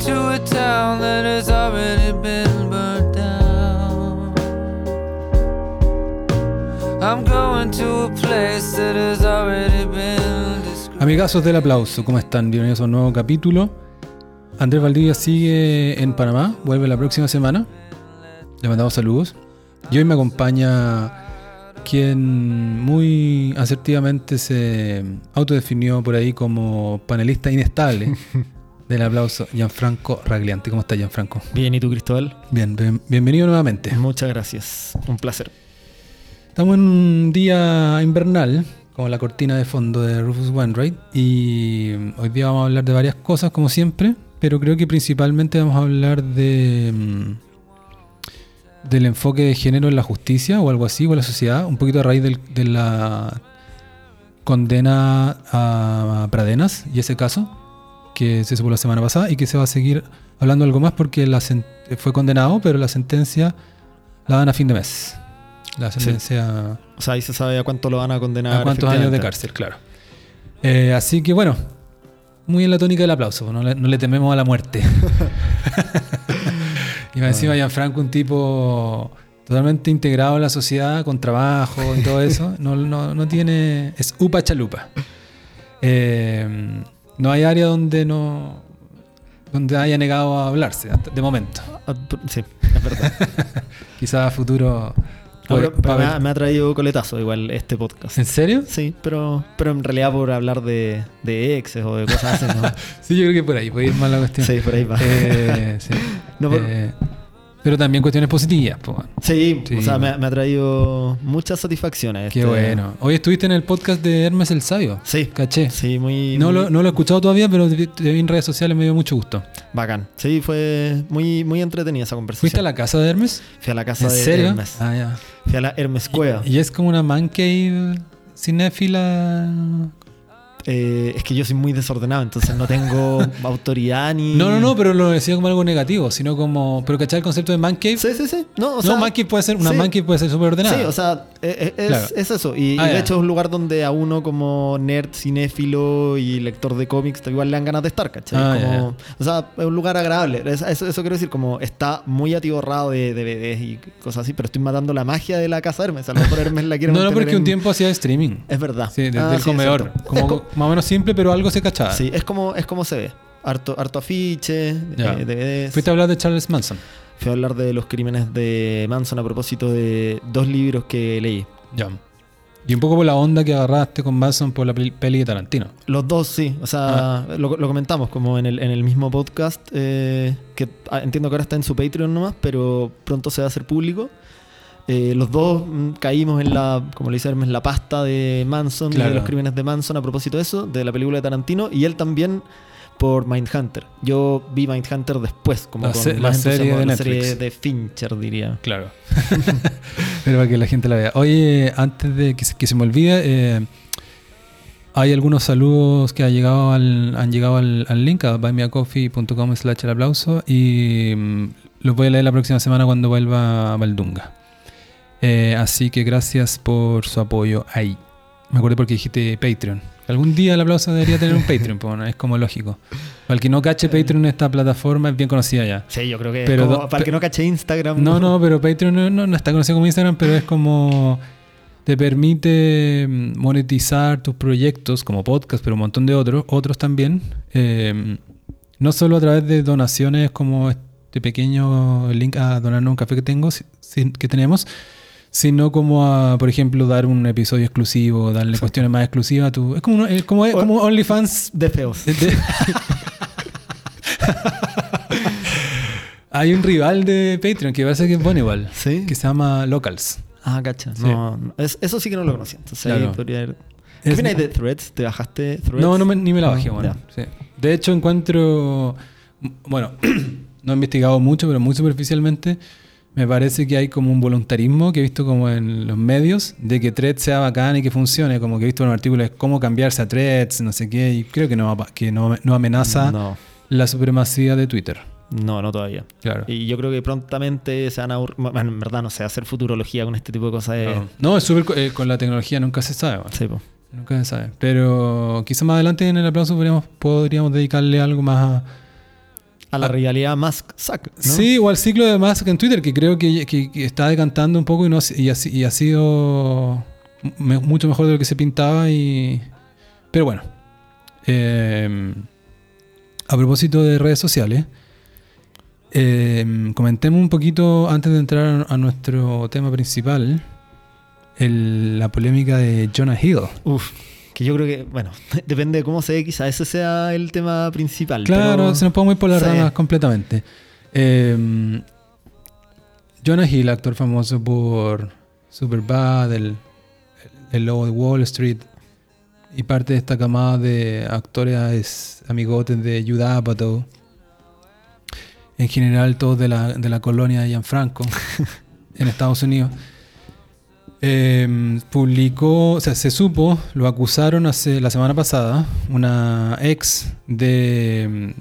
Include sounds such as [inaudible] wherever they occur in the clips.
to a town that has already been burnt down. I'm going to a place that has already been described. Amigazos del aplauso, ¿cómo están? Bienvenidos a un nuevo capítulo. Andrés Valdivia sigue en Panamá, vuelve la próxima semana. Le mandamos saludos. Y hoy me acompaña quien muy asertivamente se autodefinió por ahí como panelista inestable [laughs] del aplauso, Gianfranco Raglianti. ¿Cómo está Gianfranco? Bien, ¿y tú, Cristóbal? Bien, bien- bienvenido nuevamente. Muchas gracias. Un placer. Estamos en un día invernal, como la cortina de fondo de Rufus Wainwright, y hoy día vamos a hablar de varias cosas, como siempre, pero creo que principalmente vamos a hablar de mm, del enfoque de género en la justicia o algo así, o en la sociedad, un poquito a raíz del- de la condena a Pradenas y ese caso que se supo la semana pasada y que se va a seguir hablando algo más porque la fue condenado, pero la sentencia la dan a fin de mes. La Sí. sentencia O sea, ahí se sabe a cuánto lo van a condenar. a cuántos años de cárcel, claro. Eh, así que bueno, muy en la tónica del aplauso, no le, no le tememos a la muerte. [laughs] [laughs] y más encima Gianfranco, un tipo totalmente integrado en la sociedad, con trabajo y todo eso, no, no, no tiene... es upa chalupa. Eh, no hay área donde no... donde haya negado a hablarse, de momento. Ah, Sí, es verdad. [laughs] Quizás a futuro... Pero- me, ha, me ha traído coletazo igual este podcast. ¿En serio? Sí, pero, pero en realidad por hablar de, de exes o de cosas así, ¿no? [laughs] Sí, yo creo que por ahí puede ir más la cuestión. Sí, por ahí va. Eh, sí. [laughs] No, por- Eh, pero también cuestiones positivas. bueno. Sí, sí. o sea, me, me ha traído muchas satisfacciones. Qué este- bueno. Hoy estuviste en el podcast de Hermes el Sabio. Sí, Caché. sí, muy, No muy lo, no lo he escuchado todavía, pero te vi en redes sociales, me dio mucho gusto. bacán. Sí, fue muy, muy entretenida esa conversación. ¿Fuiste a la casa de Hermes? Fui a la casa ¿En de serio? Hermes. Ah, ya. Fui a la Hermes Cueva. Y es como una man cave cinéfila. Eh, es que yo soy muy desordenado, entonces no tengo [laughs] autoridad ni. No, no, no, pero lo decía como algo negativo, sino como. Pero ¿cachai el concepto de man cave? Sí, sí, sí. No, o no, sea, man cave puede ser. Una sí. man cave puede ser súper ordenada. Sí, o sea, eh, eh, es, Claro. es eso. Y, Ah, y de hecho es un lugar donde a uno como nerd, cinéfilo y lector de cómics igual le dan ganas de estar, ¿cachai? Ah, Como- O sea, es un lugar agradable. Es- Eso, eso quiero decir, como está muy atiborrado de DVDs y cosas así, pero estoy matando la magia de la casa Hermes. A lo mejor Hermes la [laughs] quiere no, no, porque un tiempo hacía streaming. Es verdad. Sí, desde Ah, el sí, es comedor. como más o menos simple, pero algo se cachaba. Sí, es como, es como se ve. Harto, harto afiche, eh, DVDs. Fuiste a hablar de Charles Manson. Fui a hablar de los crímenes de Manson a propósito de dos libros que leí. Ya. Y un poco por la onda que agarraste con Manson por la pel- peli de Tarantino. Los dos, sí. O sea, Ah. lo, lo comentamos como en el, en el mismo podcast, eh, que ah, entiendo que ahora está en su Patreon nomás, pero pronto se va a hacer público. Eh, los dos mm, caímos en la, como le dice Hermes, la pasta de Manson Claro. de los crímenes de Manson a propósito de eso, de la película de Tarantino, y él también por Mindhunter. Yo vi Mindhunter después, como La con se- la más serie entusiasmo, de la serie de Fincher, diría. Claro. [laughs] Pero para que la gente la vea. Oye, antes de que se, que se me olvide, eh, hay algunos saludos que ha llegado al- han llegado al, al link a buymeacoffee.com slash el aplauso y mm, los voy a leer la próxima semana cuando vuelva a Valdunga. Eh, así que gracias por su apoyo ahí. Me acuerdo porque dijiste Patreon. Algún día el aplauso debería tener un Patreon, es como lógico. Para el que no cache Patreon, esta plataforma es bien conocida ya. Sí, yo creo que Pero como- para el que no caché Instagram. No, no, [laughs] pero Patreon no, no- no está conocido como Instagram, pero es como te permite mm, monetizar tus proyectos como podcast, pero un montón de otros, otros también. eh, no solo a través de donaciones como este pequeño link a donarnos un café que tengo, que tenemos, sino como a, por ejemplo, dar un episodio exclusivo, darle cuestiones más exclusivas a tu. Es como, es como, es como OnlyFans De feos. de- de- Hay un rival de Patreon que parece que es bueno igual. Sí. Que se llama Locals. Ah, cacha. Sí. No, no. Es- eso sí que no lo conocía. Entonces ahí Claro. podría haber- ¿Qué opináis de Threads? ¿Te bajaste Threads? No, no me- ni me la bajé, No, bueno. Sí. De hecho, encuentro. Bueno, [clears throat] no he investigado mucho, pero muy superficialmente. Me parece que hay como un voluntarismo que he visto como en los medios de que Threads sea bacán y que funcione. Como que he visto en un artículo de cómo cambiarse a Threads, no sé qué. Y creo que no, que no, no amenaza No, la supremacía de Twitter. no, no todavía. Claro. Y yo creo que prontamente se van a. Bueno, en verdad, no sé, hacer futurología con este tipo de cosas. es-. No, es súper. eh, con la tecnología nunca se sabe. bueno. Sí, po. Nunca se sabe. Pero quizá más adelante en el aplauso podríamos, podríamos dedicarle algo más a, a la rivalidad Musk-Zack. ¿no? Sí, o al ciclo de Musk en Twitter, que creo que, que- que está decantando un poco y, no, ha- y, ha, y ha sido me- mucho mejor de lo que se pintaba. Y, pero bueno, eh, a propósito de redes sociales, eh, comentemos un poquito antes de entrar a nuestro tema principal, el- la polémica de Jonah Hill. Uf, que yo creo que, bueno, [laughs] depende de cómo se ve, quizá ese sea el tema principal. Claro, pero- se nos podemos ir por las ramas completamente. Eh, Jonah Hill, actor famoso por Superbad, el, el lobo de Wall Street y parte de esta camada de actores amigotes de Judd Apatow. En general, todos de la, de la colonia de Gianfranco [laughs] en Estados Unidos. Eh, publicó, o sea, se supo, lo acusaron hace la semana pasada, una ex de mm,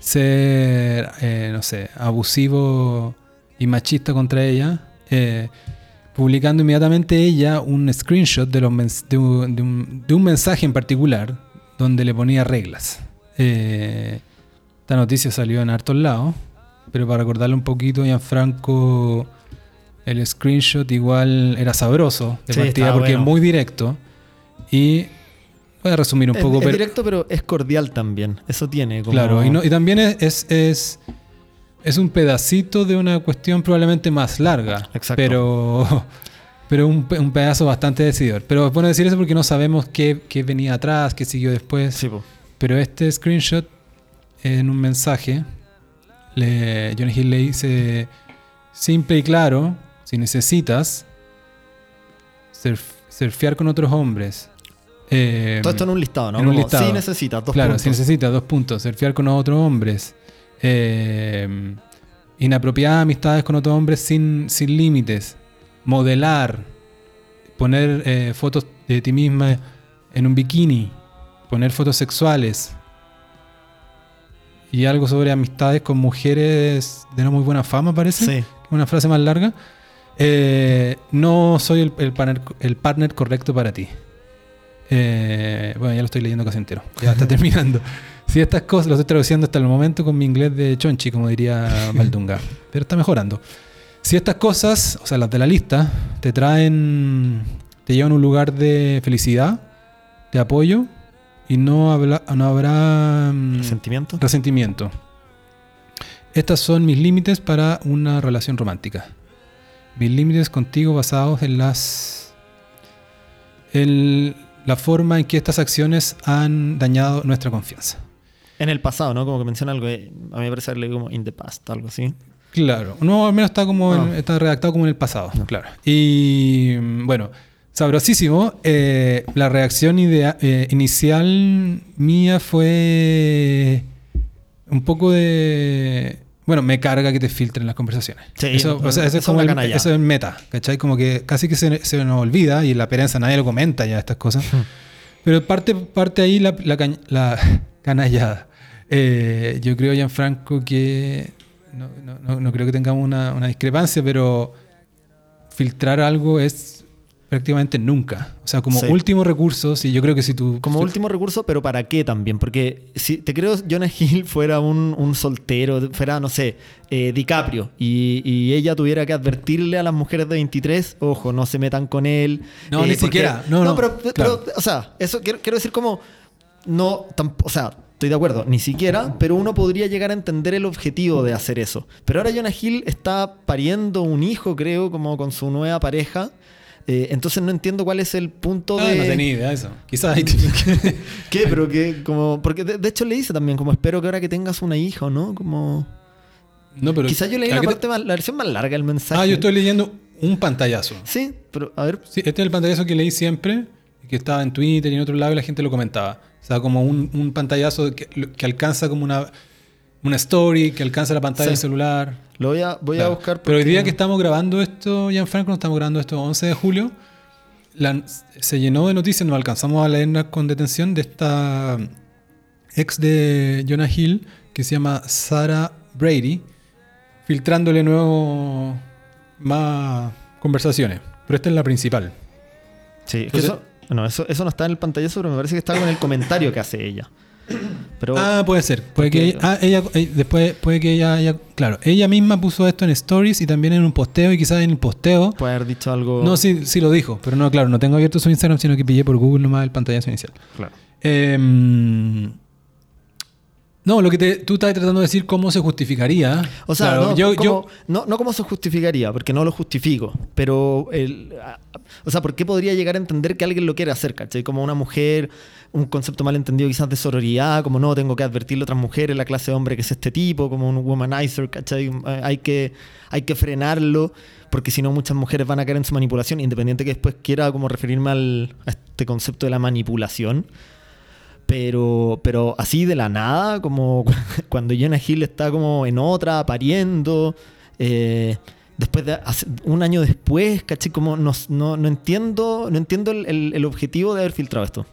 ser, eh, no sé, abusivo y machista contra ella, eh, publicando inmediatamente ella un screenshot de, un, mensaje en particular donde le ponía reglas. Eh, esta noticia salió en hartos lados, pero para recordarle un poquito, Gianfranco, el screenshot igual era sabroso de Sí, partida porque bueno. es muy directo. Y voy a resumir un Es, poco, es pero directo, pero es cordial también. Eso tiene como... Claro, y, no- y también es, es, es, es un pedacito de una cuestión probablemente más larga. Exacto. Pero, [laughs] pero un, un pedazo bastante decidor. Pero es bueno decir eso porque no sabemos qué, qué venía atrás, qué siguió después. Sí, po. Pero este screenshot en un mensaje, le, Johnny Hill le dice simple y claro, si necesitas surf- surfear con otros hombres. eh, Todo esto en un listado, ¿no? en un listado. Sí necesitas, dos claro, puntos. si necesitas dos puntos, surfear con otros hombres, eh, inapropiadas amistades con otros hombres sin, sin límites, modelar, poner eh, fotos de ti misma en un bikini, poner fotos sexuales y algo sobre amistades con mujeres de no muy buena fama, parece Sí. una frase más larga. Eh, no soy el, el partner, el partner correcto para ti. Eh, bueno, ya lo estoy leyendo casi entero. Ya está [laughs] terminando. Si estas cosas lo estoy traduciendo hasta el momento con mi inglés de chonchi, como diría [laughs] Maldunga. Pero está mejorando. Si estas cosas, o sea, las de la lista, te traen, te llevan a un lugar de felicidad, de apoyo, y no, habla- no habrá mm, ¿Sentimiento? resentimiento. Estas son mis límites para una relación romántica. Mis límites contigo basados en las. en la forma en que estas acciones han dañado nuestra confianza. En el pasado, ¿no? Como que menciona algo, eh, a mí me parece leído como in the past, algo así. Claro, no, al menos está como en- Ah. está redactado como en el pasado, No. claro. Y mm, bueno, sabrosísimo. eh, la reacción idea- eh, inicial mía fue un poco de. Bueno, me carga que te filtren las conversaciones. Sí, eso, o sea, eso es como el, eso es meta, ¿cachai? Como que casi que se, se nos olvida y en la prensa nadie lo comenta ya estas cosas. Pero parte, parte ahí la, la, la [laughs] canallada. Eh, yo creo, Gianfranco, que no, no- no- no creo que tengamos una, una discrepancia, pero filtrar algo es prácticamente nunca. O sea, como Sí. último recurso, si yo creo que si tú... Como último recurso, pero ¿para qué también? Porque si te creo Jonah Hill fuera un, un soltero, fuera, no sé, eh, DiCaprio, y, y ella tuviera que advertirle a las mujeres de 23, ojo, no se metan con él. No, eh, ni porque- siquiera. No, no, pero, pero, claro. o sea, eso quiero, quiero decir como, no, o sea, estoy de acuerdo, ni siquiera, pero uno podría llegar a entender el objetivo de hacer eso. Pero ahora Jonah Hill está pariendo un hijo, creo, como con su nueva pareja. Eh, entonces no entiendo cuál es el punto Ah, de... no tenía idea de eso. Quizás ahí [laughs] ¿Qué? Pero que como... Porque de, de hecho le dice también, como espero que ahora que tengas una hija, ¿o ¿no? Como... No, pero... Quizás yo leí ¿a la, te- parte más- la versión más larga del mensaje. Ah, yo estoy leyendo un pantallazo. Sí, pero a ver... Sí, este es el pantallazo que leí siempre, que estaba en Twitter y en otro lado y la gente lo comentaba. O sea, como un, un pantallazo que, que alcanza como una, una story, que alcanza la pantalla Sí. del celular. Lo voy a, voy a Claro. buscar... Pero hoy día que estamos grabando esto, Gianfranco, no estamos grabando esto 11 de julio, la- se llenó de noticias, no alcanzamos a leerlas con detención, de esta ex de Jonah Hill, que se llama Sarah Brady, filtrándole nuevo más conversaciones. Pero esta es la principal. Sí, Entonces- eso, no, eso, eso no está en el pantallazo, pero me parece que está con el comentario que hace ella. Pero ah, puede ser. Puede que ella, ah, ella- eh, después puede que ella, ella- claro, ella misma puso esto en stories y también en un posteo y quizás en el posteo. puede haber dicho algo. No, sí, sí lo dijo, pero no, claro, no tengo abierto su Instagram, sino que pillé por Google nomás el pantallazo inicial. Claro. Em, no, lo que te- tú estás tratando de decir cómo se justificaría. O sea, Claro, no, yo, como- yo- no, no cómo se justificaría, porque no lo justifico, pero el, o sea, ¿por qué podría llegar a entender que alguien lo quiere hacer, ¿cachai? Como una mujer, un concepto mal entendido quizás de sororidad, como no, tengo que advertirle a otras mujeres la clase de hombre que es este tipo, como un womanizer, ¿cachai? Eh, Hay que, hay que frenarlo, porque si no muchas mujeres van a caer en su manipulación, independiente que después quiera como referirme al, a este concepto de la manipulación. Pero, pero así de la nada, como [laughs] cuando Jonah Hill está como en otra, pariendo, eh, después de un año después, caché, como no, no, no entiendo, no entiendo el, el- el objetivo de haber filtrado esto.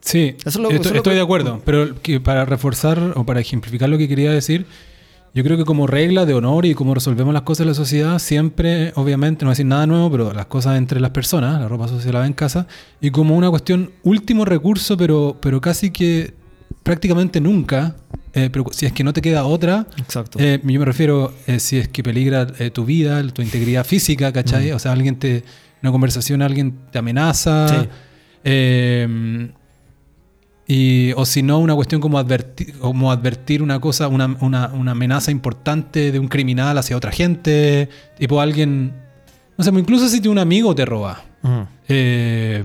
Sí, Eso es lo- estoy, eso es lo estoy que- de acuerdo, pero que para reforzar o para ejemplificar lo que quería decir, yo creo que como regla de honor y como resolvemos las cosas en la sociedad, siempre, obviamente, no voy a decir nada nuevo, pero las cosas entre las personas, la ropa sucia se lava en casa, y como una cuestión último recurso, pero, pero casi que prácticamente nunca, eh, pero si es que no te queda otra, Exacto. eh, yo me refiero eh, si es que peligra eh, tu vida, tu integridad física, ¿cachai? Mm. O sea, alguien te, una conversación, alguien te amenaza. Sí. Y, o si no, una cuestión como advertir, como advertir una cosa, una, una- una amenaza importante de un criminal hacia otra gente. Tipo alguien. No sé, incluso si un amigo te roba. Eh,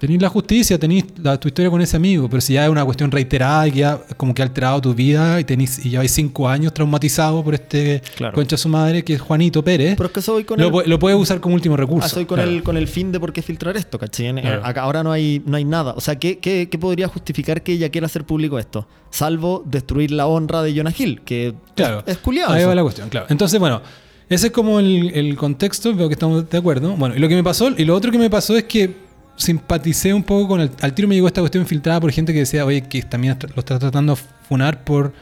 tenéis la justicia, tenéis la- tu historia con ese amigo, pero si ya es una cuestión reiterada y que ya como que ha alterado tu vida y, tenés, y lleváis cinco años traumatizado por este Claro. concha de su madre, que es Juanito Pérez, Pero es que eso voy con lo, el- lo puedes usar como último recurso. Ah, soy con, claro. el, con el fin de por qué filtrar esto, ¿cachai? Claro. acá ahora no hay, no hay nada. O sea, ¿qué, qué, qué podría justificar que ella quiera hacer público esto? Salvo destruir la honra de Jonah Hill, que Claro. es, es culiado. Ahí eso. va la cuestión, claro. Entonces, bueno, ese es como el, el contexto, veo que estamos de acuerdo. Bueno, y lo que me pasó, y lo otro que me pasó es que simpaticé un poco con el. Al tiro me llegó esta cuestión filtrada por gente que decía, oye, que también lo está tratando de funar por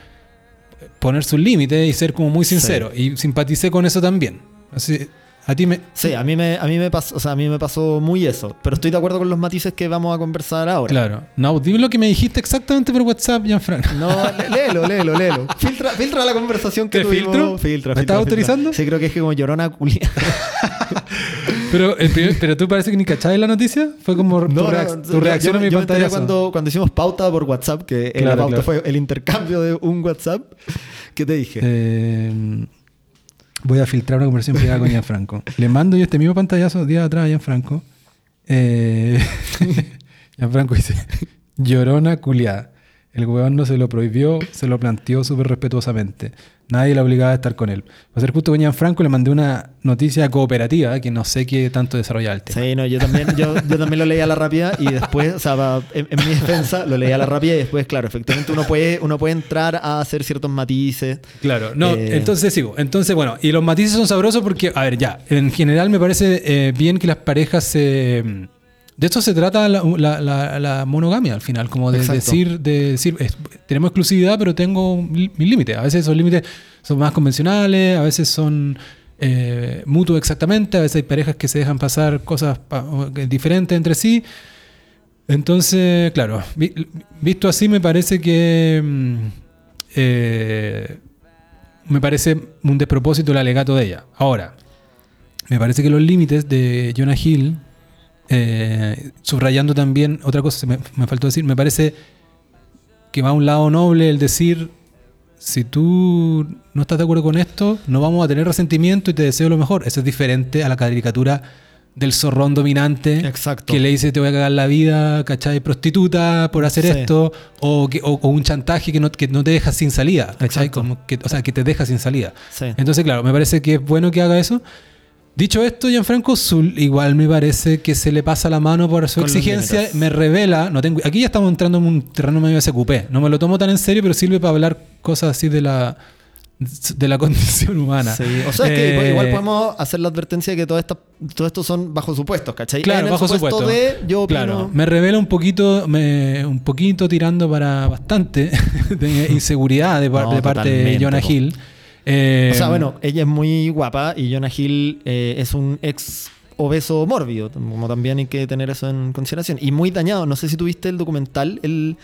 poner sus límites y ser como muy sincero. Y simpaticé con eso también. Así, a ti me. Sí, a mí me, a mí me pasó, o sea, a mí me pasó muy eso. Pero estoy de acuerdo con los matices que vamos a conversar ahora. Claro. No, dime lo que me dijiste exactamente por WhatsApp, Gianfranco. No, lé- léelo, léelo, léelo. Filtra, filtra la conversación que ¿Te tuvimos. filtro? Filtra, ¿Me filtra, estás filtra. autorizando? Sí, creo que es que como llorona culia. [laughs] Pero, el primer- pero tú parece que ni cachabas la noticia. Fue como tu, reac- tu reacción yo, a mi yo me pantalla. cuando, cuando hicimos pauta por WhatsApp, que en la Claro, pauta claro. fue el intercambio de un WhatsApp. ¿Qué te dije? Eh, voy a filtrar una conversación privada con Gianfranco. Le mando yo este mismo pantallazo días atrás a Gianfranco. Eh, [laughs] Gianfranco dice: Llorona culiada. El huevón no se lo prohibió, se lo planteó súper respetuosamente. Nadie la obligaba a estar con él. Para ser justo con Gianfranco, le mandé una noticia cooperativa que no sé qué tanto desarrolla el tema. Sí, no, yo también, yo, yo también lo leí a la rápida y después, o sea, en mi defensa, lo leí a la rápida y después, claro, efectivamente uno puede, uno puede entrar a hacer ciertos matices. Claro, no, Eh, entonces sigo. Entonces, bueno, y los matices son sabrosos porque, a ver, ya, en general me parece eh, bien que las parejas se... de esto se trata la, la- la- la monogamia al final, como de Exacto. decir, de decir es- tenemos exclusividad, pero tengo mis límites. A veces esos límites son más convencionales, a veces son eh, mutuos exactamente, a veces hay parejas que se dejan pasar cosas pa- diferentes entre sí. Entonces, claro, vi- visto así me parece que... mm, eh, me parece un despropósito el alegato de ella. Ahora, me parece que los límites de Jonah Hill, eh, subrayando también otra cosa, me, me faltó decir, me parece que va a un lado noble el decir, si tú no estás de acuerdo con esto, no vamos a tener resentimiento y te deseo lo mejor. Eso es diferente a la caricatura del zorrón dominante Exacto. que le dice te voy a cagar la vida, ¿cachai? Prostituta por hacer Sí. esto, o, que- o- o un chantaje que no, que no te deja sin salida. Como que, o sea, que te deja sin salida. Sí. Entonces, claro, me parece que es bueno que haga eso. Dicho esto, Gianfranco Zul igual me parece que se le pasa la mano por su Con exigencia. Me revela, no tengo, aquí ya estamos entrando en un terreno medio SQP. No me lo tomo tan en serio, pero sirve para hablar cosas así de la, de la [laughs] condición humana. Sí, O sea, es que Eh, igual- igual podemos hacer la advertencia de que todo esto, todo esto son bajo supuestos, ¿cachai? Claro, En bajo supuesto. de, yo opino, Claro, me revela un poquito, me, un poquito tirando para bastante [laughs] de [laughs] inseguridad de, No, de parte de Jonah po. Eh, O sea, bueno, ella es muy guapa y Jonah Hill eh, es un ex obeso mórbido, como también hay que tener eso en consideración. Y muy dañado, no sé si tuviste el documental, él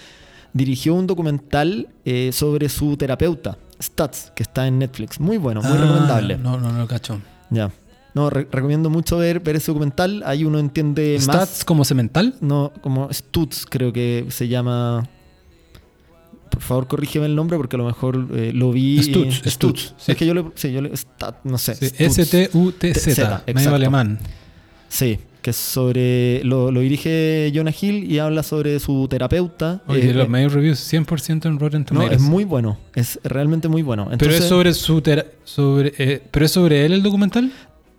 dirigió un documental eh, sobre su terapeuta, Stats, que está en Netflix. Muy bueno, muy Ah, recomendable. No, no, no lo cacho. Ya. No, re- recomiendo mucho ver, ver ese documental. Ahí uno entiende ¿Stats más. como cemental? No, como Stutz, creo que se llama. Por favor, corrígeme el nombre porque a lo mejor eh, lo vi. Stutz, Stutz, sí. Es que yo le. Sí, yo le. Stat, no sé. Sí, Stutz. Medio alemán. Sí, que es sobre. Lo, lo dirige Jonah Hill y habla sobre su terapeuta. Oye, Eh, los eh, medios reviews 100% en Rotten no, Tomatoes. es muy bueno. Es realmente muy bueno. pero es sobre su tera- sobre eh, pero es sobre él el documental?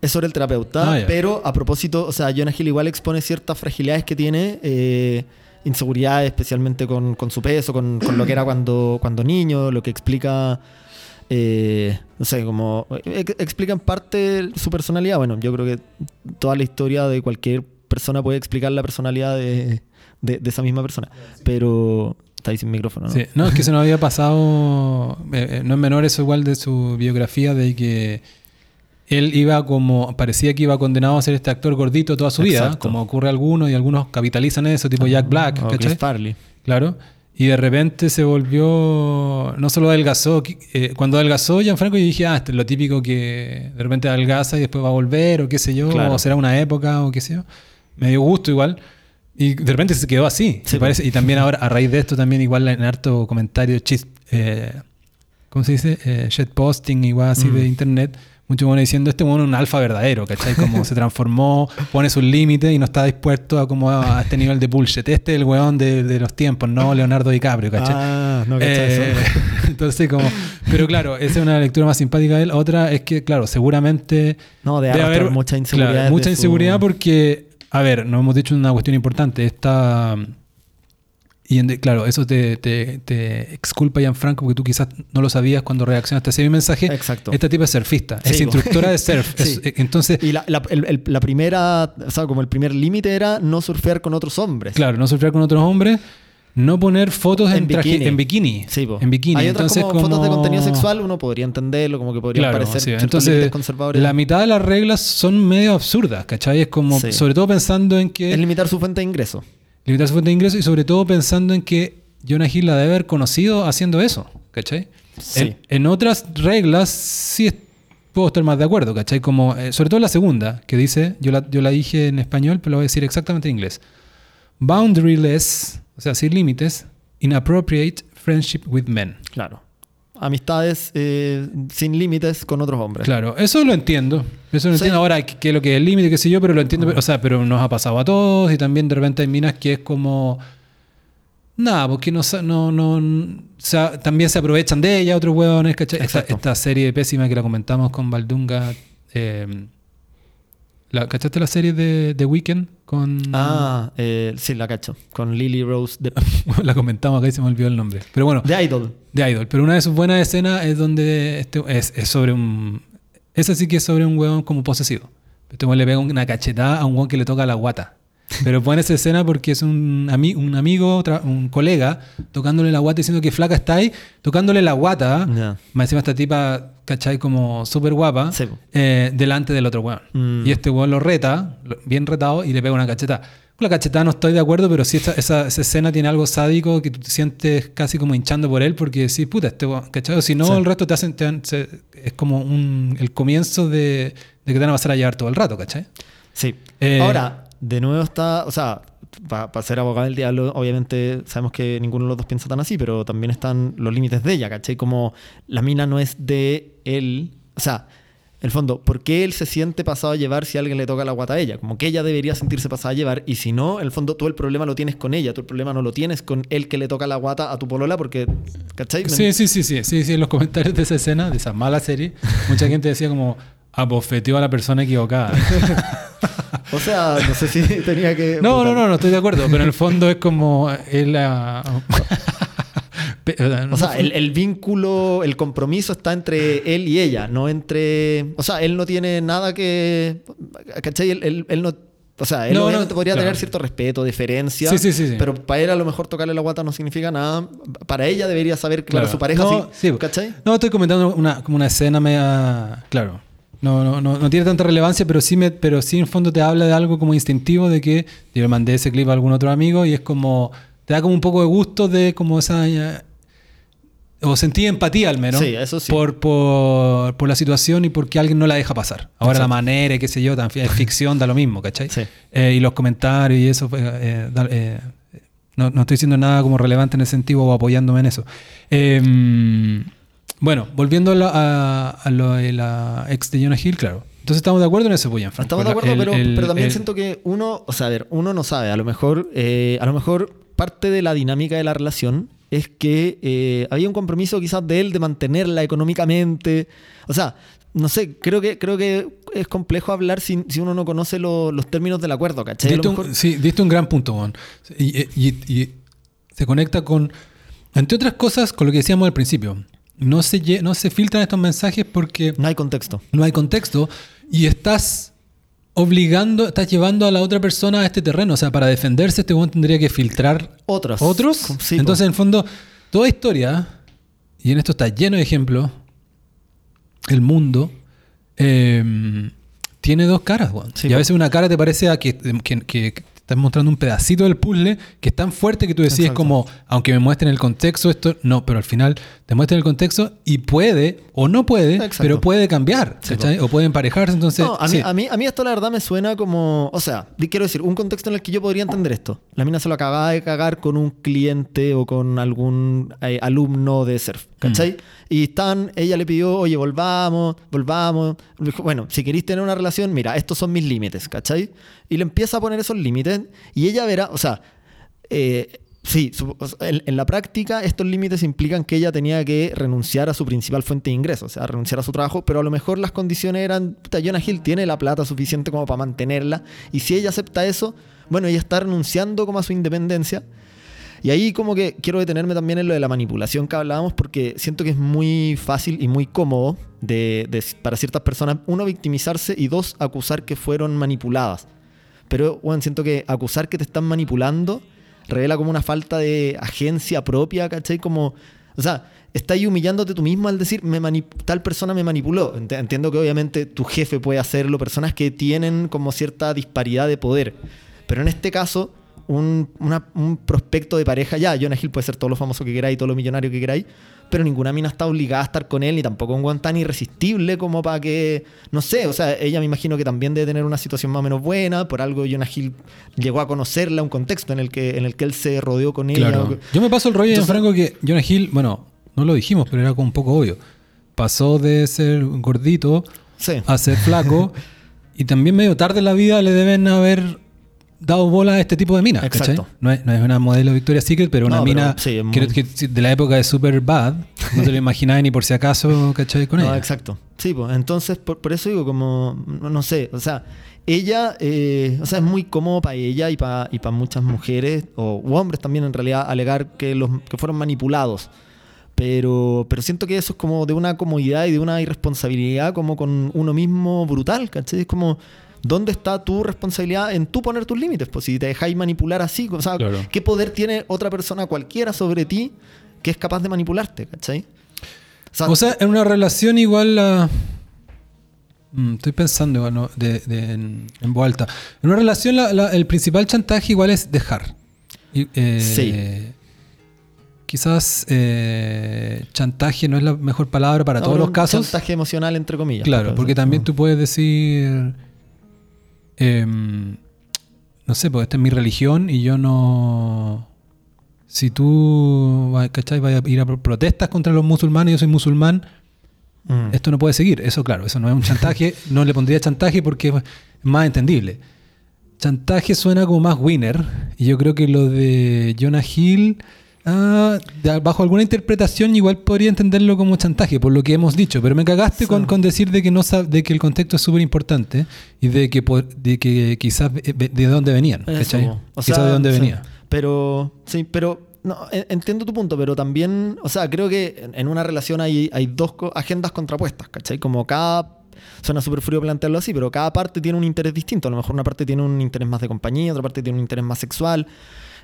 Es sobre el terapeuta, Ah, pero a propósito, o sea, Jonah Hill igual expone ciertas fragilidades que tiene, eh, inseguridades, especialmente con, con su peso, con, con lo que era [clears throat] cuando, cuando niño, lo que explica, eh, no sé, como ex- explica en parte su personalidad. Bueno, yo creo que toda la historia de cualquier persona puede explicar la personalidad de, de- de esa misma persona, pero está ahí sin micrófono, ¿no? Sí, no, es que se nos había pasado, eh, eh, no es menor eso igual de su biografía, de que él iba como, parecía que iba condenado a ser este actor gordito toda su vida, Exacto. como ocurre a algunos, y algunos capitalizan eso, tipo Jack Black, O. Chris Farley. Claro. Y de repente se volvió, no solo adelgazó, eh, cuando adelgazó Gianfranco yo dije, ah, esto es lo típico que de repente adelgaza y después va a volver, o qué sé yo, Claro. o será una época, o qué sé yo. Me dio gusto igual. Y de repente se quedó así. Sí, parece. Y también ahora, a raíz de esto, también igual en harto comentario, chis, eh, ¿cómo se dice? Eh, shitposting, igual así Mm. de internet. Mucho bueno diciendo, este bueno es un alfa verdadero, ¿cachai? Como se transformó, pone sus límites y no está dispuesto a como a este nivel de bullshit. Este es el weón de, de los tiempos, no Leonardo DiCaprio, ¿cachai? Ah, no, ¿cachai Eh, eso? [laughs] entonces como, pero claro, esa es una lectura más simpática de él. Otra es que, claro, seguramente No, de debe haber mucha inseguridad. claro, mucha su- inseguridad porque, a ver, nos hemos dicho una cuestión importante. Esta, y en- claro, eso te, te, te exculpa, Gianfranco, porque tú quizás no lo sabías cuando reaccionaste a ese mensaje. Exacto. Esta tipa es surfista, es Sí, instructora de surf. [laughs] Sí. Es- eh, entonces, Y la, la- el- el- la primera, o sea, como el primer límite era no surfear con otros hombres. claro, no surfear con otros hombres, no poner fotos en, En traje- bikini. en bikini. Sí, po. en bikini. Hay otras entonces, como, fotos de como- contenido sexual, uno podría entenderlo, como que podría Claro, parecer sí. Entonces, conservadores. la mitad de las reglas son medio absurdas, ¿cachai? Es como, sobre todo pensando en que... Es limitar su fuente de ingreso. Limitar su fuente de ingreso y sobre todo pensando en que Jonah Hill la debe haber conocido haciendo eso, ¿cachai? Sí. En, en otras reglas sí puedo estar más de acuerdo, ¿cachai? Como, eh, sobre todo la segunda, que dice, yo la, yo la dije en español, pero lo voy a decir exactamente en inglés. Boundaryless, o sea, sin límites, inappropriate friendship with men. Claro. Amistades eh, sin límites con otros hombres. Claro, eso lo entiendo. Eso lo Sí. entiendo ahora, qué qué es lo que es el límite, qué sé yo, pero lo entiendo. pero- o sea, pero nos ha pasado a todos y también de repente hay minas que es como. Nada, porque no, no, no, o sea, también se aprovechan de ella otros huevones, ¿cachai? Esta, esta serie pésima que la comentamos con Valdunga. eh, la, ¿Cachaste la serie de The Weeknd? Con, Ah, eh, sí, la cacho. Con Lily Rose de, [laughs] la comentamos acá y se me olvidó el nombre. Pero bueno, de Idol. de Idol. Pero una de sus buenas escenas es donde este, es, es sobre un. Esa sí que es sobre un huevón como posesivo. Este le pega una cachetada a un huevón que le toca la guata. Pero pone esa escena porque es un, ami- un amigo, un colega, tocándole la guata diciendo que flaca está ahí, tocándole la guata. Ya. Más encima esta tipa, ¿cachai? Como súper guapa, Sí. eh, delante del otro huevón. Mm. Y este huevón lo reta, bien retado, y le pega una cachetada. Con la cachetada no estoy de acuerdo, pero sí esta- esa, esa escena tiene algo sádico que tú te sientes casi como hinchando por él, porque decís, puta, este huevón", ¿cachai? O si no, Sí. el resto te hacen, te se- es como un, el comienzo de, de que te van a pasar a llevar todo el rato, ¿cachai? Sí. Eh, Ahora, de nuevo está, o sea, para ser abogado del diablo, obviamente sabemos que ninguno de los dos piensa tan así, pero también están los límites de ella, ¿cachai? Como la mina no es de él, o sea, en el fondo, ¿por qué él se siente pasado a llevar si alguien le toca la guata a ella? Como que ella debería sentirse pasada a llevar y si no, en el fondo tú el problema lo tienes con ella, tú el problema no lo tienes con el que le toca la guata a tu polola porque, ¿cachai? Sí, sí, sí, sí, sí, sí, en los comentarios de esa escena, de esa mala serie, mucha [laughs] gente decía como, abofeteó a la persona equivocada. [laughs] O sea, no sé si [laughs] tenía que... No, no, no, no estoy de acuerdo, pero en el fondo es como él... ah, [laughs] pe- o sea, el, el vínculo, el compromiso está entre él y ella, no entre... O sea, él no tiene nada que... ¿Cachai? Él, él- él no... O sea, él No, no, obviamente podría claro. tener cierto respeto, deferencia. Sí, sí, sí. Pero para él a lo mejor tocarle la guata no significa nada. Para ella debería saber Claro. su pareja No, sí. sí. ¿Cachai? No, estoy comentando una, como una escena media... Claro. No, no, no, no tiene tanta relevancia, pero sí, me, pero sí en fondo te habla de algo como instintivo de que yo le mandé ese clip a algún otro amigo y es como, te da como un poco de gusto de como esa... eh, o sentí empatía al menos Sí, eso sí. Por, por, por la situación y porque alguien no la deja pasar. Ahora la manera y qué sé yo, también es ficción, da lo mismo, ¿cachai? Sí. Eh, y los comentarios y eso, eh, da- eh, no, no estoy diciendo nada como relevante en ese sentido o apoyándome en eso. Eh, bueno, volviendo a, la- a- a lo de la ex de Jonah Hill, claro. Entonces estamos de acuerdo en eso, pues, Gianfranco. Estamos de acuerdo, el- pero, el- pero también el- siento que uno, o sea, a ver, uno no sabe. A lo mejor, eh, a lo mejor parte de la dinámica de la relación es que eh, había un compromiso quizás de él de mantenerla económicamente. O sea, no sé, creo que, creo que es complejo hablar si, si uno no conoce lo- los términos del acuerdo, ¿cachai? Diste un, sí, diste un gran punto, Juan. Y, y- y se conecta con, entre otras cosas, con lo que decíamos al principio. No se, lle- no se filtran estos mensajes porque no hay contexto. no hay contexto y estás obligando, estás llevando a la otra persona a este terreno. O sea, para defenderse, este weón tendría que filtrar Otros. otros. Sí, Entonces, en el fondo, toda historia, y en esto está lleno de ejemplos, el mundo eh, tiene dos caras, weón. Sí, y a veces una cara te parece a que, que, que te estás mostrando un pedacito del puzzle que es tan fuerte que tú decides Exacto. como, aunque me muestren el contexto, esto no, pero al final te muestran el contexto y puede, o no puede, Exacto. pero puede cambiar. O puede emparejarse, entonces... No, a mí, sí. a, mí, a mí esto la verdad me suena como. O sea, quiero decir, un contexto en el que yo podría entender esto. La mina se lo acababa de cagar con un cliente o con algún eh, alumno de surf, ¿cachai? Mm. Y están, ella le pidió, oye, volvamos, volvamos. Dijo, Bueno, si queréis tener una relación, mira, estos son mis límites, ¿cachai? Y le empieza a poner esos límites y ella verá, o sea, eh, sí, su- en, en la práctica estos límites implican que ella tenía que renunciar a su principal fuente de ingresos, o sea, renunciar a su trabajo, pero a lo mejor las condiciones eran, Jonah Hill tiene la plata suficiente como para mantenerla, y si ella acepta eso, bueno, ella está renunciando como a su independencia. Y ahí como que quiero detenerme también en lo de la manipulación que hablábamos porque siento que es muy fácil y muy cómodo de, para ciertas personas, uno, victimizarse y dos, acusar que fueron manipuladas. Pero, bueno, siento que acusar que te están manipulando revela como una falta de agencia propia, ¿cachai? Como, o sea, estás humillándote tú mismo al decir, me tal persona me manipuló. Ent- Entiendo que obviamente tu jefe puede hacerlo, personas que tienen como cierta disparidad de poder. Pero en este caso, un, una- un prospecto de pareja, ya, Jonah Hill puede ser todo lo famoso que queráis, todo lo millonario que queráis, pero ninguna mina está obligada a estar con él, ni tampoco un guan tan irresistible como para que, no sé, o sea, ella me imagino que también debe tener una situación más o menos buena, por algo Jonah Hill llegó a conocerla, un contexto en el que, en el que él se rodeó con ella. Claro. Yo me paso el rollo, Entonces- Franco, que Jonah Hill, bueno, no lo dijimos, pero era como un poco obvio. Pasó de ser gordito Sí. a ser flaco [laughs] y también medio tarde en la vida le deben haber dado bola a este tipo de minas. Exacto. No es, no es una modelo Victoria's Secret, pero una No, pero mina sí, es que- muy- que de la época de Super Bad, no te lo [laughs] imaginabas ni por si acaso, ¿cachai? Con No, ella. exacto. Sí, pues entonces por, por eso digo como, no, no sé, o sea, ella, eh, o sea, es muy cómodo para ella y para y pa muchas mujeres o u hombres también en realidad alegar que, los, que fueron manipulados. Pero, pero siento que eso es como de una comodidad y de una irresponsabilidad como con uno mismo brutal, ¿cachai? Es como, ¿dónde está tu responsabilidad en tú poner tus límites? Pues si te dejáis manipular así, o sea, Claro. ¿qué poder tiene otra persona cualquiera sobre ti que es capaz de manipularte, ¿cachai? O sea, en una relación igual a... Mm, estoy pensando igual, ¿no? de, de- en, en voz alta. En una relación la- la- el principal chantaje igual es dejar. Y, eh, Sí. Quizás eh, chantaje no es la mejor palabra para No, todos los casos. Chantaje emocional, entre comillas. Claro, porque también no. tú puedes decir, em, no sé, porque esta es mi religión y yo no... Si tú, ¿cachai? Vas a ir a pro- protestas contra los musulmanes, yo soy musulmán, Mm. esto no puede seguir. Eso, claro, eso no es un chantaje. [laughs] no le pondría chantaje porque es más entendible. Chantaje suena como más winner. Y yo creo que lo de Jonah Hill, ah, bajo alguna interpretación, igual podría entenderlo como chantaje, por lo que hemos dicho. Pero me cagaste Sí. con, con decir de que, no sab- de que el contexto es súper importante y de que, de que quizás de, de dónde venían. O quizás sea, de dónde sí. venía. Pero, sí, pero no, en- entiendo tu punto, pero también, o sea, creo que en- una relación hay, hay dos agendas contrapuestas, ¿cachai? Como cada, suena súper frío plantearlo así, pero cada parte tiene un interés distinto. A lo mejor una parte tiene un interés más de compañía, otra parte tiene un interés más sexual.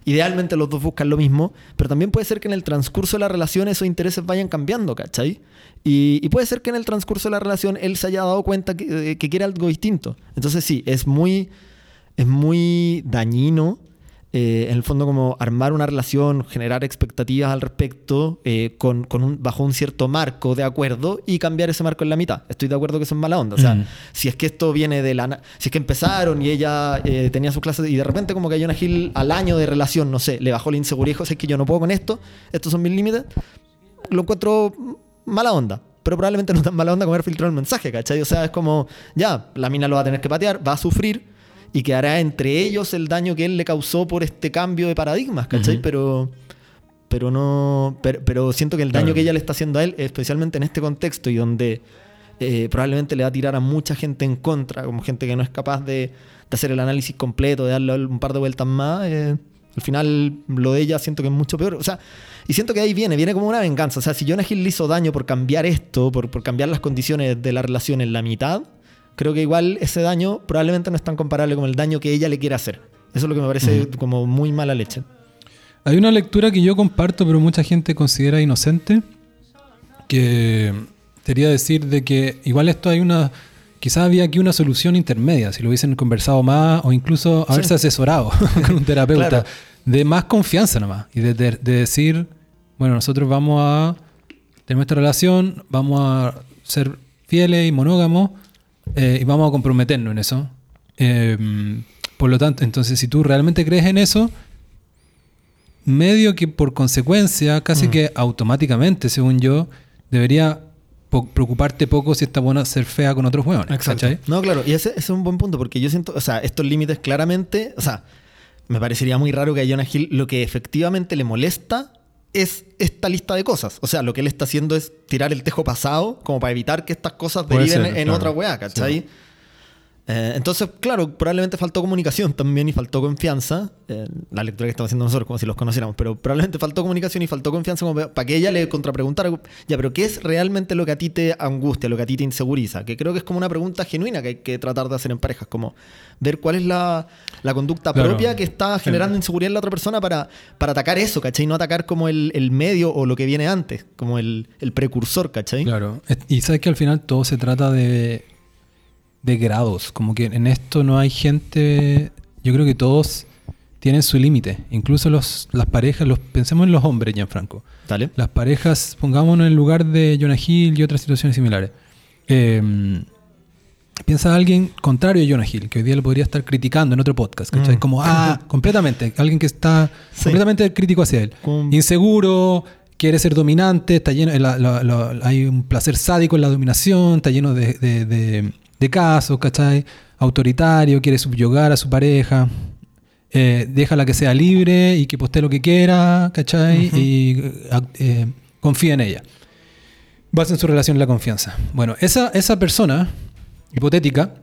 Idealmente los dos buscan lo mismo, pero también puede ser que en el transcurso de la relación esos intereses vayan cambiando, ¿cachai? Y, puede ser que en el transcurso de la relación él se haya dado cuenta que, que quiere algo distinto. Entonces sí, es muy, es muy dañino eh, en el fondo como armar una relación, generar expectativas al respecto eh, con, con un, bajo un cierto marco de acuerdo y cambiar ese marco en la mitad. Estoy de acuerdo que eso es mala onda. O sea, Mm. si es que esto viene de la... Si es que empezaron y ella eh, tenía sus clases y de repente como que hay una Gil al año de relación, no sé, le bajó la inseguridad y dijo, "Sé que yo no puedo con esto, estos son mis límites, lo encuentro mala onda. Pero probablemente no tan mala onda como haber filtrado el mensaje, ¿cachai? O sea, es como, ya, la mina lo va a tener que patear, va a sufrir y quedará entre ellos el daño que él le causó por este cambio de paradigmas, ¿cachai? Pero pero no pero, pero siento que el daño Claro. que ella le está haciendo a él, especialmente en este contexto y donde eh, probablemente le va a tirar a mucha gente en contra, como gente que no es capaz de, de hacer el análisis completo, de darle un par de vueltas más, eh, al final lo de ella siento que es mucho peor. O sea, y siento que ahí viene, viene como una venganza. O sea, si Jonah Hill le hizo daño por cambiar esto, por, por cambiar las condiciones de la relación en la mitad, creo que igual ese daño probablemente no es tan comparable como el daño que ella le quiere hacer. Eso es lo que me parece como muy mala leche. Hay una lectura que yo comparto, pero mucha gente considera inocente, que sería decir de que igual esto hay una, quizás había aquí una solución intermedia, si lo hubiesen conversado más o incluso haberse Sí. asesorado [laughs] con un terapeuta, Claro. de más confianza nomás, y de, de- de decir, bueno, nosotros vamos a tener nuestra relación, vamos a ser fieles y monógamos, eh, y vamos a comprometernos en eso. Eh, por lo tanto, entonces, si tú realmente crees en eso, medio que por consecuencia, casi Mm. que automáticamente, según yo, debería po- preocuparte poco si está buena ser fea con otros hueones. ¿cachai? No, claro, y ese, ese es un buen punto, porque yo siento, o sea, estos límites claramente, o sea, me parecería muy raro que a Jonah Hill lo que efectivamente le molesta es esta lista de cosas. O sea, lo que él está haciendo es tirar el tejo pasado como para evitar que estas cosas deriven ser, en claro. otra weá, ¿cachai? Eh, entonces, claro, probablemente faltó comunicación también y faltó confianza. eh, la lectura que estamos haciendo nosotros, como si los conociéramos, pero probablemente faltó comunicación y faltó confianza como para que ella le contrapreguntara, ya, pero ¿qué es realmente lo que a ti te angustia, lo que a ti te inseguriza? Que creo que es como una pregunta genuina que hay que tratar de hacer en parejas, como ver cuál es la, la conducta Claro. propia que está generando inseguridad en la otra persona para, para atacar eso, ¿cachai? No atacar como el, el medio o lo que viene antes, como el, el precursor, ¿cachai? Claro. Y sabes que al final todo se trata de, de grados. Como que en esto no hay gente. Yo creo que todos tienen su límite. Incluso los, las parejas, los, pensemos en los hombres, Gianfranco. Dale. Las parejas, pongámonos en el lugar de Jonah Hill y otras situaciones similares. Eh, piensa alguien contrario a Jonah Hill, que hoy día lo podría estar criticando en otro podcast, ¿cachai? Mm. Como, ah, [laughs] completamente. Alguien que está Sí. completamente crítico hacia él. Con- Inseguro, quiere ser dominante, está lleno, la- la- la- hay un placer sádico en la dominación, está lleno de, de- de- de casos, ¿cachai? Autoritario, quiere subyugar a su pareja. Eh, déjala que sea libre y que postee lo que quiera, ¿cachai? Y eh, eh, confía en ella. Basa en su relación la confianza. Bueno, esa, esa persona hipotética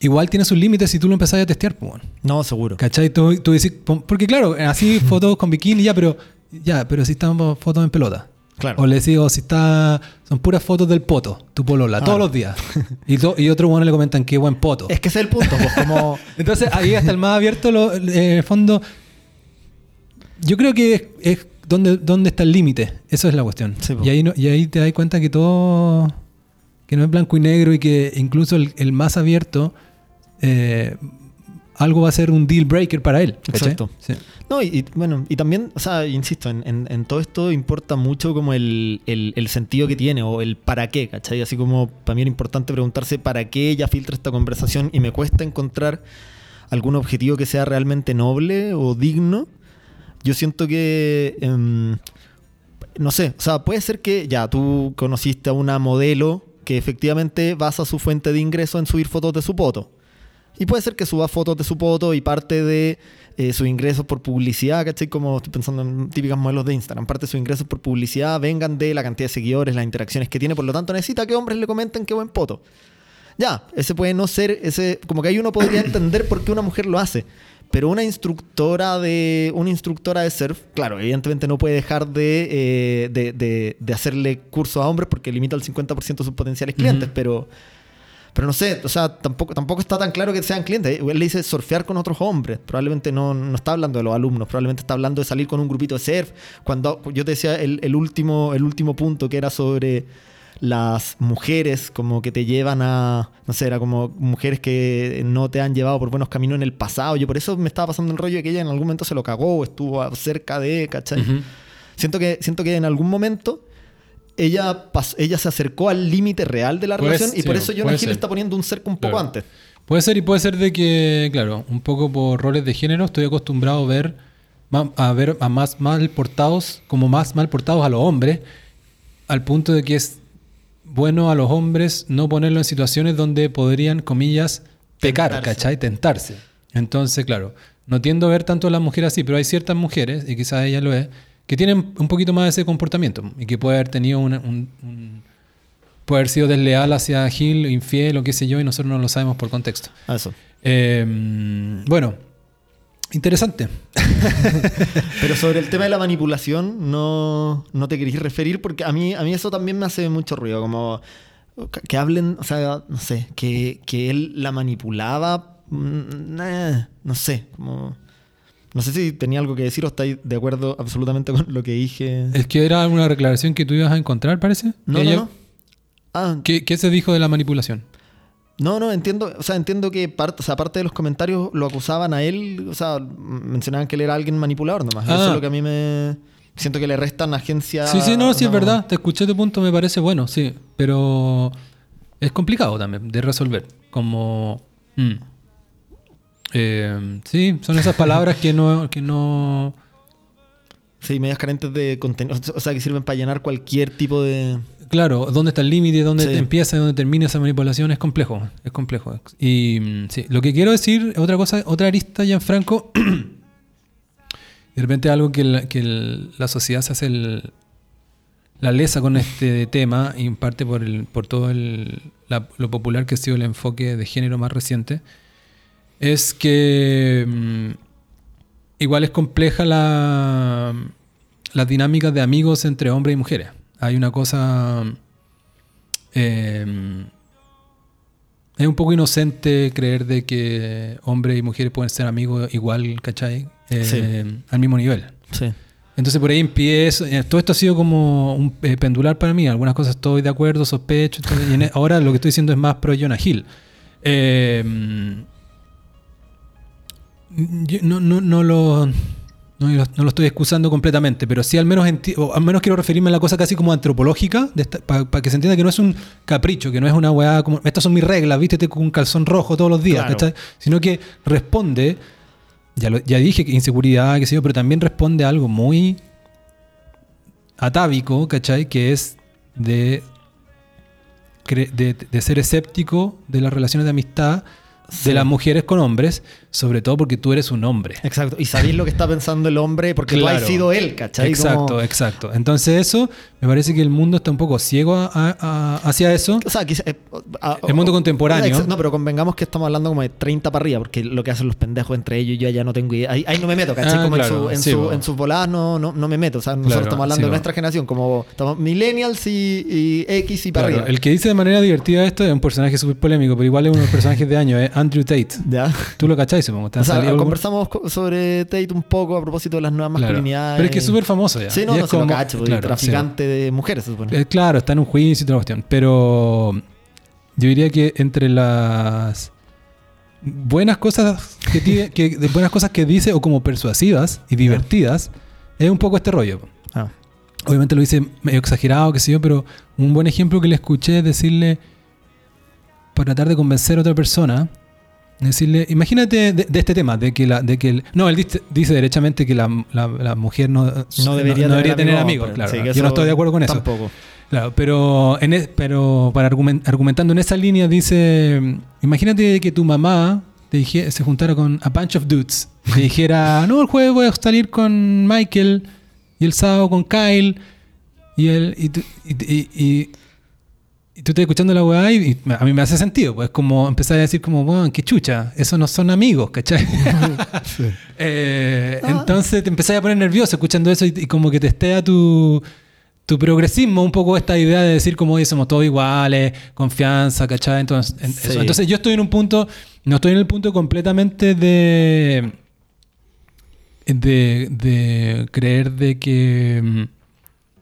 igual tiene sus límites si tú lo empezás a testear, pues, bueno. No, seguro. ¿Cachai? Tú, tú decís, porque claro, así [laughs] fotos con bikini ya, pero ya, pero si están fotos en pelota. Claro. O les digo, si está, son puras fotos del poto, tu polola, Ah. todos los días. [laughs] y, to- y otro bueno le comentan qué buen poto. Es que ese es el punto, pues como... [laughs] Entonces ahí hasta el más abierto, lo, eh, en el fondo, yo creo que es, es donde, donde está el límite. Eso es la cuestión. Sí, po. y, ahí no- y ahí te das cuenta que todo, que no es blanco y negro y que incluso el, el más abierto, eh, algo va a ser un deal breaker para él. Exacto. Sí. No, y, y, bueno, y también, o sea, insisto, en, en- en todo esto importa mucho como el, el- el sentido que tiene o el para qué, ¿cachai? Así como para mí era importante preguntarse para qué ella filtra esta conversación y me cuesta encontrar algún objetivo que sea realmente noble o digno. Yo siento que, em, no sé, o sea, puede ser que ya tú conociste a una modelo que efectivamente basa su fuente de ingreso en subir fotos de su poto. Y puede ser que suba fotos de su poto y parte de eh, sus ingresos por publicidad, ¿cachai? Como estoy pensando en típicas modelos de Instagram. Parte de sus ingresos por publicidad vengan de la cantidad de seguidores, las interacciones que tiene. Por lo tanto, necesita que hombres le comenten qué buen poto. Ya, ese puede no ser, ese como que ahí uno podría [coughs] entender por qué una mujer lo hace. pero una instructora de una instructora de surf, claro, evidentemente no puede dejar de, eh, de, de- de hacerle cursos a hombres porque limita el 50% de sus potenciales clientes, pero pero no sé, o sea, tampoco, tampoco está tan claro que sean clientes. Él le dice surfear con otros hombres. Probablemente no, no está hablando de los alumnos, probablemente está hablando de salir con un grupito de surf. Cuando yo te decía el, el último, el último punto que era sobre las mujeres como que te llevan a, no sé, era como mujeres que no te han llevado por buenos caminos en el pasado. Yo por eso me estaba pasando el rollo de que ella en algún momento se lo cagó o estuvo cerca de, ¿cachai? Ujú. Siento que, siento que en algún momento ella, ella se acercó al límite real de la relación y por eso Jonah Hill ser. está poniendo un cerco un poco Claro. antes. Puede ser y puede ser de que, claro, un poco por roles de género estoy acostumbrado a ver a ver a más mal portados, como más mal portados a los hombres, al punto de que es bueno a los hombres no ponerlo en situaciones donde podrían, comillas, pecar, Tentarse. ¿cachai? Tentarse. Entonces, claro, no tiendo a ver tanto a las mujeres así, pero hay ciertas mujeres, y quizás ella lo es, que tienen un poquito más de ese comportamiento y que puede haber tenido una- un, un- puede haber sido desleal hacia Gil, infiel o qué sé yo, y nosotros no lo sabemos por contexto. A eso. Eh, bueno, interesante. [laughs] Pero sobre el tema de la manipulación, no, no te queréis referir porque a mí, a mí eso también me hace mucho ruido. Como que hablen, o sea, no sé, que, que él la manipulaba. mm, no sé, como. No sé si tenía algo que decir o estáis de acuerdo absolutamente con lo que dije. Es que era una declaración que tú ibas a encontrar, parece. No, no, no. Ah, ¿Qué, qué se dijo de la manipulación? No, no, entiendo, o sea, entiendo que parte, o sea, aparte de los comentarios lo acusaban a él, o sea, mencionaban que él era alguien manipulador nomás. Eso Ah. es lo que a mí me siento que le restan agencia. Sí, sí, no, sí, es verdad. Te escuché tu punto, me parece bueno, sí. Pero es complicado también de resolver. Como. mm. Eh, sí, son esas palabras que no. Que no Sí, medias carentes de contenido, o sea, que sirven para llenar cualquier tipo de Claro, dónde está el límite, dónde Sí. empieza y dónde termina esa manipulación es complejo, es complejo. Y mm, sí, lo que quiero decir, otra cosa, otra arista, Gianfranco, [clears throat] de repente algo que, la, que el- la sociedad se hace el- la lesa con este tema, y en parte por, el, por todo el- la- lo popular que ha sido el enfoque de género más reciente, es que mm, igual es compleja la, las dinámicas de amigos entre hombres y mujeres. Hay una cosa... eh, es un poco inocente creer de que hombres y mujeres pueden ser amigos igual, ¿cachai? Eh, Sí. Al mismo nivel. Sí. Entonces por ahí empiezo, eh, todo esto ha sido como un eh, pendular para mí, algunas cosas estoy de acuerdo, sospecho, entonces, y en- ahora lo que estoy diciendo es más pro Jonah Hill. Eh, yo no, no, no lo, no, lo- no lo estoy excusando completamente, pero sí al menos, o al menos quiero referirme a la cosa casi como antropológica, para que se entienda que no es un capricho, que no es una weá como, estas son mis reglas, vístete con un calzón rojo todos los días, sino que responde, ya, lo- ya dije que inseguridad, qué sé yo, pero también responde a algo muy atávico, ¿cachai? Que es de, de ser escéptico de las relaciones de amistad Sí. de las mujeres con hombres, sobre todo porque tú eres un hombre. Exacto. Y sabéis lo que está pensando el hombre porque tú has Claro. sido él, ¿cachai? Exacto, Como- exacto. Entonces eso, me parece que el mundo está un poco ciego a- a- hacia eso. O sea, quizá- eh, a- El mundo contemporáneo. No, pero convengamos que estamos hablando como de 30 para arriba, porque lo que hacen los pendejos entre ellos, yo ya no tengo idea. Ahí, ahí no me meto, ¿cachai? Ah, como claro, en, su- en, sí, su- en sus voladas no, no, no me meto. O sea, nosotros Claro, estamos hablando sí, de nuestra generación, como estamos millennials y, y X y para Claro, arriba. el que dice de manera divertida esto es un personaje súper polémico, pero igual es uno de los personajes de año, es Andrew Tate. ¿Ya? Tú lo cacháis, supongo. ¿Te O han sea, salido algún- conversamos co- sobre Tate un poco a propósito de las nuevas Claro. masculinidades. Pero es que es súper famoso ya. Sí, no, Y no es se lo como- cacho, claro, traficante de mujeres, se supone. Eh, claro, está en un juicio y toda la cuestión. Pero yo diría que entre las buenas cosas que, tiene- que de buenas cosas que dice o como persuasivas y divertidas es un poco este rollo. Ah. Obviamente lo dice medio exagerado, qué sé yo, pero un buen ejemplo que le escuché es decirle, para tratar de convencer a otra persona, decirle, imagínate de, de este tema, de que la, de que el- no, él dice, dice derechamente que la, la- la mujer no, No debería, tener, amigos, claro. sí, yo no estoy de acuerdo con eso. Tampoco. Claro, pero, en e- pero para argumen- argumentando en esa línea dice, imagínate que tu mamá te dije- se juntara con a bunch of dudes, te dijera, [laughs] no, el jueves voy a salir con Michael y el sábado con Kyle y el y- y- y- tú estás escuchando la weá y, a mí me hace sentido, pues como empezar a decir como, weón, qué chucha, esos no son amigos, ¿cachai? [laughs] [laughs] Eh, Entonces te empezás a poner nervioso escuchando eso y, y como que testea tu, tu progresismo, un poco esta idea de decir como, oye, somos todos iguales, confianza, ¿cachai? Entonces, en- Sí. eso. Entonces yo estoy en un punto, no estoy en el punto completamente de... De, de creer de que...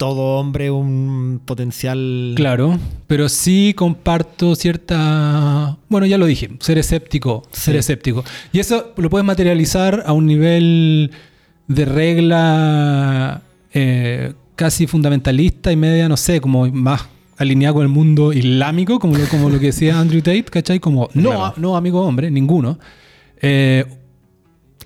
Todo hombre un potencial. Claro, pero sí comparto cierta... Bueno, ya lo dije, ser escéptico, ser escéptico. Y eso lo puedes materializar a un nivel de regla eh, casi fundamentalista y media, no sé, como más alineado con el mundo islámico, como lo, como lo que decía [laughs] Andrew Tate, ¿cachai? Como, no, Claro. no amigo hombre, ninguno. Eh,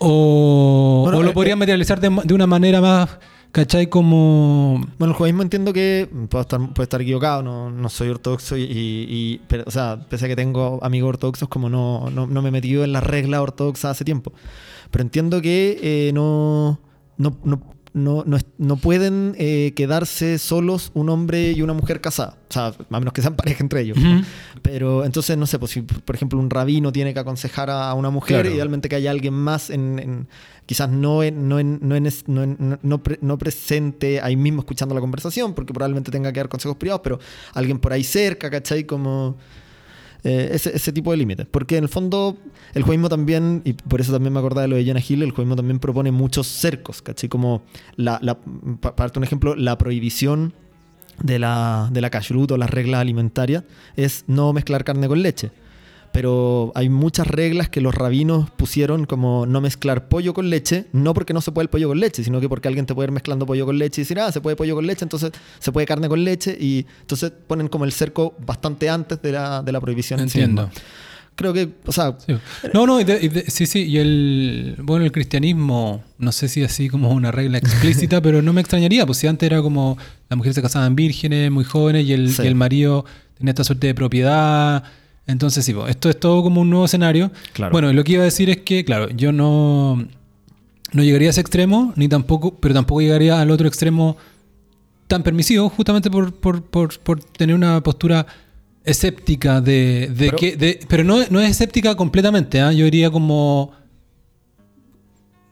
o, Bueno, o lo eh, podrías eh, materializar de, de una manera más, ¿cachai? Como... Bueno, el judaísmo entiendo que puedo estar, puedo estar equivocado, no, no soy ortodoxo y, pero, o sea, pese a que tengo amigos ortodoxos, como no, no, no me he metido en las reglas ortodoxas hace tiempo. Pero entiendo que eh, no, no, no, no no pueden eh, quedarse solos un hombre y una mujer casada. O sea, a menos que sean [laughs] pareja entre ellos. Pero entonces, no sé, pues si por ejemplo un rabino tiene que aconsejar a una mujer, Claro. idealmente que haya alguien más en, en- quizás no en, no, en- no, en no, en- no pre- no presente ahí mismo escuchando la conversación, porque probablemente tenga que dar consejos privados, pero alguien por ahí cerca, ¿cachai? Como eh, ese, ese tipo de límites. Porque en el fondo el judaísmo también, y por eso también me acordaba de lo de Jenna Hill, el judaísmo también propone muchos cercos, ¿cachai? Como, la, la, pa- para darte un ejemplo, la prohibición de la, de la kashrut o las reglas alimentarias es no mezclar carne con leche. Pero hay muchas reglas que los rabinos pusieron como no mezclar pollo con leche, no porque no se puede el pollo con leche, sino que porque alguien te puede ir mezclando pollo con leche y decir, ah, se puede pollo con leche, entonces se puede carne con leche, y entonces ponen como el cerco bastante antes de la, de la prohibición. en sí Entiendo. Creo que, o sea, Sí. No, no, y de- y de- sí, sí, y el, bueno, el cristianismo, no sé si así como una regla explícita, [laughs] pero no me extrañaría, pues si antes era como las mujeres se casaban vírgenes, muy jóvenes, y el, Sí. y el marido tenía esta suerte de propiedad, entonces sí, pues, esto es todo como un nuevo escenario. Claro. Bueno, lo que iba a decir es que, claro, yo no, no llegaría a ese extremo, ni tampoco, pero tampoco llegaría al otro extremo tan permisivo, justamente por, por, por, por tener una postura escéptica de, de Pero- que. de- pero no, no es escéptica completamente, ¿ah? yo diría como.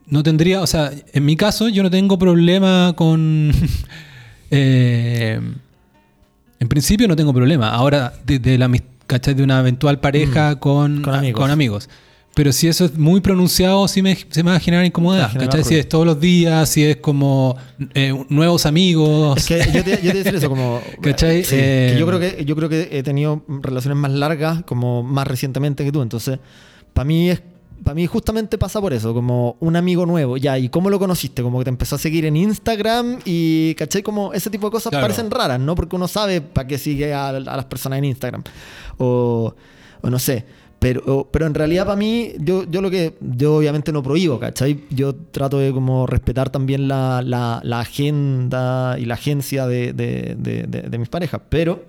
No tendría, o sea, en mi caso yo no tengo problema con. [laughs] eh, en principio no tengo problema. Ahora, de, de la, mis- ¿cachai? de una eventual pareja con, Mm. Con amigos. con amigos. Pero si eso es muy pronunciado, sí me, se me va a generar incomodidad. ¿cachai? Si es todos los días, si es como eh, nuevos amigos. Es que yo te, yo te decir eso, como. [laughs] ¿Cachai? Sí, Eh, que yo, creo que, yo creo que he tenido relaciones más largas, como más recientemente que tú. Entonces, para mí es. Para mí justamente pasa por eso, como un amigo nuevo, ya, ¿y cómo lo conociste? Como que te empezó a seguir en Instagram y, ¿cachai? Como ese tipo de cosas Claro. parecen raras, ¿no? Porque uno sabe para qué sigue a, a las personas en Instagram. O, o no sé. Pero, o- pero en realidad para mí, yo, yo lo que, yo obviamente no prohíbo, ¿cachai? Yo trato de como respetar también la, la- la agenda y la agencia de, de- de- de- de mis parejas. Pero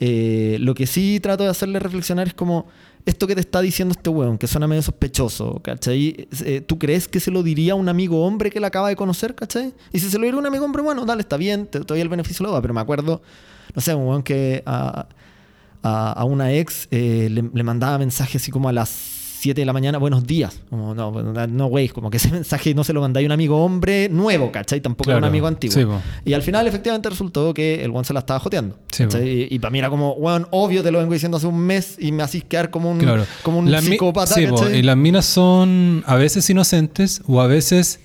eh, lo que sí trato de hacerle reflexionar es como esto que te está diciendo este weón, que suena medio sospechoso, ¿cachai? Eh, ¿Tú crees que se lo diría a un amigo hombre que la acaba de conocer, ¿cachai? Y si se lo diría a un amigo hombre, bueno, dale, está bien, te, doy el beneficio de la duda, pero me acuerdo, no sé, un weón que a, a, a una ex eh, le, le mandaba mensajes así como a las 7 de la mañana, buenos días. Como, no, no, güey, como que ese [laughs] mensaje no se lo mandáis a un amigo hombre nuevo, ¿cachai? Tampoco a un amigo antiguo. Sí. Y al final, efectivamente, resultó que el one se la estaba joteando. Sí, y, y para mí era como, weón, obvio te lo vengo diciendo hace un mes y me hacís quedar como un, Claro. como un psicópata. sí, y las minas son a veces inocentes o a veces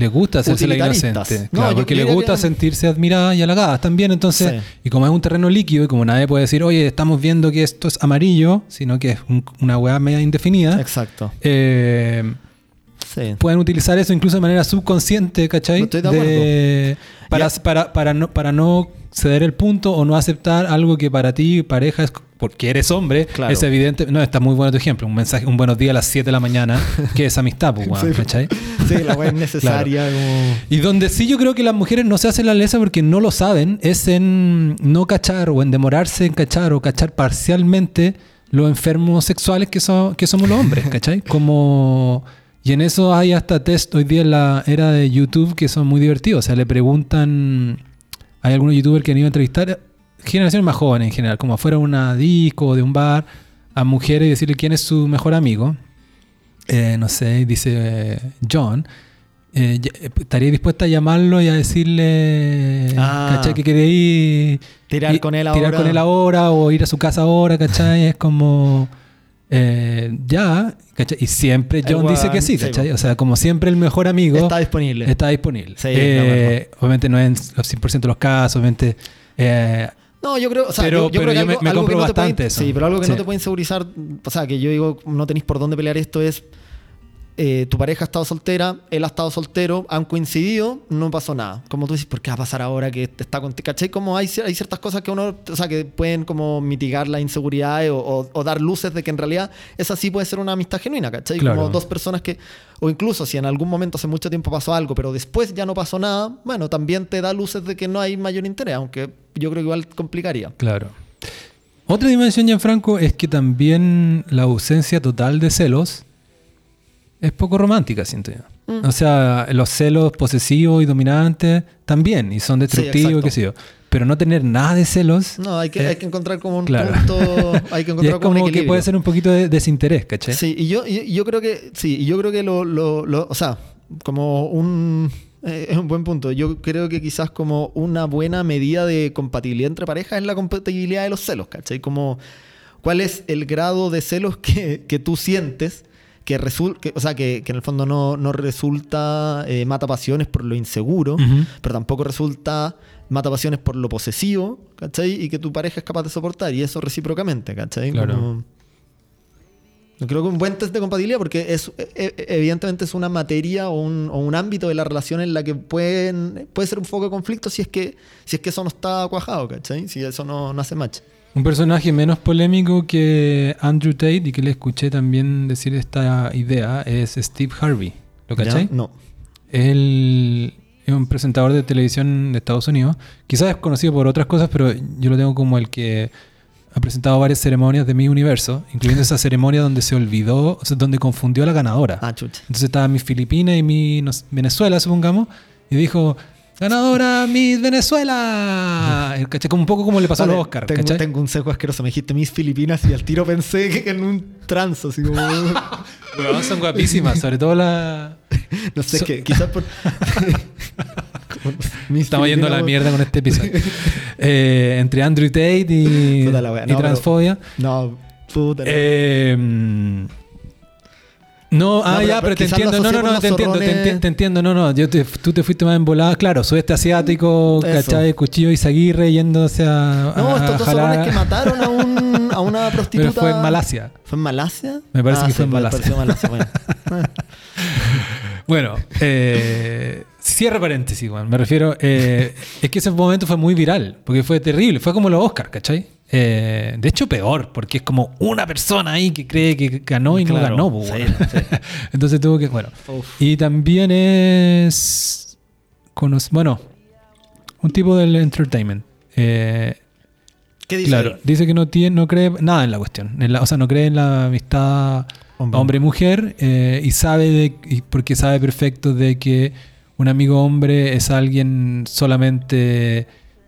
les gusta hacerse la inocente. No, Claro, porque diría gusta que- sentirse admiradas y halagadas también. Entonces, Sí. y como es un terreno líquido y como nadie puede decir, oye, estamos viendo que esto es amarillo, sino que es un- una weá media indefinida, Exacto. eh, Sí. pueden utilizar eso incluso de manera subconsciente, ¿cachai? No estoy de para, Ya. para, para, no, para no ceder el punto o no aceptar algo que para ti, pareja, es porque eres hombre, Claro. es evidente. No, está muy bueno tu ejemplo. Un mensaje, un buenos días a las 7 de la mañana, [laughs] que es amistad, pues, Sí. ¿cachai? Sí, la weá es necesaria. como- Y donde sí yo creo que las mujeres no se hacen la lesa porque no lo saben, es en no cachar o en demorarse en cachar o cachar parcialmente los enfermos sexuales que, son, que somos los hombres, ¿cachai? Como... Y en eso hay hasta test hoy día en la era de YouTube que son muy divertidos. O sea, le preguntan... Hay algunos youtubers que han ido a entrevistar generaciones más jóvenes en general, como afuera de una disco o de un bar, a mujeres y decirle quién es su mejor amigo. Eh, no sé, dice eh, John. eh, eh, estaría dispuesta a llamarlo y a decirle Ah. ¿cachai? que quiere ir Tirar y- con él tirar ahora. con él ahora o ir a su casa ahora ¿cachai? es como eh, ya ¿cachai? y siempre John dice que sí ¿cachai? o sea como siempre el mejor amigo Está disponible. está disponible Sí, Eh, obviamente no en los 100% de los casos obviamente eh, No, yo creo, o sea, Pero- yo, yo pero creo que yo me- algo, me algo que compro no te puede- bastante eso. Sí, pero algo que Sí. no te puede insegurizar, o sea, que yo digo, no tenéis por dónde pelear esto es, eh, tu pareja ha estado soltera, él ha estado soltero, han coincidido, no pasó nada. Como tú dices, ¿por qué va a pasar ahora que está contigo? ¿Cachai? Como hay, hay ciertas cosas que uno, o sea, que pueden como mitigar la inseguridad o, o- o dar luces de que en realidad esa sí puede ser una amistad genuina, ¿cachai? Claro. Como dos personas que, o incluso si en algún momento hace mucho tiempo pasó algo, pero después ya no pasó nada, bueno, también te da luces de que no hay mayor interés, aunque yo creo que igual complicaría. Claro. Otra dimensión, Gianfranco, es que también la ausencia total de celos es poco romántica, siento yo. Mm. O sea, los celos posesivos y dominantes también, y son destructivos, exacto. qué sé yo. Pero no tener nada de celos. No, hay que, eh, hay que encontrar como un claro. punto, [laughs] hay que y encontrar es como un que puede ser un poquito de desinterés, ¿cachai? Sí, y yo, y- y yo creo que, sí, y yo creo que lo, lo- lo- o sea, como un, eh, es un buen punto. Yo creo que quizás como una buena medida de compatibilidad entre parejas es la compatibilidad de los celos, ¿cachai? Como, ¿cuál es el grado de celos que, que tú sientes? Que resulta, o sea, que, que en el fondo no, no resulta eh, mata pasiones por lo inseguro, pero tampoco resulta mata pasiones por lo posesivo, ¿cachai? Y que tu pareja es capaz de soportar, y eso recíprocamente, ¿cachai? Claro. Como- creo que un buen test de compatibilidad, porque es e- e- evidentemente es una materia o un, o un ámbito de la relación en la que pueden, puede ser un foco de conflicto si es que, si es que eso no está cuajado, ¿cachai? Si eso no, no hace match. Un personaje menos polémico que Andrew Tate y que le escuché también decir esta idea es Steve Harvey. ¿Lo cachai? ¿Ya? No. Él es un presentador de televisión de Estados Unidos. Quizás es conocido por otras cosas, pero yo lo tengo como el que ha presentado varias ceremonias de mi universo, incluyendo esa ceremonia donde se olvidó, o sea, donde confundió a la ganadora. Ah, chucha. Entonces estaba Miss Filipinas y mi no Venezuela, supongamos, y dijo, ganadora Miss Venezuela. ¿Cachai? Como un poco como le pasó a los Vale, Oscar, tengo, ¿cachai? tengo un seco asqueroso. Me dijiste mis Filipinas y al tiro pensé que en un transo, así como. [laughs] Son guapísimas, sobre todo la... [laughs] No sé, So- que quizás por. [laughs] Miss Estamos yendo a la mierda con este episodio. Eh, entre Andrew Tate y, No, pero- transfobia. No, puta. Eh, no, ah, ya, pero pero te entiendo. No, no, no, te entiendo, te, zorrones. enti- te entiendo. No, no, yo te- tú te fuiste más embolada. Claro, sudeste asiático, Eso. ¿cachai? Cuchillo Izaguirre yéndose a. No, a estos dos jalar- que mataron a, un, a una prostituta. [laughs] Pero fue en Malasia. ¿Fue en Malasia? Me parece Ah, que fue en Malasia. Malasia, bueno. [laughs] Bueno, eh, cierre paréntesis, Juan. Me refiero. eh, es que ese momento fue muy viral, porque fue terrible. Fue como los Oscars, ¿cachai? Eh, de hecho, peor, porque es como una persona ahí que cree que ganó y no Claro, ganó. sí, weón. sí. [laughs] Entonces tuvo que. Bueno. Uf. Y también es. Bueno, un tipo del entertainment. Eh, ¿Qué dice? claro, dice que no tiene, no cree nada en la cuestión. En la- o sea, no cree en la amistad Hombre. hombre-mujer eh, y sabe de, y porque sabe perfecto de que un amigo hombre es alguien solamente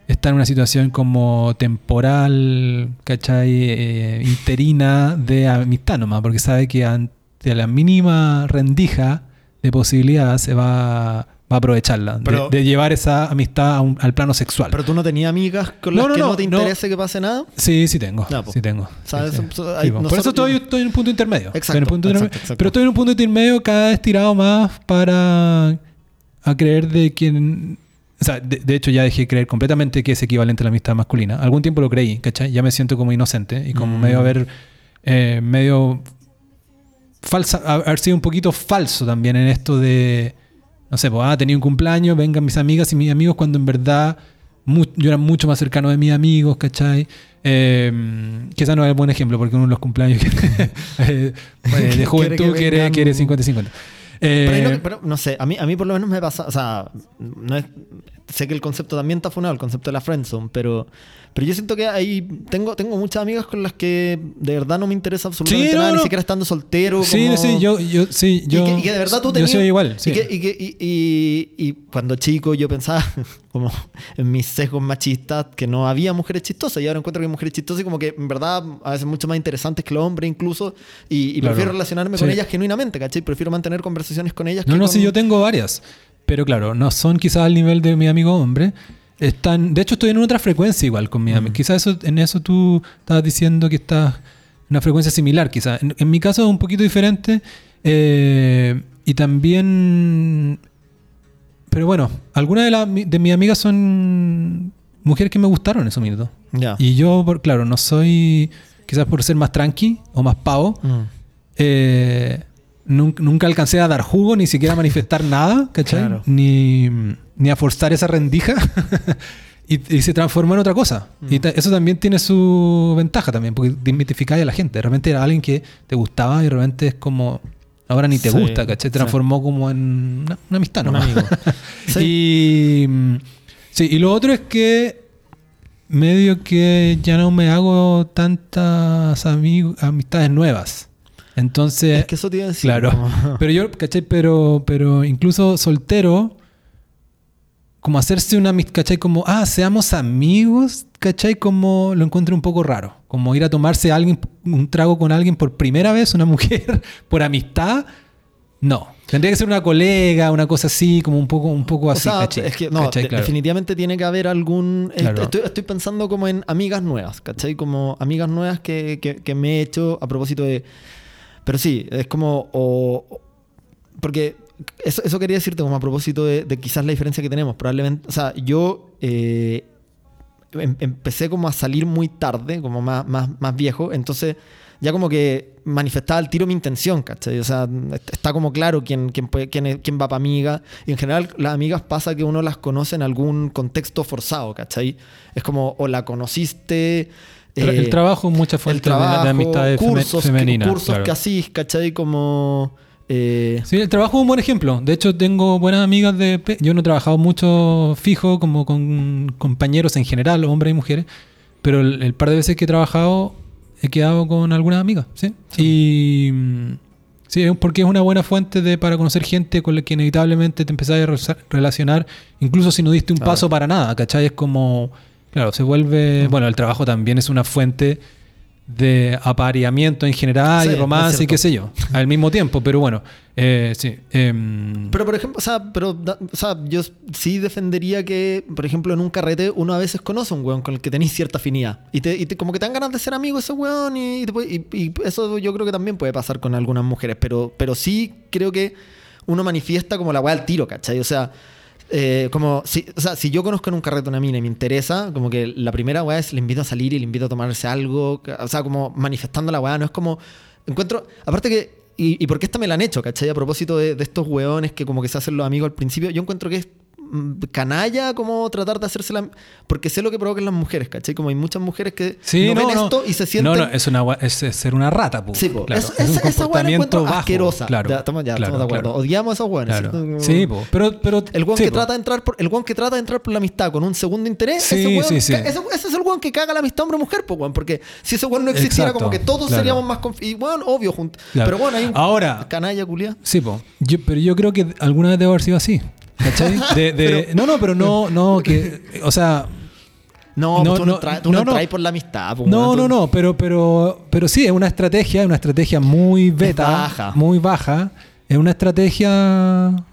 está en una situación como temporal, ¿cachai? Eh, interina de amistad nomás, porque sabe que ante la mínima rendija de posibilidad se va, va a aprovecharla, de- Pero- de, llevar esa amistad un- al plano sexual. Pero tú no tenías amigas con No, las no, que no, no, te interese que pase nada. Sí, sí tengo. Po. sí tengo. ¿Sabes? Sí, sí. So- Sí, hay- po. Por eso estoy, estoy en un punto intermedio. Estoy Exacto, punto exacto, intermedio. exacto. Pero estoy en un punto intermedio cada vez tirado más para a creer de que... O sea, de, de hecho ya dejé de creer completamente que es equivalente a la amistad masculina. Algún tiempo lo creí, ¿cachai? Ya me siento como inocente y como Mm. medio haber... eh, medio... Falsa, haber sido un poquito falso también en esto de... No sé, pues, ah, tenía un cumpleaños, vengan mis amigas y mis amigos cuando en verdad yo era mucho más cercano de mis amigos, ¿cachai? Eh, quizá no es el buen ejemplo porque uno de los cumpleaños [laughs] eh, eh, de juventud quiere, quiere 50-50. Eh, Pero, ahí no, pero no sé, a mí, a mí por lo menos me pasa, o sea, no es, sé que el concepto también está funado, el concepto de la friendzone, pero, pero yo siento que ahí tengo, tengo muchas amigas con las que de verdad no me interesa absolutamente Sí, no, nada, no. ni siquiera estando soltero. Sí, como- sí, yo, yo, sí, yo. y, que, y que de verdad tú Yo tenías... soy igual, sí. Y, que- y que- y- cuando chico yo pensaba, [laughs] como en mis sesgos machistas, que no había mujeres chistosas. Y ahora encuentro que hay mujeres chistosas y como que en verdad a veces mucho más interesantes que los hombres incluso. Y, Claro. prefiero relacionarme con Sí. ellas genuinamente, ¿cachai? Prefiero mantener conversaciones con ellas No, que no, con- sí, yo tengo varias. Pero claro, no son quizás al nivel de mi amigo hombre. Están, de hecho, estoy en otra frecuencia igual con mi Mm. amigo. Quizás eso, en eso tú estabas diciendo que estás en una frecuencia similar, quizás. En, en mi caso es un poquito diferente. eh, y también. Pero bueno, algunas de, de mis amigas son mujeres que me gustaron en esos minutos. Ya. Y yo, por, claro, no soy. Quizás por ser más tranqui o más pavo. Mm. Eh, nun- nunca alcancé a dar jugo, ni siquiera a manifestar nada, ¿cachai? Claro. Ni, ni a forzar esa rendija. [laughs] y, y se transformó en otra cosa. Mm. Y ta- eso también tiene su ventaja también, porque desmitificáis a la gente. De repente era alguien que te gustaba y de repente es como... Ahora ni te Sí, gusta, ¿cachai? Te sí. transformó como en una, una amistad, Un ¿no? amigo. [laughs] Y, mm, sí, y lo otro es que medio que ya no me hago tantas amistades nuevas. Entonces, Es que eso te iba a decir. claro. como- [laughs] Pero yo, ¿cachai? Pero, pero incluso soltero, como hacerse una amistad, ¿cachai? Como, ah, seamos amigos, ¿cachai? Como lo encuentro un poco raro. Como ir a tomarse a alguien, un trago con alguien por primera vez, una [laughs] mujer, por amistad. No. Tendría que ser una colega, una cosa así, como un poco, un poco O así, sea, ¿cachai? es que no, ¿Cachai? Claro. definitivamente tiene que haber algún... est- Claro. Estoy, estoy pensando como en amigas nuevas, ¿cachai? Como amigas nuevas que, que- que me he hecho a propósito de... Pero sí, es como... o- porque eso, eso quería decirte como a propósito de, de quizás la diferencia que tenemos. Probablemente... O sea, yo... eh, em- empecé como a salir muy tarde, como más, más, más viejo, entonces ya como que manifestaba al tiro mi intención, ¿cachai? O sea, est- está como claro quién, quién, puede- quién, quién va para amiga. Y en general las amigas pasa que uno las conoce en algún contexto forzado, ¿cachai? Es como, o la conociste... Eh, el trabajo es mucha el fuente de- trabajo, de, amistades cursos, que- cursos claro. que hacís, ¿cachai? Como... eh, Sí, el trabajo es un buen ejemplo. De hecho, tengo buenas amigas de... Yo no he trabajado mucho fijo como con compañeros en general, hombres y mujeres, pero el, el par de veces que he trabajado he quedado con algunas amigas, ¿sí? Y... mm, Sí, porque es una buena fuente de, para conocer gente con la que inevitablemente te empezás a re- relacionar, incluso si no diste un paso para nada, ¿cachai? Es como... Claro, se vuelve... Bueno, el trabajo también es una fuente de apareamiento en general Sí, y romance y qué sé yo, al mismo tiempo, pero bueno, eh, sí. em, Pero por ejemplo, o sea, pero, o sea, yo sí defendería que, por ejemplo, en un carrete uno a veces conoce a un weón con el que tenéis cierta afinidad. Y, te, y te- como que te dan ganas de ser amigo ese weón y, y- y eso yo creo que también puede pasar con algunas mujeres. Pero, pero sí creo que uno manifiesta como la weá al tiro, ¿cachai? O sea, eh, como si, o sea, si yo conozco en un carrete una mina y me interesa, como que la primera weá es le invito a salir y le invito a tomarse algo. O sea, como manifestando la weá, no es como. Encuentro. Aparte que. Y, y porque esta me la han hecho, ¿cachai? A propósito de, de estos weones que como que se hacen los amigos al principio, yo encuentro que es canalla como tratar de hacerse la... Porque sé lo que provocan las mujeres, ¿cachai? Como hay muchas mujeres que Sí, no, no, ven no. esto y se sienten... No, no, es, una, es, es ser una rata, pu. Sí, po. Claro, Es- es un esa, bajo. asquerosa. Claro, ya, estamos, ya, claro, estamos de acuerdo. Odiamos a esos. Como- Sí, po. pero, pero El sí, que po. trata de entrar por, el que trata de entrar por la amistad con un segundo interés, Sí, ese, sí, ese, ese es el weón que caga la amistad hombre-mujer, pues weón, porque si ese weón no existiera, Exacto, como que todos seríamos más confi- y weón, obvio, juntos. Pero bueno, hay un Ahora- canalla culia. Sí, po. Yo, pero yo creo que alguna vez debo haber sido así. ¿Cachai? [laughs] De, de- no, no, pero no, no, que. O sea. No, No, pues tú no, no, tra- tú no, traes por la amistad, pues, No, no, no, pero, pero, pero sí, es una estrategia, es una estrategia muy beta, baja. muy baja. Es una estrategia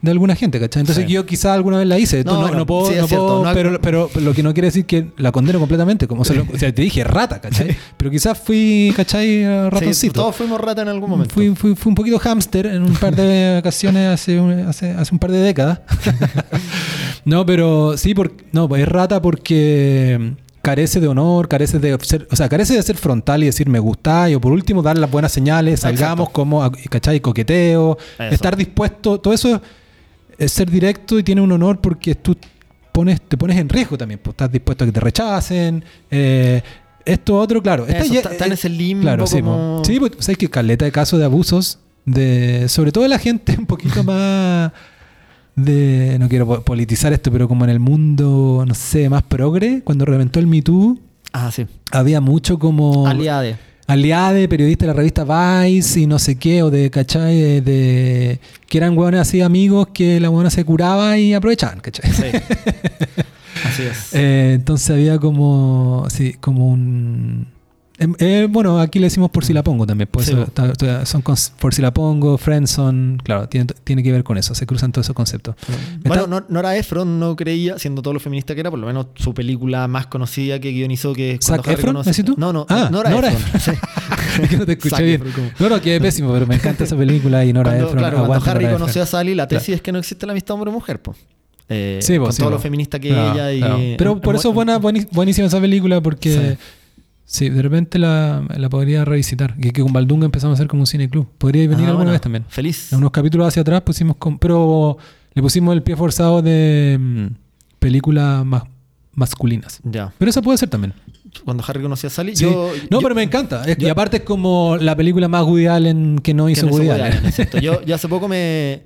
de alguna gente, ¿cachai? Entonces Sí. yo quizá alguna vez la hice. No, No, bueno, no puedo, sí, no puedo- hay- pero, pero lo que no quiere decir que la condeno completamente. Como, o, sea, lo- o sea, te dije rata, ¿cachai? Pero quizás fui, ¿cachai? Sí, Ratoncito. todos fuimos rata en algún momento. Fui, fui- fui un poquito hámster en un par de [laughs] ocasiones hace un, hace, hace un par de décadas. [laughs] [laughs] no, pero sí, por, no, pues es rata porque carece de honor, carece de ser, o sea, carece de ser frontal y decir me gusta, o por último dar las buenas señales, salgamos Exacto. como, a- ¿cachai? Coqueteo, Eso. estar dispuesto, todo eso es ser directo y tiene un honor porque tú pones, te pones en riesgo también, pues estás dispuesto a que te rechacen. eh, esto otro, claro. Eso, ya- está- está en ese limbo Claro, sí, como- po. sí, pues sabes que caleta de casos de abusos, de sobre todo de la gente [laughs] un poquito [laughs] más de, no quiero po- politizar esto, pero como en el mundo, no sé, más progre, cuando reventó el Me Too, Ah, sí. había mucho como Aliade. aliade, periodista de la revista Vice y no sé qué, o de, ¿cachai? De, de- que eran hueones así amigos que la hueona se curaba y aprovechaban, ¿cachai? Sí. [laughs] Así es. Eh, entonces había como, sí, como un... em, eh, bueno, aquí le decimos por si la pongo también. Pues Sí, eso, son por si la pongo, Friendson, claro, tiene, tiene que ver con eso, se cruzan todos esos conceptos. Bueno, Está- Nor- Nora Ephron no creía, siendo todo lo feminista que era, por lo menos su película más conocida que guionizó, que es ¿Zac Efron, conoce- tú? No, no, Ah, Nora, Nora Ephron. sí. [laughs] Es que no te escuché Zac bien. Efron, No, no, quedé pésimo, pero me encanta esa película y Nora Cuando, Ephron. claro, cuando Harry Nora conoció a Ephron. Sally, la tesis Claro. es que no existe la amistad hombre-mujer, pues. Eh, Sí, con sí, todo po. lo feminista que Claro, ella y... claro. Pero por es eso buena, buenísima esa película porque... Sí. de repente la, la podría revisitar. Que, que con Baldunga empezamos a hacer como un cine club. Podría venir Ah, alguna bueno, vez también. Feliz. En unos capítulos hacia atrás pusimos con, pero le pusimos el pie forzado de mm, películas más masculinas. Ya. Pero eso puede ser también. Cuando Harry conoció a Sally, Sí. yo... no, yo- pero me encanta. Es- y aparte es como la película más Woody Allen que no que hizo no hizo Woody Woody Allen. [laughs] Yo, yo hace poco me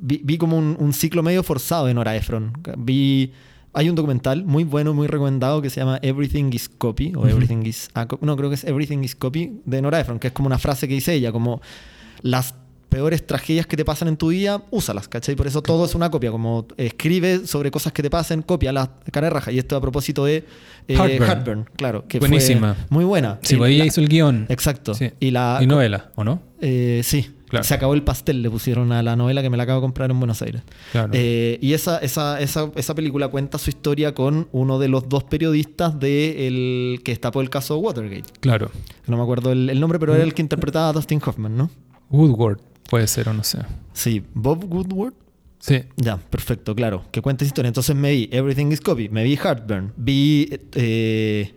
vi, vi como un, un ciclo medio forzado de Nora Ephron. Vi hay un documental muy bueno, muy recomendado que se llama Everything is Copy o. Everything is a Co- no creo que es Everything is Copy de Nora Ephron, que es como una frase que dice ella, como las peores tragedias que te pasan en tu día, úsalas, ¿cachai? Por eso todo es una copia, como escribe sobre cosas que te pasen, copia la cara de raja. Y esto a propósito de eh, Heartburn. Heartburn. claro, que Buenísima. fue muy buena. Sí, Y pues ella la- hizo el guion. Exacto. Sí. Y la Y novela, ¿o no? eh, sí, Claro. se acabó el pastel, le pusieron a la novela que me la acabo de comprar en Buenos Aires. Claro. Eh, y esa, esa, esa, esa película cuenta su historia con uno de los dos periodistas de el, que destapó el caso Watergate. claro. No me acuerdo el, el nombre, pero era el que interpretaba a Dustin Hoffman, ¿no? Woodward puede ser o no sé. Sí, Bob Woodward. Sí. Ya, perfecto, claro. Que cuenta esa historia. Entonces me vi Everything is Copy, me vi Heartburn, vi eh,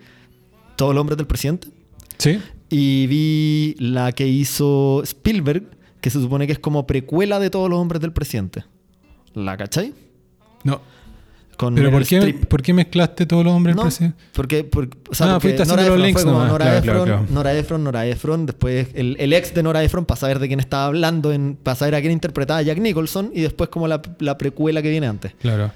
Todos los hombres del presidente Sí. y vi la que hizo Spielberg, que se supone que es como precuela de Todos los hombres del presidente. ¿La cachai? No. Con Pero ¿por qué, Streep. ¿por qué mezclaste todos los hombres del No, presidente? porque, porque, o sea, Ah, porque Nora links fue como. Nora, Claro, claro. Nora Ephron, Nora Ephron, después el, el ex de Nora Ephron para saber de quién estaba hablando, en, para saber a quién interpretaba Jack Nicholson y después como la, la precuela que viene antes. Claro.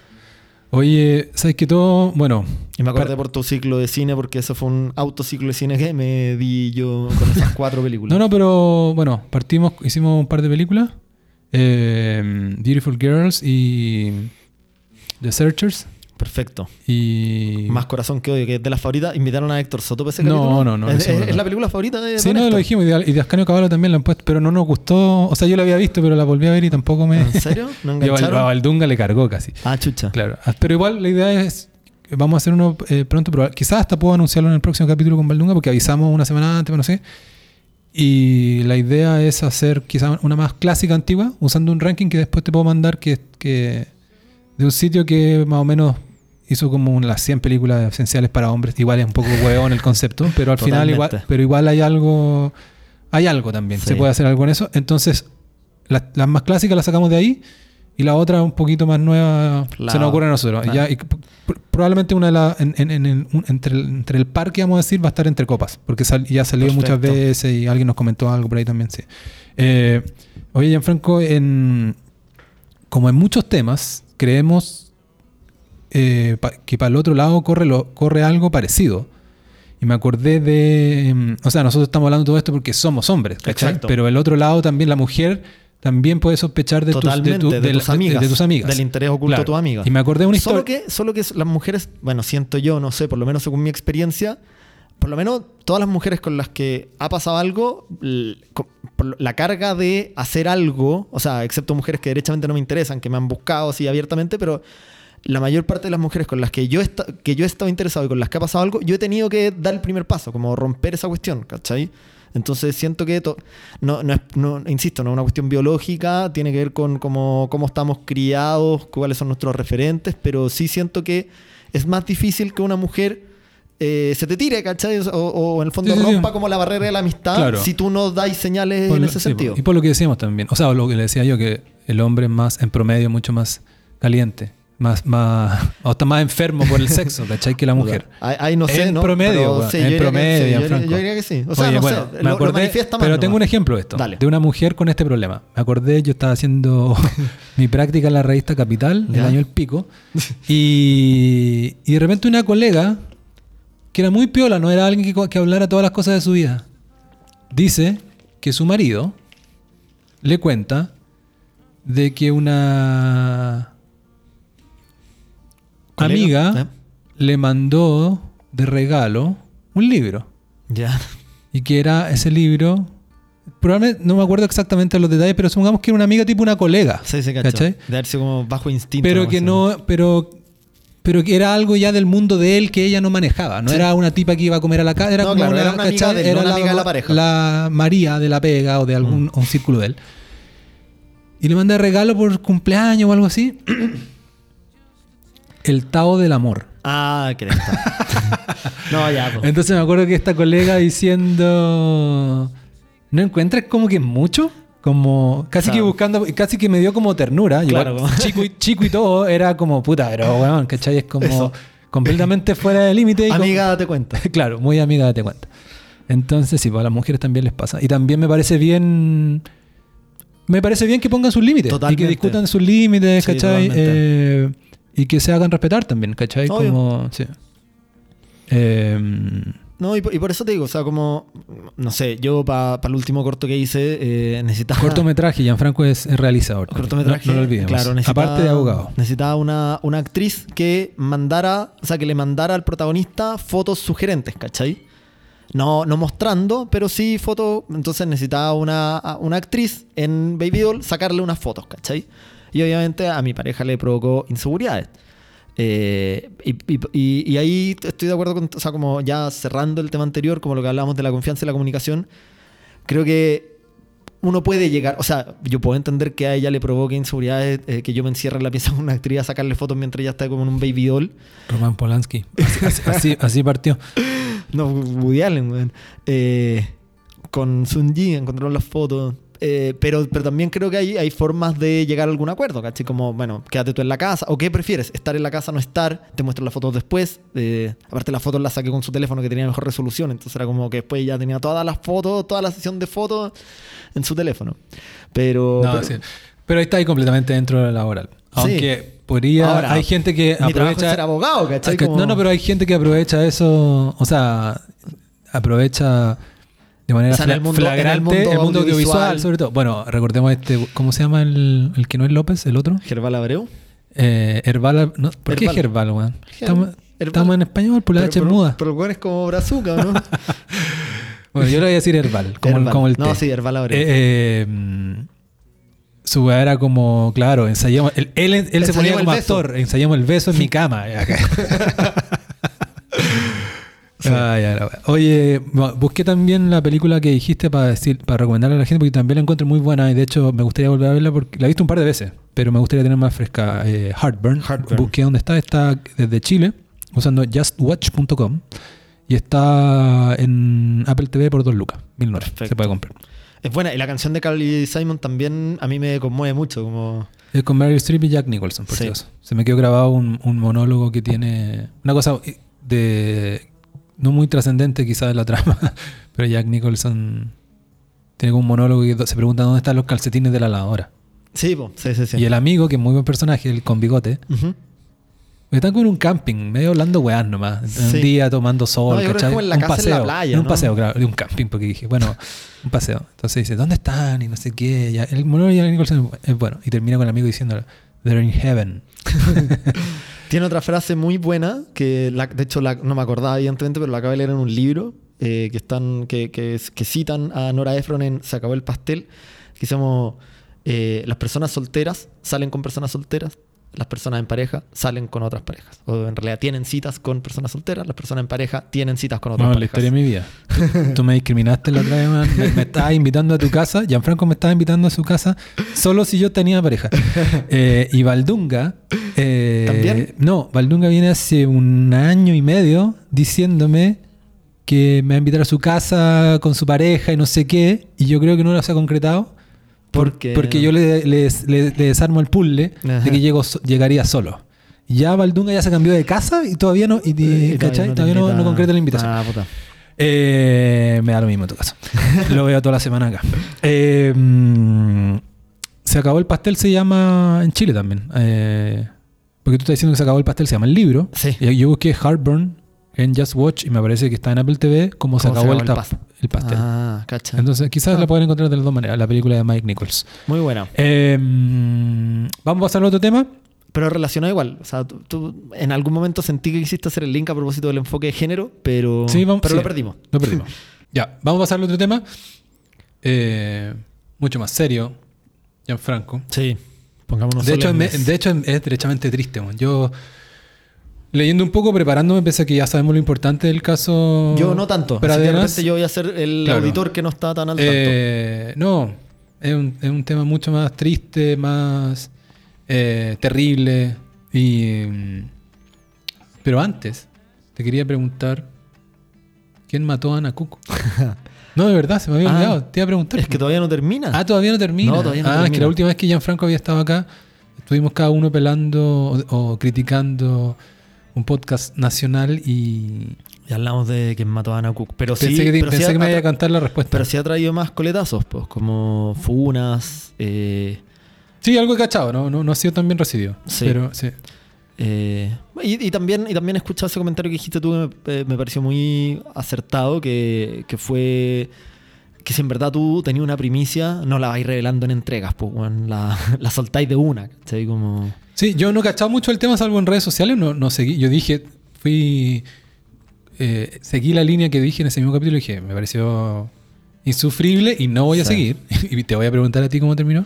Oye, ¿sabes que todo? Bueno, Y me acordé Para- por tu ciclo de cine porque eso fue un autociclo de cine que me di yo con esas cuatro películas. [laughs] No, no, pero bueno, partimos, hicimos un par de películas. Eh, Beautiful Girls y The Searchers. Perfecto. Y. Más corazón que odio, que es de las favoritas. Invitaron a Héctor Soto para ese No, capítulo. no, no, Es, eso es- no. es la película favorita de Sí, no, lo Héctor. dijimos. Y de, Ascanio Caballo también la han puesto, pero no nos gustó. O sea, yo la había visto, pero la volví a ver y tampoco me. ¿En serio? ¿No [laughs] engancharon? a Valdunga le cargó casi. Ah, chucha. Claro. Ah, Pero igual la idea es. Vamos a hacer uno eh, pronto, pero quizás hasta puedo anunciarlo en el próximo capítulo con Valdunga, porque avisamos una semana antes, no sé. Y la idea es hacer quizás una más clásica antigua, usando un ranking que después te puedo mandar que, que de un sitio que más o menos hizo como unas 100 películas esenciales para hombres. Igual es un poco hueón el concepto, pero al final igual, pero igual hay algo, hay algo también. Sí. Se puede hacer algo en eso. Entonces, las, las más clásicas las sacamos de ahí y la otra un poquito más nueva La- se nos ocurre a nosotros. Ya, y probablemente una de las en, en- en el- un- entre, el, entre el par que vamos a decir va a estar entre copas, porque sal- ya salió muchas Perfecto. veces y alguien nos comentó algo por ahí también, sí. Eh, oye, Gianfranco, en, como en muchos temas, creemos eh, pa- que para el otro lado corre, lo, corre algo parecido. Y me acordé de. mm, O sea, nosotros estamos hablando de todo esto porque somos hombres, ¿cachai? Exacto. Pero el otro lado también, la mujer, también puede sospechar de, tus, de, tu- de, de tus amigas, de tus amigas. Del interés oculto Claro. de tus amigas. Y me acordé de una historia. Solo que, solo que las mujeres, bueno, siento yo, no sé, por lo menos según mi experiencia, por lo menos todas las mujeres con las que ha pasado algo, la carga de hacer algo, o sea, excepto mujeres que derechamente no me interesan, que me han buscado así abiertamente, pero la mayor parte de las mujeres con las que yo, que yo he estado interesado y con las que ha pasado algo, yo he tenido que dar el primer paso, como romper esa cuestión, ¿cachai? Entonces siento que, no, no, es- no- insisto, no es una cuestión biológica, tiene que ver con cómo, cómo estamos criados, cuáles son nuestros referentes, pero sí siento que es más difícil que una mujer eh, se te tire, ¿cachai? O, o en el fondo Sí, sí, sí. rompa como la barrera de la amistad Claro. si tú no dais señales en ese sentido. Y por lo que decíamos también. O sea, lo que le decía yo, que el hombre es más, en promedio, mucho más caliente. Más, más, o está más enfermo por el sexo, ¿cachai? Que la mujer. Ahí, no sé, en ¿no? promedio, Pero sí, en diría que promedio, sí, yo. Yo diría que sí. O sea, Oye, no bueno, sé. me lo- lo acordé, más pero tengo un ejemplo de esto, Dale. de una mujer con este problema. Me acordé, yo estaba haciendo [laughs] mi práctica en la revista Capital, el año del pico, [laughs] y, y de repente una colega, que era muy piola, no era alguien que, que hablara todas las cosas de su vida, dice que su marido le cuenta de que una Colega, amiga ¿eh? le mandó de regalo un libro. Ya. Y que era ese libro. Probablemente no me acuerdo exactamente los detalles, pero supongamos que era una amiga tipo una colega. Sí, sí, cacho. ¿cachai? De haberse como bajo instinto. Pero que Así. no, pero, pero que era algo ya del mundo de él que ella no manejaba. No Sí. era una tipa que iba a comer a la casa, era No, como claro, una, era una amiga de él, Era una amiga de la pareja. Mm. la María de la pega o de algún un círculo de él. Y le manda regalo por cumpleaños o algo así. El Tao del Amor. Ah, que [laughs] No, ya, pues. Entonces me acuerdo que esta colega diciendo, ¿no encuentras como que mucho? Como casi Claro. que buscando, casi que me dio como ternura. Claro, Igual, como- [laughs] chico, y, chico y todo, era como puta, pero weón, ¿cachai? Es como Eso. completamente fuera de límite. como- Amiga, date [laughs] cuenta. claro, muy amiga, date cuenta. Entonces, sí, pues a las mujeres también les pasa. Y también me parece bien. Me parece bien que pongan sus límites. Totalmente. Y que discutan sus límites, ¿cachai? Y que se hagan respetar también, ¿cachai? Obvio. Como. Sí. Em, No, y por, y por eso te digo, o sea, como, no sé, yo para el último corto que hice eh, necesitaba... cortometraje, Gianfranco es, realizador. cortometraje. No, no lo olvidemos. Claro, Aparte de abogado. Necesitaba una, una actriz que mandara, o sea, que le mandara al protagonista fotos sugerentes, ¿cachai? No, no mostrando, pero sí fotos. Entonces necesitaba una, una actriz en Baby Doll sacarle unas fotos, ¿cachai? Y obviamente a mi pareja le provocó inseguridades. Eh, y, y- y- ahí estoy de acuerdo con, o sea, como ya cerrando el tema anterior, como lo que hablábamos de la confianza y la comunicación, creo que uno puede llegar, o sea, yo puedo entender que a ella le provoque inseguridades, eh, que yo me encierre en la pieza con una actriz a sacarle fotos mientras ella está como en un baby doll. Roman Polanski. Así, así- así- así partió. [laughs] No, Woody Allen, weón. Eh, con Sun Ji encontraron las fotos. Eh, pero, pero también creo que hay, hay formas de llegar a algún acuerdo, ¿cachai? Como, bueno, quédate tú en la casa. ¿O qué prefieres? ¿Estar en la casa no estar? Te muestro las fotos después. Eh, aparte, las fotos las saqué con su teléfono que tenía mejor resolución. Entonces era como que después ya tenía todas las fotos, toda la sesión de fotos en su teléfono. Pero. No, pero- sí. Pero ahí está ahí completamente dentro de lo laboral. Aunque podría. Ahora, hay gente que aprovecha. ser abogado, ¿cachai? Como- No, no, pero hay gente que aprovecha eso. O sea, aprovecha de manera O sea, en el fla- mundo- en el flagrante mundo el mundo audiovisual, audiovisual. sobre todo. Bueno, recordemos este. ¿Cómo se llama el, el que no es López? ¿El otro? Gerval Abreu. Eh, Herbal. no, ¿Por qué. Herbal, weón? Estamos, en español, por la H muda. Pero el weón es como brazuca, ¿no? [laughs] Bueno, yo le voy a decir Herbal, como, Herbal. como el No, té. sí, Herbal Abreu. Eh, eh, mm, su weá era como, claro, ensayamos. Él, él, él se ponía como actor, ensayamos el beso en mi cama. [laughs] Ay. Oye, bu- busqué también la película que dijiste para decir, para recomendarle a la gente, porque también la encuentro muy buena y de hecho me gustaría volver a verla porque la he visto un par de veces, pero me gustaría tener más fresca. Eh, Heartburn. Heartburn. Busqué dónde está, está desde Chile, usando justwatch.com y está en Apple TV por 2 lucas, 1009. Se puede comprar. Es buena. Y la canción de Carly Simon también a mí me conmueve mucho. Como... Es con Meryl Streep y Jack Nicholson, por Sí. si acaso. Se me quedó grabado un, un monólogo que tiene una cosa de no muy trascendente quizás de la trama, [laughs] pero Jack Nicholson tiene como un monólogo que se pregunta dónde están los calcetines de la lavadora. Sí, sí, sí. sí. Y el amigo, que es muy buen personaje, el con bigote, Ujú. están como en un camping, medio hablando weás nomás. Sí. Un día tomando sol, No, yo creo que es ¿cachai? como en la un casa en paseo. la playa, En un ¿no? paseo, claro, de un camping, porque dije, bueno, un paseo. Entonces dice, ¿dónde están? Y no sé qué. El monólogo de Jack Nicholson es bueno. Y termina con el amigo diciendo, they're in heaven. [laughs] Tiene otra frase muy buena que, de hecho, no me acordaba evidentemente, pero la acabo de leer en un libro eh, que, están, que, citan a Nora Ephron en Se acabó el pastel, que llama eh, Las personas solteras salen con personas solteras, las personas en pareja salen con otras parejas. O en realidad tienen citas con personas solteras, las personas en pareja tienen citas con otras No, la parejas. historia de mi vida. Tú, [laughs] tú me discriminaste la otra vez, man. Me, me estabas invitando a tu casa. Gianfranco me estaba invitando a su casa solo si yo tenía pareja. [laughs] Eh, y Valdunga. eh, ¿También? No, Valdunga viene hace un año y medio diciéndome que me va a invitar a su casa con su pareja y no sé qué. Y yo creo que no lo se ha concretado. Por- Porque- Porque yo le, le- le- le desarmo el puzzle Ajá. de que llego, llegaría solo. ya Valdunga ya se cambió de casa y todavía no, y, y- ¿cachai? Todavía no, concreta la invitación. Ah, puta. Eh, me da lo mismo en tu caso. [laughs] lo veo toda la semana acá. Eh, mm, se acabó el pastel, se llama en Chile también. Eh, porque tú estás diciendo que se acabó el pastel, se llama el libro. Sí. Y yo busqué Heartburn en Just Watch y me parece que está en Apple TV como se ¿Cómo se acabó el, el tap- el pastel. Ah, cacha. Entonces quizás Ah. la pueden encontrar de las dos maneras, la película de Mike Nichols. Muy buena. Eh, mm, Vamos a pasar al otro tema. Pero relacionado igual. O sea, tú, tú en algún momento sentí que quisiste hacer el link a propósito del enfoque de género, pero, Sí, vamos- pero sí. lo perdimos. Lo perdimos. [laughs] ya, vamos a pasar al otro tema. Eh, mucho más serio, Gianfranco. Sí. Pongámonos De hecho, de hecho, es derechamente triste. man. Yo, leyendo un poco, preparándome, pensé que ya sabemos lo importante del caso. Yo no tanto. Pradenas. repente yo voy a ser el Claro. auditor que no está tan al tanto. Eh, no, es un, es un tema mucho más triste, más eh, terrible. Y, mm, pero antes, te quería preguntar: ¿quién mató a Ana Cook? [laughs] no, de verdad, se me había Ah, olvidado. Te iba a preguntar. Es que todavía no termina. Ah, todavía no termina. No, todavía no ah, es que la última vez que Gianfranco había estado acá, estuvimos cada uno pelando o, o criticando un podcast nacional y Ya hablamos de quién mató a Ana Cook. Pero sí, pensé que, pero pensé sí que me ha- iba a cantar la respuesta. Pero sí ha traído más coletazos, pues, como funas. eh, Sí, algo he cachado, no, no, no ha sido tan bien recibido. Sí. Pero sí. eh, y, y también y también he escuchado ese comentario que dijiste tú que me, eh, me pareció muy acertado, que, que fue que si en verdad tú tenías una primicia, no la vais revelando en entregas, pues, weón, la, [laughs] la soltáis de una, ¿cachai? Como... Sí, yo no he cachado mucho el tema, salvo en redes sociales, no, no seguí. Yo dije, fui. eh, seguí la línea que dije en ese mismo capítulo y dije, me pareció insufrible y no voy a Sí. seguir. [laughs] y te voy a preguntar a ti cómo terminó.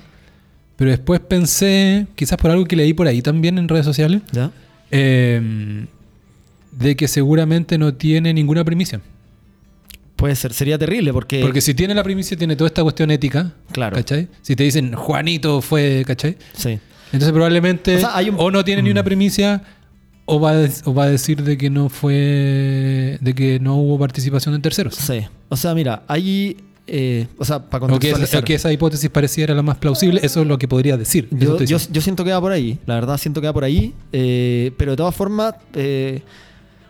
Pero después pensé, quizás por algo que leí por ahí también en redes sociales, ¿Ya? eh, de que seguramente no tiene ninguna primicia. Puede ser, sería terrible porque... Porque si tiene la primicia, tiene toda esta cuestión ética. Claro. ¿Cachai? Si te dicen Juanito fue, ¿cachai? Sí. Entonces probablemente O sea, hay un- o no tiene ni una Mm. primicia o va, a, de- o va a decir de que no fue de que no hubo participación de terceros. Sí. O sea, mira, hay... eh, o sea, para O que, contextualizar... esa, o que esa hipótesis pareciera la más plausible, eso es lo que podría decir. Yo, siento que va por ahí, la verdad siento que va por ahí, eh, pero de todas formas, eh,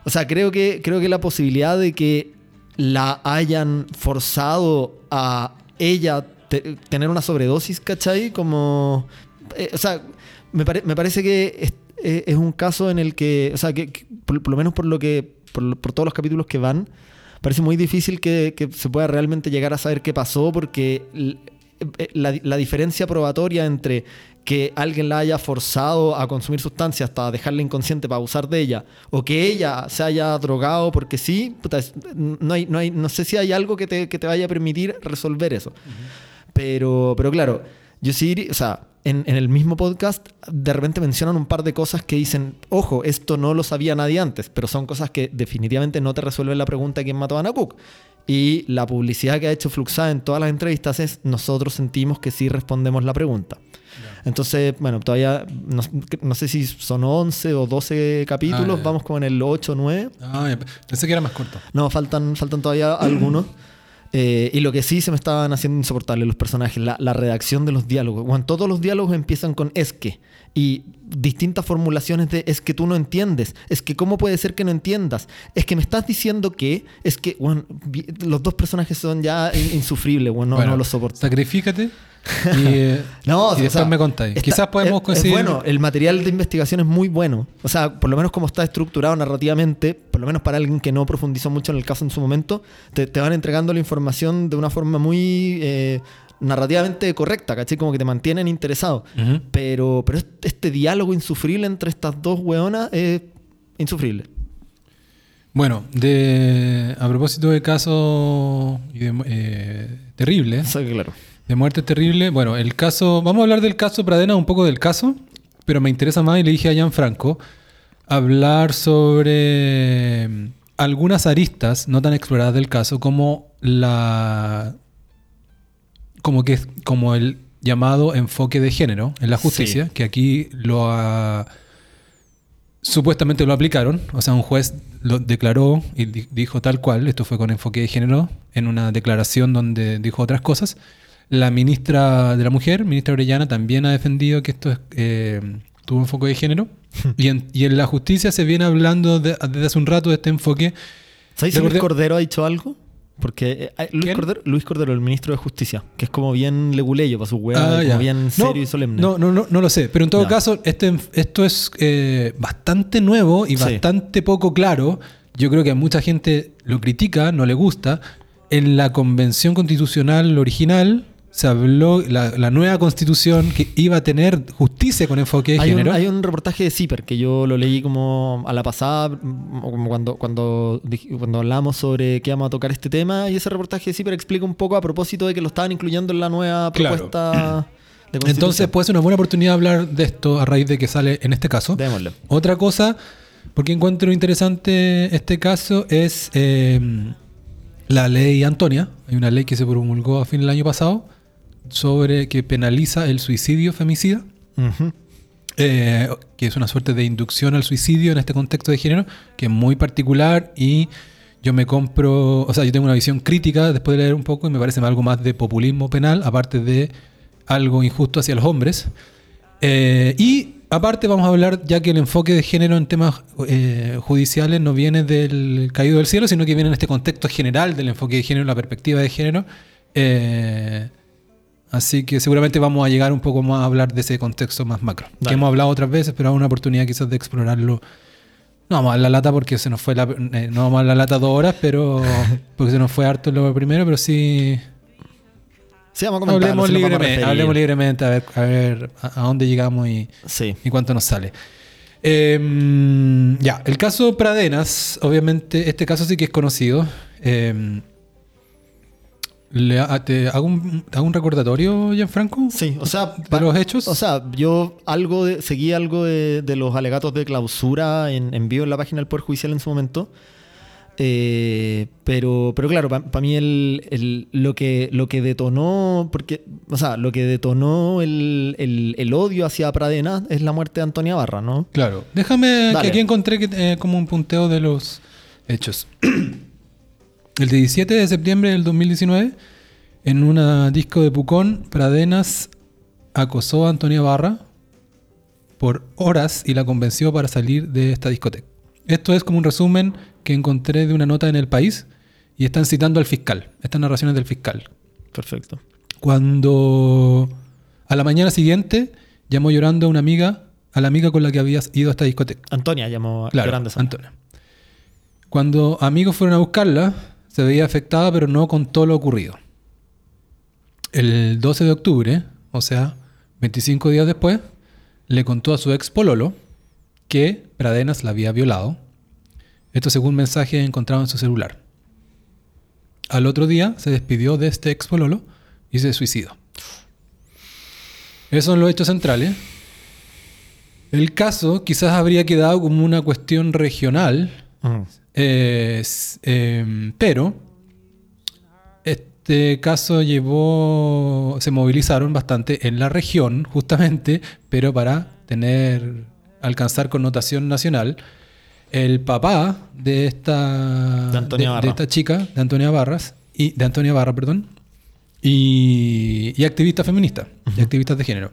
o sea, creo que, creo que la posibilidad de que la hayan forzado a ella te- tener una sobredosis, ¿cachai? Como, eh, o sea, me, pare- me parece que es, eh, es un caso en el que, o sea, que, que por, por lo menos por lo que, por, por todos los capítulos que van, parece muy difícil que, que se pueda realmente llegar a saber qué pasó porque eh, la, la diferencia probatoria entre que alguien la haya forzado a consumir sustancias hasta dejarla inconsciente para abusar de ella o que ella se haya drogado porque sí, puta, no, hay, no, hay, no sé si hay algo que te, que te vaya a permitir resolver eso. Pero, pero claro, yo sí, o sea, en, en el mismo podcast de repente mencionan un par de cosas que dicen, ojo, esto no lo sabía nadie antes, pero son cosas que definitivamente no te resuelven la pregunta de quién mató a Ana Cook. Y la publicidad que ha hecho Fluxada en todas las entrevistas es, nosotros sentimos que sí respondemos la pregunta. Entonces, bueno, todavía no, no sé si son 11 o 12 capítulos, Ah, vamos como en el 8 o 9. Ah, pensé que era más corto. No, faltan, faltan todavía algunos. [clears throat] Eh, y lo que sí se me estaban haciendo insoportables los personajes, la, la redacción de los diálogos. Bueno, todos los diálogos empiezan con es que. Y distintas formulaciones de es que tú no entiendes. Es que cómo puede ser que no entiendas. Es que me estás diciendo que. Es que, bueno, los dos personajes son ya in- insufribles, bueno, no, Bueno, no los soporto. Sacrifícate [laughs] y, eh, No, y después sea, me contáis. está- Quizás podemos es- es conseguir. bueno, el material de investigación es muy bueno. O sea, por lo menos como está estructurado narrativamente, por lo menos para alguien que no profundizó mucho en el caso en su momento, te, te van entregando la información de una forma muy eh, narrativamente correcta, ¿cachai? Como que te mantienen interesado. Pero, pero este, diálogo insufrible entre estas dos weonas es insufrible. Bueno, de, a propósito de casos eh, terribles, claro. de muerte terrible, bueno, el caso, vamos a hablar del caso Pradena, un poco del caso, pero me interesa más y le dije a Gianfranco hablar sobre mm, algunas aristas no tan exploradas del caso como la como que como el llamado enfoque de género en la justicia, Sí. que aquí lo ha supuestamente lo aplicaron, o sea, un juez lo declaró y di- dijo tal cual, esto fue con enfoque de género, en una declaración donde dijo otras cosas. La ministra de la Mujer, ministra Orellana, también ha defendido que esto es, eh, tuvo enfoque de género. [laughs] y, en, y en la justicia se viene hablando de- desde hace un rato de este enfoque. ¿Sabes si Cordero ha dicho algo? Porque eh, Luis. Cordero, Luis Cordero, el ministro de Justicia, que es como bien leguleyo para su weá, Ah, bien No, serio y solemne. No, no, no, no lo sé. Pero en todo Ya. caso, este, esto es eh, bastante nuevo y Sí. bastante poco claro. Yo creo que a mucha gente lo critica, no le gusta. En la convención constitucional original se habló la, la nueva constitución que iba a tener justicia con enfoque de hay, un, género. hay un reportaje de Zipper que yo lo leí como a la pasada, como cuando, cuando, cuando hablamos sobre que íbamos a tocar este tema, y ese reportaje de Zipper explica un poco a propósito de que lo estaban incluyendo en la nueva Claro. propuesta de constitución. Entonces puede ser una buena oportunidad de hablar de esto a raíz de que sale en este caso. Démosle. Otra cosa, porque encuentro interesante este caso, es eh, la ley Antonia. Hay una ley que se promulgó a fin del año pasado sobre que penaliza el suicidio femicida, Ujú. eh, que es una suerte de inducción al suicidio en este contexto de género, que es muy particular y yo me compro, o sea, yo tengo una visión crítica después de leer un poco y me parece algo más de populismo penal, aparte de algo injusto hacia los hombres. Eh, y aparte vamos a hablar, ya que el enfoque de género en temas eh, judiciales no viene del caído del cielo, sino que viene en este contexto general del enfoque de género, la perspectiva de género. Eh, así que seguramente vamos a llegar un poco más a hablar de ese contexto más macro, que Dale. hemos hablado otras veces, pero hay una oportunidad quizás de explorarlo. No vamos a la lata porque se nos fue la, eh, no vamos a la lata dos horas, pero [laughs] porque se nos fue harto lo primero, pero sí Sí, vamos a comentarlo, hablemos a libremente, referir. hablemos libremente a ver, a ver a, a dónde llegamos y, Sí. y cuánto nos sale. Eh, ya, el caso Pradenas, obviamente, este caso sí que es conocido. Eh, le te hago un, hago un recordatorio, Gianfranco? Sí, o sea, ¿De los hechos? O sea, yo algo de, seguí algo de, de los alegatos de clausura en, en vivo en la página del Poder Judicial en su momento. Eh, pero, pero claro, para mí el, el- lo, que, lo que detonó, porque, o sea, lo que detonó el, el- odio hacia Pradena es la muerte de Antonia Barra, ¿no? Claro. Déjame, que aquí encontré que, eh, como un punteo de los hechos. [clears throat] El 17 de septiembre del 2019, en una disco de Pucón, Pradenas acosó a Antonia Barra por horas y la convenció para salir de esta discoteca. Esto es como un resumen que encontré de una nota en El País y están citando al fiscal, estas narraciones del fiscal. Perfecto. Cuando a la mañana siguiente llamó llorando a una amiga, a la amiga con la que habías ido a esta discoteca. Antonia llamó Claro, llorando esa- Antonia. Cuando amigos fueron a buscarla, se veía afectada, pero no contó lo ocurrido. El 12 de octubre, o sea, 25 días después, le contó a su ex Pololo que Pradenas la había violado. Esto según mensaje encontrado en su celular. Al otro día se despidió de este ex Pololo y se suicidó. Esos son los hechos centrales. El caso quizás habría quedado como una cuestión regional, Ujú. Eh, em, pero este caso llevó, se movilizaron bastante en la región, justamente, pero para tener, alcanzar connotación nacional. El papá de esta, De Antonia Barra. esta chica, de Antonia Barras, y de Antonia Barra, perdón, y, y activista feminista, y activistas de género.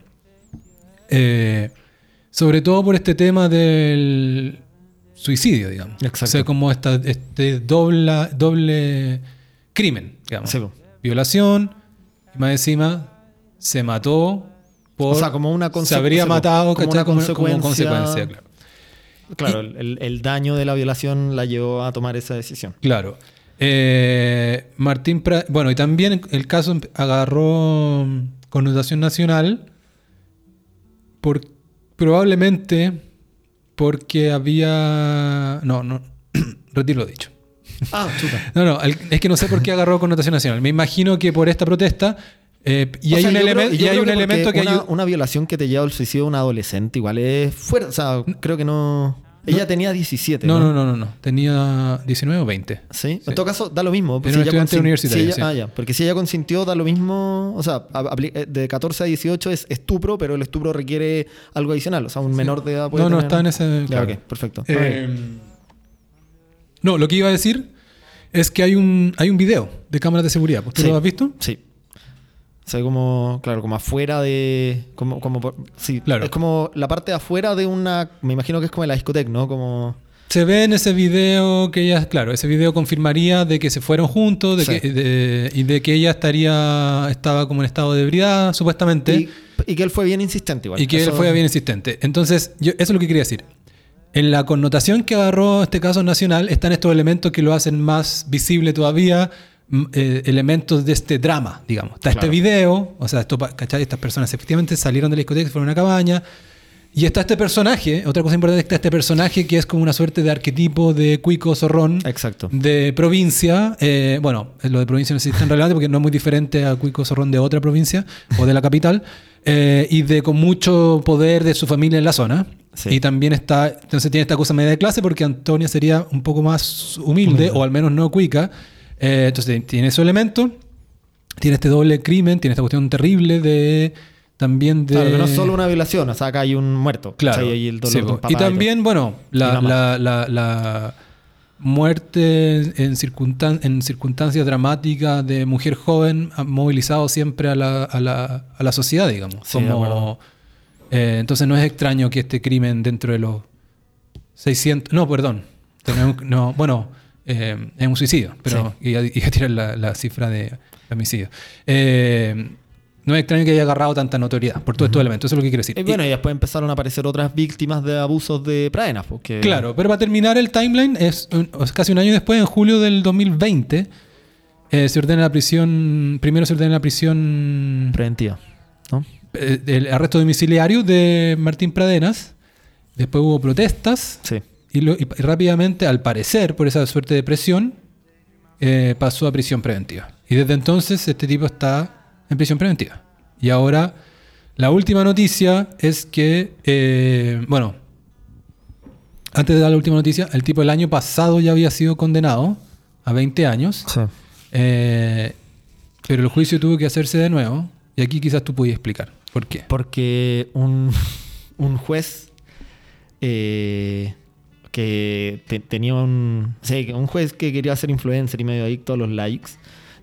Eh, sobre todo por este tema del suicidio, digamos. Exacto. O sea, como esta, este doble, doble crimen, digamos. Sí. Violación, y más encima se mató por... O sea, como una Se conse- habría matado, como una como consecuencia- consecuencia, claro. Claro, el, el- el daño de la violación la llevó a tomar esa decisión. Claro. Eh, Martín Pra- Bueno, y también el caso agarró connotación nacional por probablemente porque había. No, no. [clears throat] Retiro lo dicho. Ah, chuta. No, no, el- es que no sé por qué agarró connotación nacional. Me imagino que por esta protesta. eh, y hay sea, un, creo- y hay un que elemento que una, ayu- una violación que te lleva al suicidio de un adolescente igual es fuerte. O sea, creo que no. Ella tenía 17. No, no, no, no, no. Tenía 19 o 20 ¿Sí? Sí. En todo caso, da lo mismo. Era un estudiante si ella- sí. Ah, ya. Porque si ella consintió, da lo mismo. O sea, eh, de 14 a 18 es estupro, pero el estupro requiere algo adicional. O sea, un menor de edad puede No, no, está en ese. Ya, ok, perfecto. Eh, no, lo que iba a decir es que hay un, hay un video de cámaras de seguridad. ¿Tú lo has visto? Sí. O sea, como, claro, como afuera de. Como, como, por- sí, Claro. Es como la parte de afuera de una. Me imagino que es como la discoteca, ¿no? Como. Se ve en ese video que ella, claro, ese video confirmaría de que se fueron juntos de Sí. que, de- y de que ella estaría, estaba como en estado de ebriedad, supuestamente. Y, y que él fue bien insistente igual. Y que él fue bien insistente. Entonces, yo, eso es lo que quería decir. En la connotación que agarró este caso nacional están estos elementos que lo hacen más visible todavía, eh, elementos de este drama, digamos. Está este Claro. video, o sea, esto, ¿cachai? Estas personas efectivamente salieron de la discoteca, fueron a una cabaña. Y está este personaje, otra cosa importante, está este personaje que es como una suerte de arquetipo de cuico zorrón Exacto. de provincia. eh, bueno, lo de provincia no es tan relevante porque no es muy diferente a Cuico Zorrón de otra provincia o de la capital. eh, y de con mucho poder de su familia en la zona. Sí. Y también está, entonces tiene esta cosa media de clase porque Antonia sería un poco más humilde, o al menos no cuica. Eh, entonces tiene ese elemento, tiene este doble crimen, tiene esta cuestión terrible de también de... Claro, que no es solo una violación, o sea, acá hay un muerto. Claro. Ahí el dolor Sí, de un po. papá y también, bueno, la, la, la, la muerte en, circunstan- en circunstancias dramáticas de mujer joven ha movilizado siempre a la, a la, a la sociedad, digamos. Sí, Como, eh, entonces no es extraño que este crimen dentro de los 600... No, perdón. Tenemos- no, bueno, eh, es un suicidio, pero iba, [laughs] iba a tirar la, la cifra de homicidio. Eh, no es extraño que haya agarrado tanta notoriedad por todos estos elementos. Eso es lo que quiero decir. Y bueno, y después empezaron a aparecer otras víctimas de abusos de Pradenas. Porque, Claro, pero para terminar el timeline, es, un- casi un año después, en julio del 2020, eh, se ordena la prisión, primero se ordena la prisión, Preventiva. ¿no? eh, el arresto domiciliario de Martín Pradenas, después hubo protestas Sí. Y, lo- y rápidamente, al parecer, por esa suerte de presión, eh, pasó a prisión preventiva. Y desde entonces este tipo está en prisión preventiva. Y ahora, la última noticia es que, eh, bueno, antes de dar la última noticia, el tipo el año pasado ya había sido condenado a 20 años, Sí. eh, pero el juicio tuvo que hacerse de nuevo. Y aquí quizás tú podías explicar por qué. Porque un, [laughs] un juez eh, que te- tenía un. Un juez que quería ser influencer y medio adicto a los likes.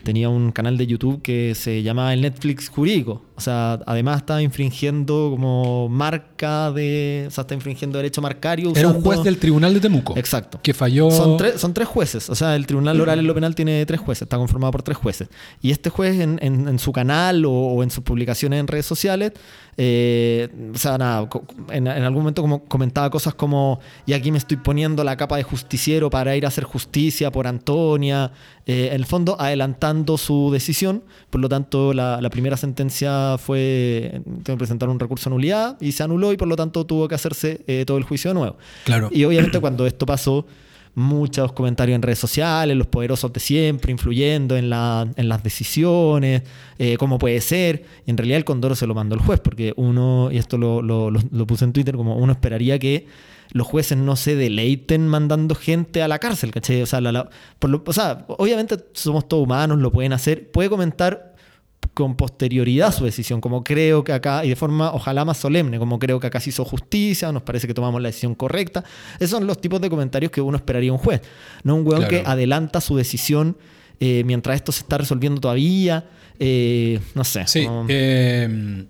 Tenía un canal de YouTube que se llamaba el Netflix jurídico. O sea, además estaba infringiendo como marca de. O sea, está infringiendo derecho marcario. Era un usando- juez del tribunal de Temuco. Exacto. Que falló. Son, tres, son tres jueces. O sea, el Tribunal Oral en lo Penal tiene tres jueces. Está conformado por tres jueces. Y este juez en, en- en su canal o, o en sus publicaciones en redes sociales, eh, o sea, nada, en, en algún momento como comentaba cosas como, y aquí me estoy poniendo la capa de justiciero para ir a hacer justicia por Antonia. Eh, en el fondo, adelantando su decisión. Por lo tanto, la, la primera sentencia fue, tengo que presentar un recurso de nulidad y se anuló y por lo tanto tuvo que hacerse eh, todo el juicio de nuevo. Claro. Y obviamente cuando esto pasó, muchos comentarios en redes sociales, los poderosos de siempre, influyendo en, la- en las decisiones, eh, cómo puede ser. Y en realidad el condoro se lo mandó el juez, porque uno, y esto lo, lo- lo- lo puse en Twitter, como uno esperaría que los jueces no se deleiten mandando gente a la cárcel, ¿cachai? O sea, la- la- por lo- o sea, obviamente somos todos humanos, lo pueden hacer. Puede comentar con posterioridad su decisión, como creo que acá, y de forma ojalá más solemne, como creo que acá se hizo justicia, nos parece que tomamos la decisión correcta. Esos son los tipos de comentarios que uno esperaría un juez, no un weón Claro. que adelanta su decisión eh, mientras esto se está resolviendo todavía. eh, no sé. Sí, eh,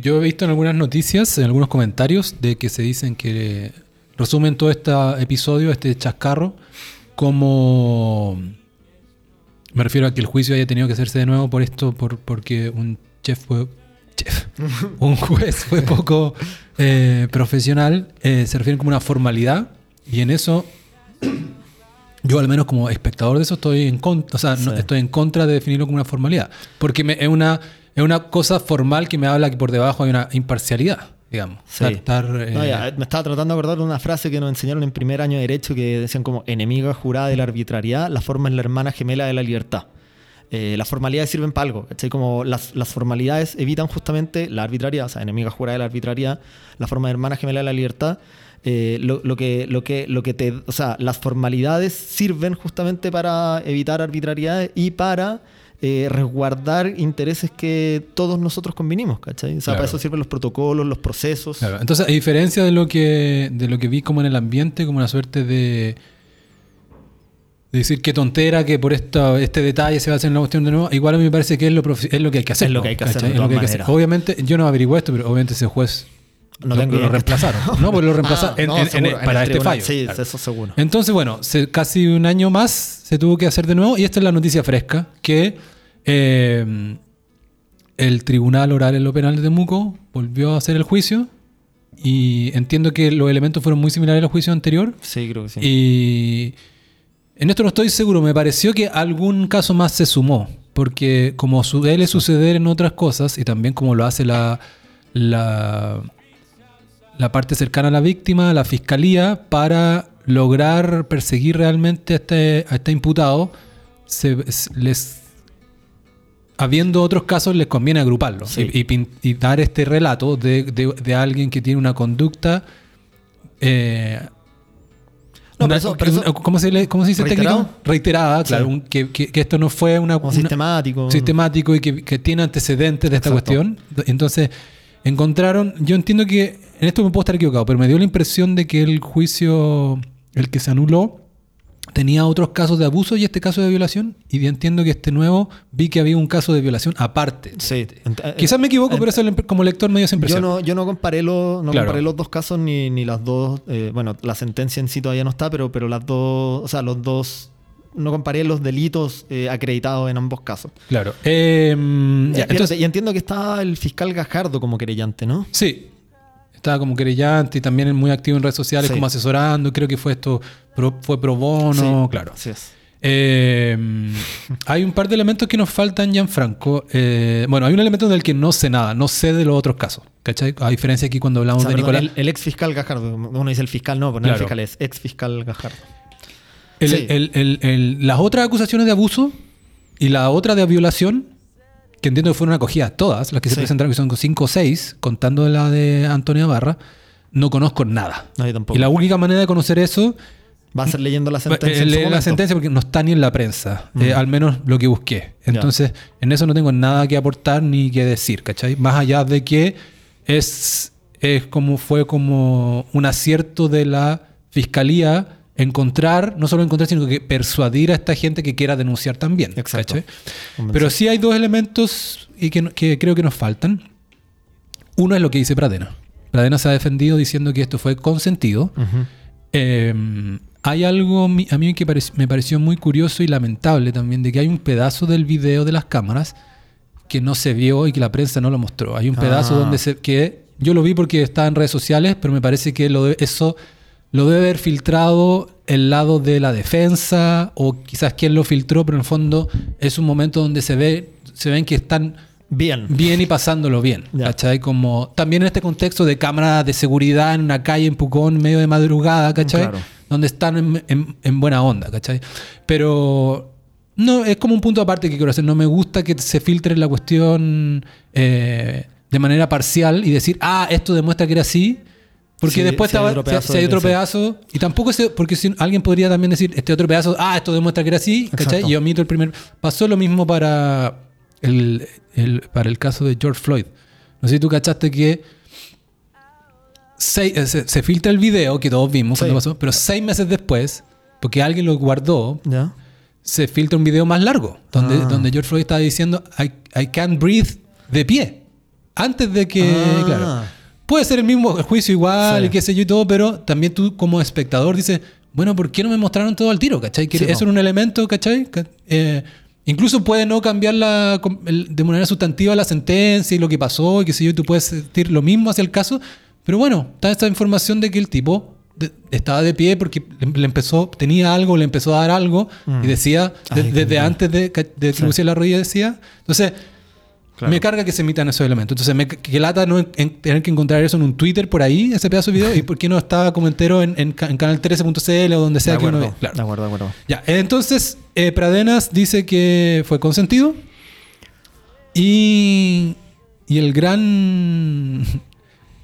yo he visto en algunas noticias, en algunos comentarios, de que se dicen que resumen todo este episodio, este chascarro, como... Me refiero a que el juicio haya tenido que hacerse de nuevo por esto, por, porque un chef fue... chef, [laughs] un juez fue poco eh, profesional, eh, se refieren como una formalidad, y en eso yo al menos como espectador de eso estoy en contra, o sea, no- estoy en contra de definirlo como una formalidad, porque me- es una es una cosa formal que me habla que por debajo hay una imparcialidad, digamos. Sí. Estar, eh, No, ya, me estaba tratando de acordar de una frase que nos enseñaron en primer año de Derecho que decían como enemiga jurada de la arbitrariedad, la forma es la hermana gemela de la libertad. Eh, las formalidades sirven para algo, ¿cachai? Como las, las formalidades evitan justamente la arbitrariedad, o sea, enemiga jurada de la arbitrariedad, la forma de hermana gemela de la libertad. Eh, lo, lo que, lo, que, lo que te. O sea, las formalidades sirven justamente para evitar arbitrariedades y para eh, resguardar intereses que todos nosotros convinimos, ¿cachai? O sea, Claro. para eso sirven los protocolos, los procesos. Claro, Entonces, a diferencia de lo que de lo que vi como en el ambiente, como una suerte de de decir qué tontera que por esta, este detalle se va a hacer en la cuestión de nuevo, igual a mí me parece que es lo, es lo que hay que hacer. Es lo que hay que hacer. Obviamente, yo no averigué esto, pero obviamente ese juez No lo, tengo lo reemplazaron. [laughs] no, pues lo reemplazaron Ah, en- no, en- en- seguro, en para este fallo. Sí, claro. eso seguro. Entonces, bueno, se- casi un año más se tuvo que hacer de nuevo y esta es la noticia fresca, que eh, el Tribunal Oral en lo Penal de Temuco volvió a hacer el juicio y entiendo que los elementos fueron muy similares al juicio anterior Sí, creo que sí. y en esto no estoy seguro, me pareció que algún caso más se sumó, porque como suele suceder en otras cosas y también como lo hace la, la, la parte cercana a la víctima, la fiscalía, para lograr perseguir realmente a este, a este imputado, se, les, habiendo otros casos, les conviene agruparlos Sí. y, y pin- y dar este relato de, de- de alguien que tiene una conducta. eh, No, una- pero eso- pero eso- una- ¿cómo, se le, ¿Cómo se dice ¿Reiterado? técnico? Reiterada, claro. Sí. un- que, que- que esto no fue una, Como una- sistemático. sistemático y que, que tiene antecedentes de esta Exacto. cuestión. Entonces, encontraron, yo entiendo que, en esto me puedo estar equivocado, pero me dio la impresión de que el juicio, el que se anuló, tenía otros casos de abuso y este caso de violación. Y yo entiendo que este nuevo vi que había un caso de violación aparte. Sí. Eh, Quizás me equivoco, pero eso como lector me dio esa Yo impresión. no, yo no comparé, los, no Claro. comparé los dos casos ni, ni las dos. eh, bueno, la sentencia en sí todavía no está, pero, pero las dos. O sea, los dos. No comparé los delitos eh, acreditados en ambos casos. Claro. Eh, ya, espérate, entonces, y entiendo que está el fiscal Gajardo como querellante, ¿no? Sí. Estaba como querellante y también muy activo en redes sociales, Sí. como asesorando. Creo que fue esto, pro- fue pro bono, Sí, claro. Así es. Eh, [laughs] hay un par de elementos que nos faltan, Gianfranco. Eh, bueno, hay un elemento del que no sé nada, no sé de los otros casos. ¿Cachai? A diferencia aquí cuando O hablamos sea, de perdón, Nicolás. el, el ex fiscal Gajardo. Uno dice el fiscal, no, pero no el Claro. fiscal es ex fiscal Gajardo. El- sí. el- el- el- las otras acusaciones de abuso y la otra de violación, que entiendo que fueron acogidas todas, las que se Sí. presentaron, que son 5 o 6, contando la de Antonio Barra, no conozco nada. No, yo tampoco. Y la única manera de conocer eso Va a ser leyendo la sentencia. Eh, en leer la sentencia porque no está ni en la prensa, eh, Mm. al menos lo que busqué. Entonces, en eso no tengo nada que aportar ni que decir, ¿cachai? Más allá de que es, es como fue como un acierto de la fiscalía encontrar, no solo encontrar, sino que persuadir a esta gente que quiera denunciar también. Exacto. Pero sí hay dos elementos y que, que creo que nos faltan. Uno es lo que dice Pradena. Pradena se ha defendido diciendo que esto fue consentido. Ujú. Eh, hay algo a mí que me pareció muy curioso y lamentable también, de que hay un pedazo del video de las cámaras que no se vio y que la prensa no lo mostró. Hay un pedazo Ah. donde se que yo lo vi porque estaba en redes sociales, pero me parece que lo de- eso lo debe haber filtrado el lado de la defensa o quizás quien lo filtró, pero en el fondo es un momento donde se ve se ven que están Bien. bien y pasándolo bien. Como también en este contexto de cámara de seguridad en una calle en Pucón, medio de madrugada, ¿cachai? Claro. Donde están en, en- en buena onda, ¿cachai? Pero no, es como un punto aparte que quiero hacer. No me gusta que se filtre la cuestión eh, de manera parcial y decir, ah, esto demuestra que era así. Porque Sí, después si hay estaba- otro si- pedazo si hay otro pedazo, y tampoco porque si alguien podría también decir, este otro pedazo, ah, esto demuestra que era así, ¿cachai? Y omito el primer. Pasó lo mismo para el, el- para el caso de George Floyd. No sé si tú cachaste que seis- eh, se, se filtra el video que todos vimos cuando Sí. pasó, pero seis meses después, porque alguien lo guardó, ¿Ya? se filtra un video más largo, donde, Ah. donde George Floyd estaba diciendo, I, I can't breathe de pie. Antes de que, Ah. claro. Puede ser el mismo juicio igual Sí. y qué sé yo y todo, pero también tú como espectador dices, bueno, ¿por qué no me mostraron todo al tiro? ¿Cachai? Que Sí, eso po. era un elemento, ¿cachai? Eh, incluso puede no cambiar la, de manera sustantiva la sentencia y lo que pasó y qué sé yo, y tú puedes sentir lo mismo hacia el caso, pero bueno, está esta información de que el tipo de- estaba de pie porque le, empezó, tenía algo, le empezó a dar algo Mm. y decía, de- Ay, desde antes de, de que Sí. la rodilla decía, entonces... Claro. Me carga que se emitan esos elementos. Entonces, me, que lata no en- en tener que encontrar eso en un Twitter por ahí, ese pedazo de video, y por qué no estaba como entero en, en, en canal 13.cl o donde sea de que uno ve. Claro. de acuerdo, de acuerdo. Ya, entonces, eh, Pradenas dice que fue consentido. Y, y el gran,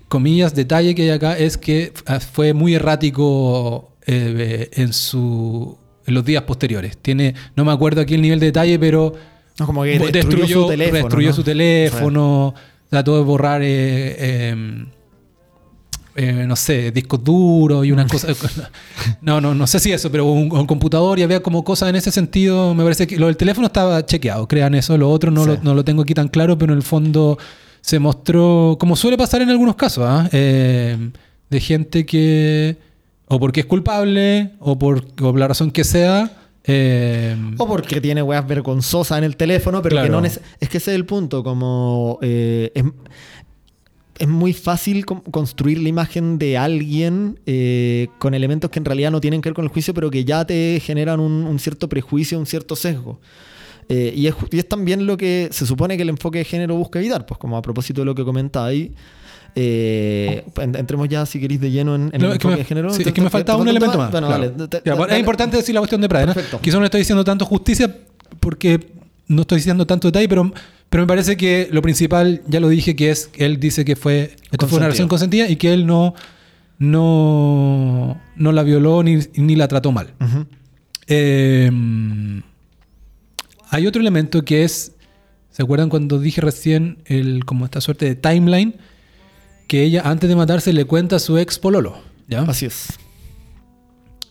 comillas, detalle que hay acá es que ah, fue muy errático eh, en, su, en los días posteriores. Tiene, no me acuerdo aquí el nivel de detalle, pero No, como que destruyó, su teléfono. destruyó ¿no? su teléfono, trató de borrar eh, eh, eh, no sé, discos duros y unas cosas. [laughs] No, no, no sé si eso, pero un, un computador y había como cosas en ese sentido. Me parece que lo del teléfono estaba chequeado, crean eso. Lo otro no, Sí. lo, no lo tengo aquí tan claro, pero en el fondo se mostró, como suele pasar en algunos casos, ¿ah? Eh, de gente que, o porque es culpable, o por, o por la razón que sea. Eh, O porque tiene weas vergonzosas en el teléfono, pero que no neces- Es que ese es el punto, como... eh, es, es muy fácil construir la imagen de alguien eh, con elementos que en realidad no tienen que ver con el juicio, pero que ya te generan un, un cierto prejuicio, un cierto sesgo. Eh, es, y es también lo que se supone que el enfoque de género busca evitar, pues como a propósito de lo que comentaba ahí. Eh, en- entremos ya, si queréis, de lleno en, en No, el es que enfoque me, de género. sí, ¿Te- es que me te un falta elemento más. Bueno, claro. dale. te- Ya, te- bueno, es importante decir la cuestión de. Perfecto. Quizás no le estoy diciendo tanto justicia porque no estoy diciendo tanto detalle, pero, pero me parece que lo principal, ya lo dije, que es que él dice que fue, esto fue una relación consentida y que él no, no, no la violó ni, ni la trató mal. Eh, hay otro elemento que es, ¿se acuerdan cuando dije recién el, como esta suerte de timeline? Que ella antes de matarse le cuenta a su ex pololo. ¿ya? Así es.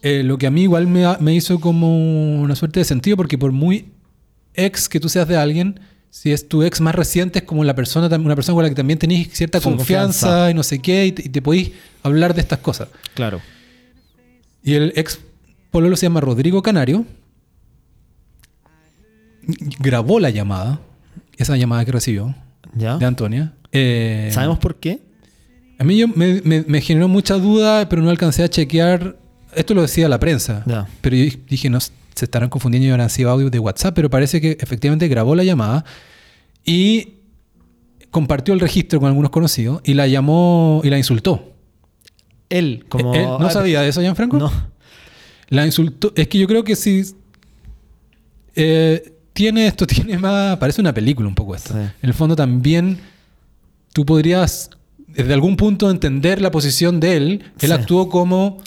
Eh, lo que a mí igual me, me hizo como una suerte de sentido, porque por muy ex que tú seas de alguien, si es tu ex más reciente, es como la persona, una persona con la que también tenés cierta confianza, confianza. y no sé qué, y te, y te hablar de estas cosas. Claro. Y el ex pololo se llama Rodrigo Canario. Grabó la llamada, esa llamada que recibió ¿Ya? de Antonia. Eh, ¿Sabemos por qué? A mí yo, me, me- me generó mucha duda, pero no alcancé a chequear. Esto lo decía la prensa. Pero yo dije, no, se estarán confundiendo y habrán sido audios de WhatsApp, pero parece que efectivamente grabó la llamada y compartió el registro con algunos conocidos y la llamó y la insultó. Él, como. ¿Él ¿No ah, sabía de eso, Gianfranco? No. La insultó. Es que yo creo que si. eh, tiene esto, [laughs] tiene más. Parece una película un poco esto. Sí. En el fondo también. Tú podrías. Desde algún punto entender la posición de él. Él Sí. actuó como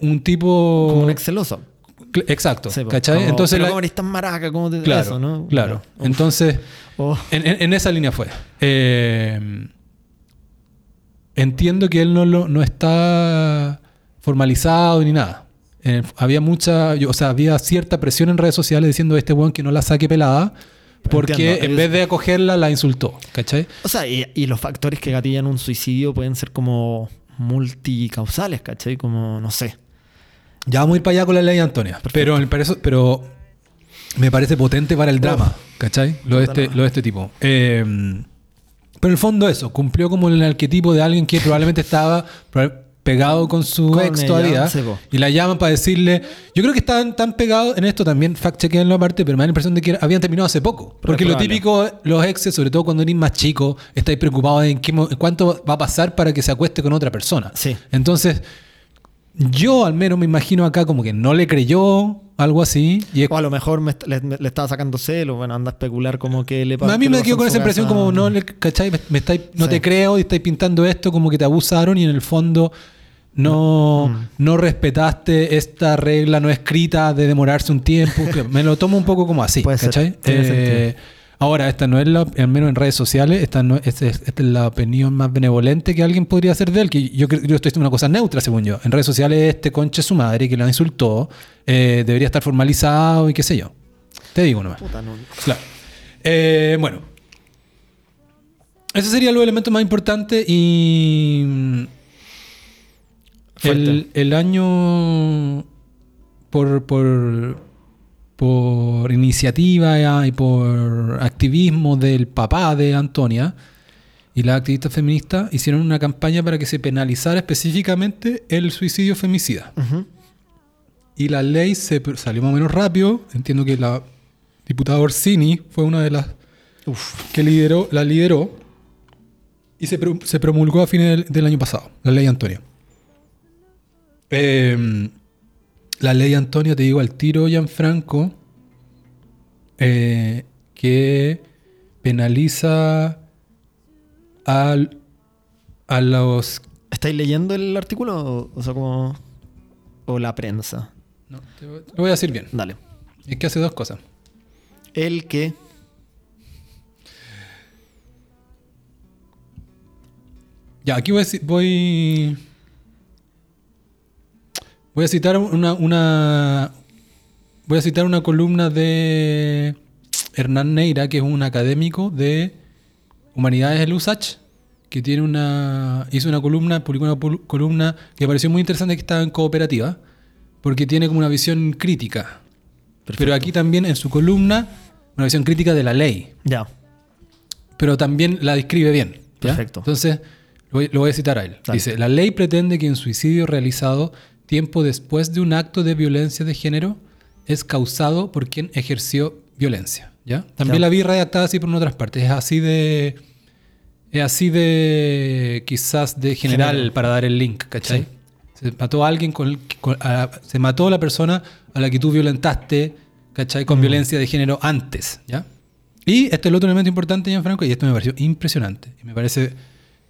un tipo. Como un exceloso. Exacto. Sí. ¿Cachai? Como, Entonces. pero la- ¿cómo eres tan maraca? ¿Cómo te claro. eso, no? Claro. Uf. Entonces. Oh. En, en- en esa línea fue. Eh, entiendo que él no, lo, no está formalizado ni nada. Eh, había mucha, yo- o sea, había cierta presión en redes sociales diciendo a este weón que no la saque pelada porque Entiendo, en vez de acogerla la insultó. ¿Cachai? O sea, y, y los factores que gatillan un suicidio pueden ser como multicausales, ¿cachai? Como, no sé. Ya vamos a ir para allá con la ley Antonia. Pero, pero me parece potente para el drama, ¿cachai? Lo de, este, lo de este tipo. Eh, pero en el fondo eso, cumplió como el arquetipo de alguien que probablemente estaba pegado con su Con ex todavía. y la llaman para decirle... Yo creo que estaban tan pegados en esto también, fact chequeenlo aparte, pero me da la impresión de que habían terminado hace poco. Porque lo típico, los exes, sobre todo cuando eres más chico, estáis preocupados en, qué, en cuánto va a pasar para que se acueste con otra persona. Sí. Entonces, yo al menos me imagino acá como que no le creyó, algo así. Y O a lo mejor me le, estaba sacando celo, bueno, anda a especular como que le a mí me quedo pasó con esa impresión como, no, le, ¿cachai? Me, me estáis- no Sí. te creo y estáis pintando esto como que te abusaron y en el fondo no, Mm. no respetaste esta regla no escrita de demorarse un tiempo. que me lo tomo un poco como así, Puede ¿cachai? Eh, ahora, esta no es la, al menos en redes sociales, esta, no, esta es, esta es la opinión más benevolente que alguien podría hacer de él, que yo, creo- yo estoy diciendo una cosa neutra, según yo. En redes sociales, este conche su madre que lo insultó, eh, debería estar formalizado y qué sé yo. Te digo nomás. Puta, no. Claro. Eh, bueno. Ese sería los elementos más importantes y el, año por, por, por iniciativa y por activismo del papá de Antonia y las activistas feministas hicieron una campaña para que se penalizara específicamente el suicidio femicida. Y la ley se salió más o menos rápido. Entiendo que la diputada Orsini fue una de las Uf. que lideró, la lideró. Y se promulgó a fines del, del año pasado, la ley Antonia. Eh, la ley Antonia, te digo al tiro, Gianfranco, eh, que penaliza al- a los... ¿Estáis leyendo el artículo? O, sea, como. O la prensa. No, te voy- lo voy a decir bien. Dale. Es que hace dos cosas. El que. Ya, aquí voy voy... Voy a citar una, una voy a citar una columna de Hernán Neira, que es un académico de Humanidades del USACH, que tiene una hizo una columna, publicó una columna que me pareció muy interesante que estaba en cooperativa, porque tiene como una visión crítica. Pero aquí también en su columna una visión crítica de la ley Ya. pero también la describe bien. ¿ya? Perfecto. Entonces, lo voy, lo voy a citar a él. Dale. Dice, la ley pretende que un suicidio realizado tiempo después de un acto de violencia de género es causado por quien ejerció violencia. ¿ya? También la vi redactada así por en otras partes. Es así de... Es así de... Quizás de general para dar el link, ¿cachai? Sí. Se mató a alguien con, con- a- se mató a la persona a la que tú violentaste, ¿cachai? Mm. Con violencia de género antes, ¿ya? Y este es el otro elemento importante, Gianfranco, y esto me pareció impresionante. Y me parece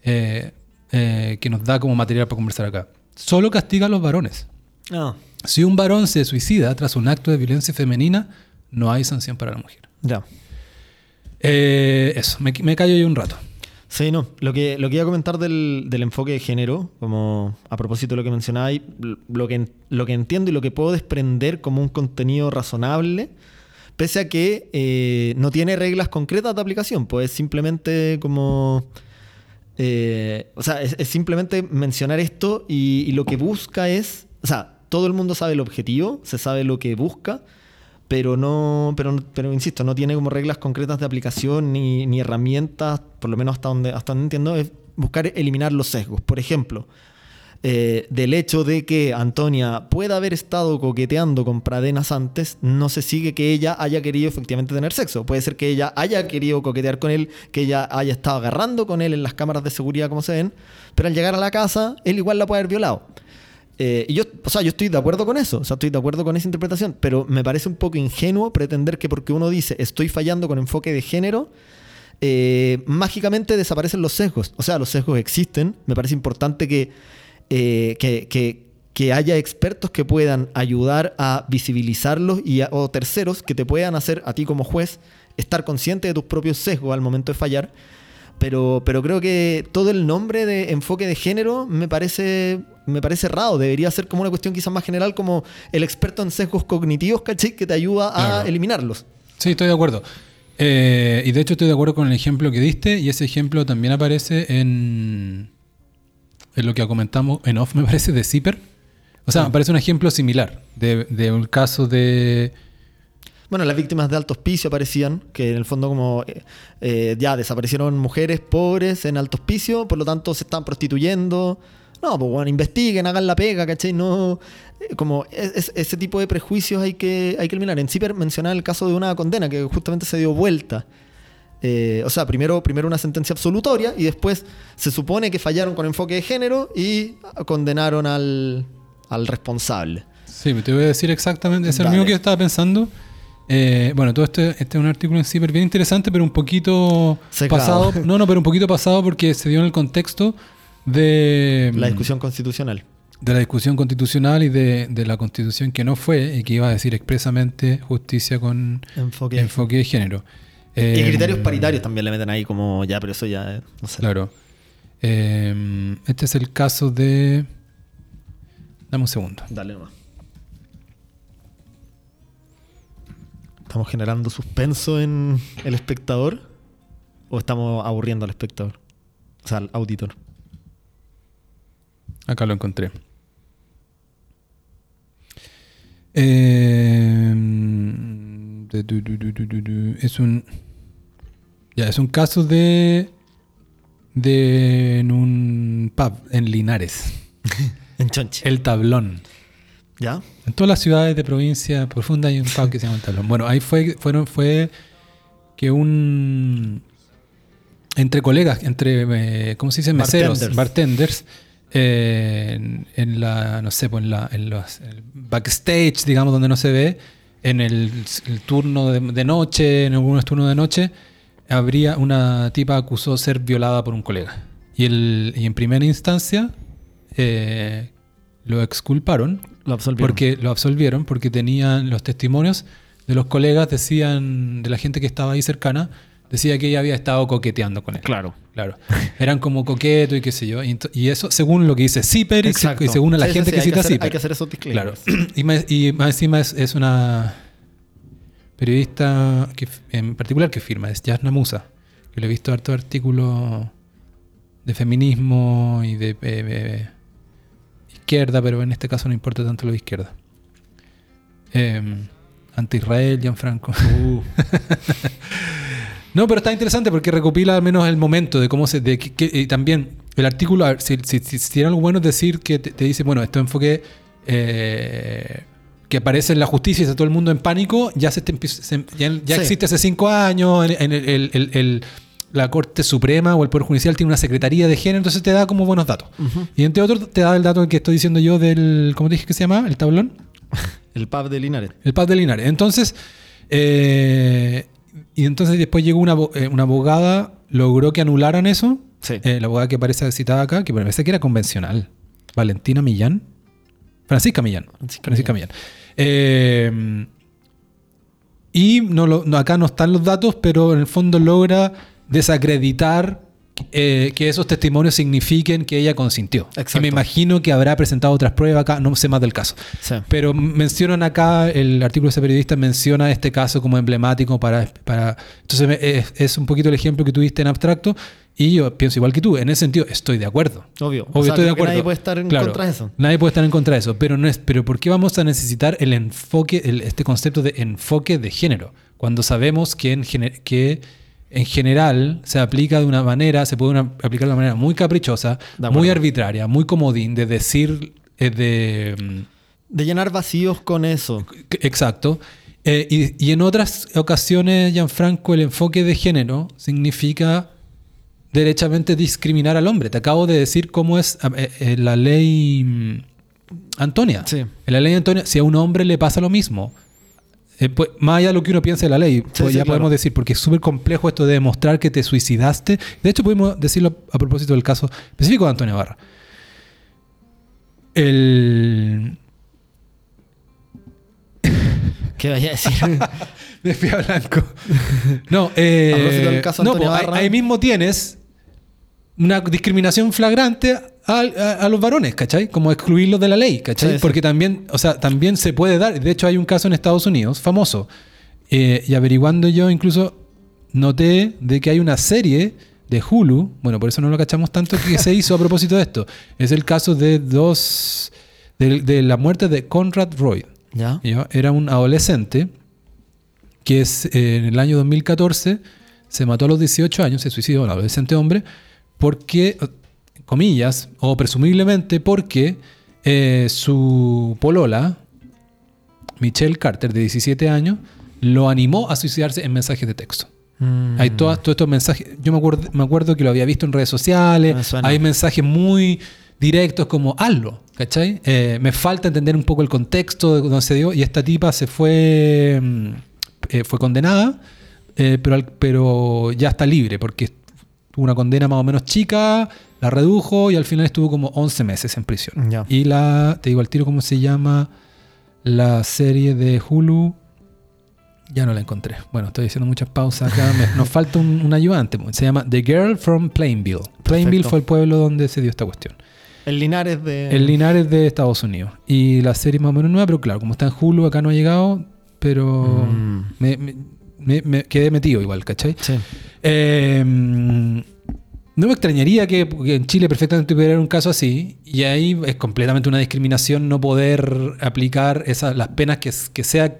eh, eh, que nos da como material para conversar acá. Solo castiga a los varones. Ah, Si un varón se suicida tras un acto de violencia femenina, no hay sanción para la mujer. ya. Eh, eso, me, me callo yo un rato. Sí, no. Lo que, lo que iba a comentar del, del enfoque de género, como a propósito de lo que mencionáis, lo que, lo que entiendo y lo que puedo desprender como un contenido razonable, pese a que eh, no tiene reglas concretas de aplicación, pues es simplemente como... eh, o sea, es, simplemente mencionar esto y, y lo que busca es... O sea, todo el mundo sabe el objetivo, se sabe lo que busca, pero no, pero, pero insisto, no tiene como reglas concretas de aplicación ni, ni herramientas, por lo menos hasta donde, hasta donde entiendo, es buscar eliminar los sesgos. Por ejemplo, eh, del hecho de que Antonia pueda haber estado coqueteando con Pradenas antes, no se sigue que ella haya querido efectivamente tener sexo. Puede ser que ella haya querido coquetear con él, que ella haya estado agarrando con él en las cámaras de seguridad, como se ven, pero al llegar a la casa, él igual la puede haber violado. Eh, y yo, o sea, yo estoy de acuerdo con eso, o sea, estoy de acuerdo con esa interpretación, pero me parece un poco ingenuo pretender que porque uno dice estoy fallando con enfoque de género, eh, mágicamente desaparecen los sesgos. O sea, los sesgos existen, me parece importante que, eh, que, que- que haya expertos que puedan ayudar a visibilizarlos y a- o terceros que te puedan hacer a ti como juez estar consciente de tus propios sesgos al momento de fallar. Pero, pero creo que todo el nombre de enfoque de género me parece, me parece errado. Debería ser como una cuestión quizás más general, como el experto en sesgos cognitivos, ¿cachai? Que te ayuda a Claro. eliminarlos. Sí, estoy de acuerdo. Eh, y de hecho estoy de acuerdo con el ejemplo que diste y ese ejemplo también aparece en, en lo que comentamos en off, me parece, de Zipper. O sea, me parece un ejemplo similar de, de un caso de... Bueno, las víctimas de alto hospicio aparecían, que en el fondo como eh, eh, ya desaparecieron mujeres pobres en alto hospicio, por lo tanto se están prostituyendo. No, pues bueno, investiguen, hagan la pega, ¿cachai? No, eh, como es- es- ese tipo de prejuicios hay que, hay que eliminar. En Zipper mencionaba el caso de una condena que justamente se dio vuelta. Eh, o sea, primero, primero una sentencia absolutoria y después se supone que fallaron con enfoque de género y condenaron al, al responsable. Sí, te voy a decir exactamente, es el Dale. mismo que yo estaba pensando. Eh, bueno, todo este, este es un artículo en Zipper bien interesante, pero un poquito pasado. [laughs] No, no, pero un poquito pasado porque se dio en el contexto de La discusión constitucional. de la discusión constitucional y de, de la constitución que no fue y que iba a decir expresamente justicia con Enfoque. enfoque de género. Y Eh, criterios paritarios también le meten ahí como ya, pero eso ya, eh, no sé. Claro. Eh, este es el caso de... Dame un segundo. Dale nomás. ¿Estamos generando suspenso en el espectador? ¿O estamos aburriendo al espectador? O sea, al auditor. Acá lo encontré. Eh, du. es un. Ya, es un caso de. de. en un pub en Linares. [laughs] En Chonche. El Tablón. ¿Ya? En todas las ciudades de provincia profunda hay un pub que se llama El Tablón. Bueno, ahí fue, fueron, fue que un. Entre colegas, entre. eh, ¿Cómo se dice? Meseros, Bartenders. bartenders. eh, en, en la. No sé, pues en la. En los, el backstage, digamos, donde no se ve. En el, el turno de, de noche, en algunos turnos de noche. Habría una tipa acusó ser violada por un colega. Y, el, y en primera instancia. eh, lo exculparon Lo absolvieron. porque lo absolvieron porque tenían los testimonios de los colegas decían de la gente que estaba ahí cercana decía que ella había estado coqueteando con él. Claro. Claro. Eran como coqueto y qué sé yo. Y, y eso, según lo que dice Zipper y, según la Sí, gente sí, que cita Zipper. Hay que hacer esos disclaimers. Claro. [clears throat] Y más, y más encima es, es una periodista que, en particular que firma, es Jasna Musa. Que le he visto harto artículos de feminismo y de eh, eh, izquierda, pero en este caso no importa tanto lo de izquierda. Eh, Anti-Israel, Gianfranco. Uh, [laughs] No, pero está interesante porque recopila al menos el momento de cómo se. De que, que- y también el artículo, si, si, si- si tiene algo bueno es decir que te, te dice, bueno, esto enfoque eh, que aparece en la justicia y está todo el mundo en pánico, ya, se, se- ya, ya Sí. existe hace cinco años, en, en el- el- el- el- la Corte Suprema o el Poder Judicial tiene una Secretaría de Género, entonces te da como buenos datos. Y entre otros te da el dato que estoy diciendo yo del, ¿cómo te dije que se llama? El tablón. [laughs] El pub de Linares. El pub de Linares. Entonces, eh, y entonces después llegó una, eh, una abogada, logró que anularan eso. Sí. Eh, la abogada que aparece citada acá, que parece que era convencional. Valentina Millán. Francisca Millán. Francisca Francisca, Millán. Eh, y no lo- no, acá no están los datos, pero en el fondo logra desacreditar eh, que esos testimonios signifiquen que ella consintió. Exacto. Y me imagino que habrá presentado otras pruebas acá, no sé más del caso. Sí. Pero mencionan acá, el artículo de ese periodista menciona este caso como emblemático para... para entonces me- es, es un poquito el ejemplo que tuviste en abstracto y yo pienso igual que tú. En ese sentido, estoy de acuerdo. Obvio. Obvio, O sea, estoy de acuerdo. nadie puede estar en Claro, contra de eso. Nadie puede estar en contra de eso. Pero, no es, pero ¿por qué vamos a necesitar el enfoque, el- este concepto de enfoque de género? Cuando sabemos que en, que en general se aplica de una manera, se puede una- aplicar de una manera muy caprichosa, muy arbitraria, muy comodín, de decir, eh, de... De llenar vacíos con eso. Exacto. Eh, y, y en otras ocasiones, Gianfranco, el enfoque de género significa derechamente discriminar al hombre. Te acabo de decir cómo es eh, eh, la ley mm, Antonia. Sí. En la ley Antonia, si a un hombre le pasa lo mismo, eh, pues, más allá de lo que uno piense de la ley, pues sí, ya podemos decir, porque es súper complejo esto de demostrar que te suicidaste. De hecho, podemos decirlo a propósito del caso específico de Antonia Barra. El, [laughs] ¿Qué vaya a decir? [laughs] De Fia Blanco. No, eh, A propósito del caso no, Antonio pues, ahí mismo tienes una discriminación flagrante a, a- a los varones, ¿cachai? Como excluirlos de la ley, ¿cachai? Sí, sí. Porque también, o sea, también se puede dar. De hecho, hay un caso en Estados Unidos famoso. eh, y averiguando yo, incluso noté de que hay una serie de Hulu, bueno, por eso no lo cachamos tanto, que se hizo a propósito de esto. Es el caso de dos. de, de la muerte de Conrad Roy. ¿Ya? Era un adolescente que es, eh, en el año 2014 se mató a los 18 años, se suicidó, un adolescente hombre, porque, comillas, o presumiblemente porque eh, su polola, Michelle Carter, de 17 años, lo animó a suicidarse en mensajes de texto. Mm. Hay todos estos mensajes. Yo me acuerdo, me acuerdo que lo había visto en redes sociales. Hay mensajes muy directos como hazlo, ¿cachai? Eh, me falta entender un poco el contexto de donde se dio. Y esta tipa se fue. mm, eh, fue condenada, eh, pero, pero ya está libre porque tuvo una condena más o menos chica, la redujo y al final estuvo como 11 meses en prisión. Y la. Te digo al tiro cómo se llama la serie de Hulu. Ya no la encontré. Bueno, estoy haciendo muchas pausas acá. Nos falta un, un ayudante. Se llama The Girl from Plainville. Plainville Perfecto. fue el pueblo donde se dio esta cuestión. El Linares de. El Linares de Estados Unidos. Y la serie más o menos nueva, pero claro, como está en Hulu, acá no ha llegado. Pero Mm. me, me- me- me quedé metido igual, ¿cachai? Sí. Eh, no me extrañaría que, que en Chile perfectamente hubiera un caso así, y ahí es completamente una discriminación no poder aplicar esas, las penas que, que sea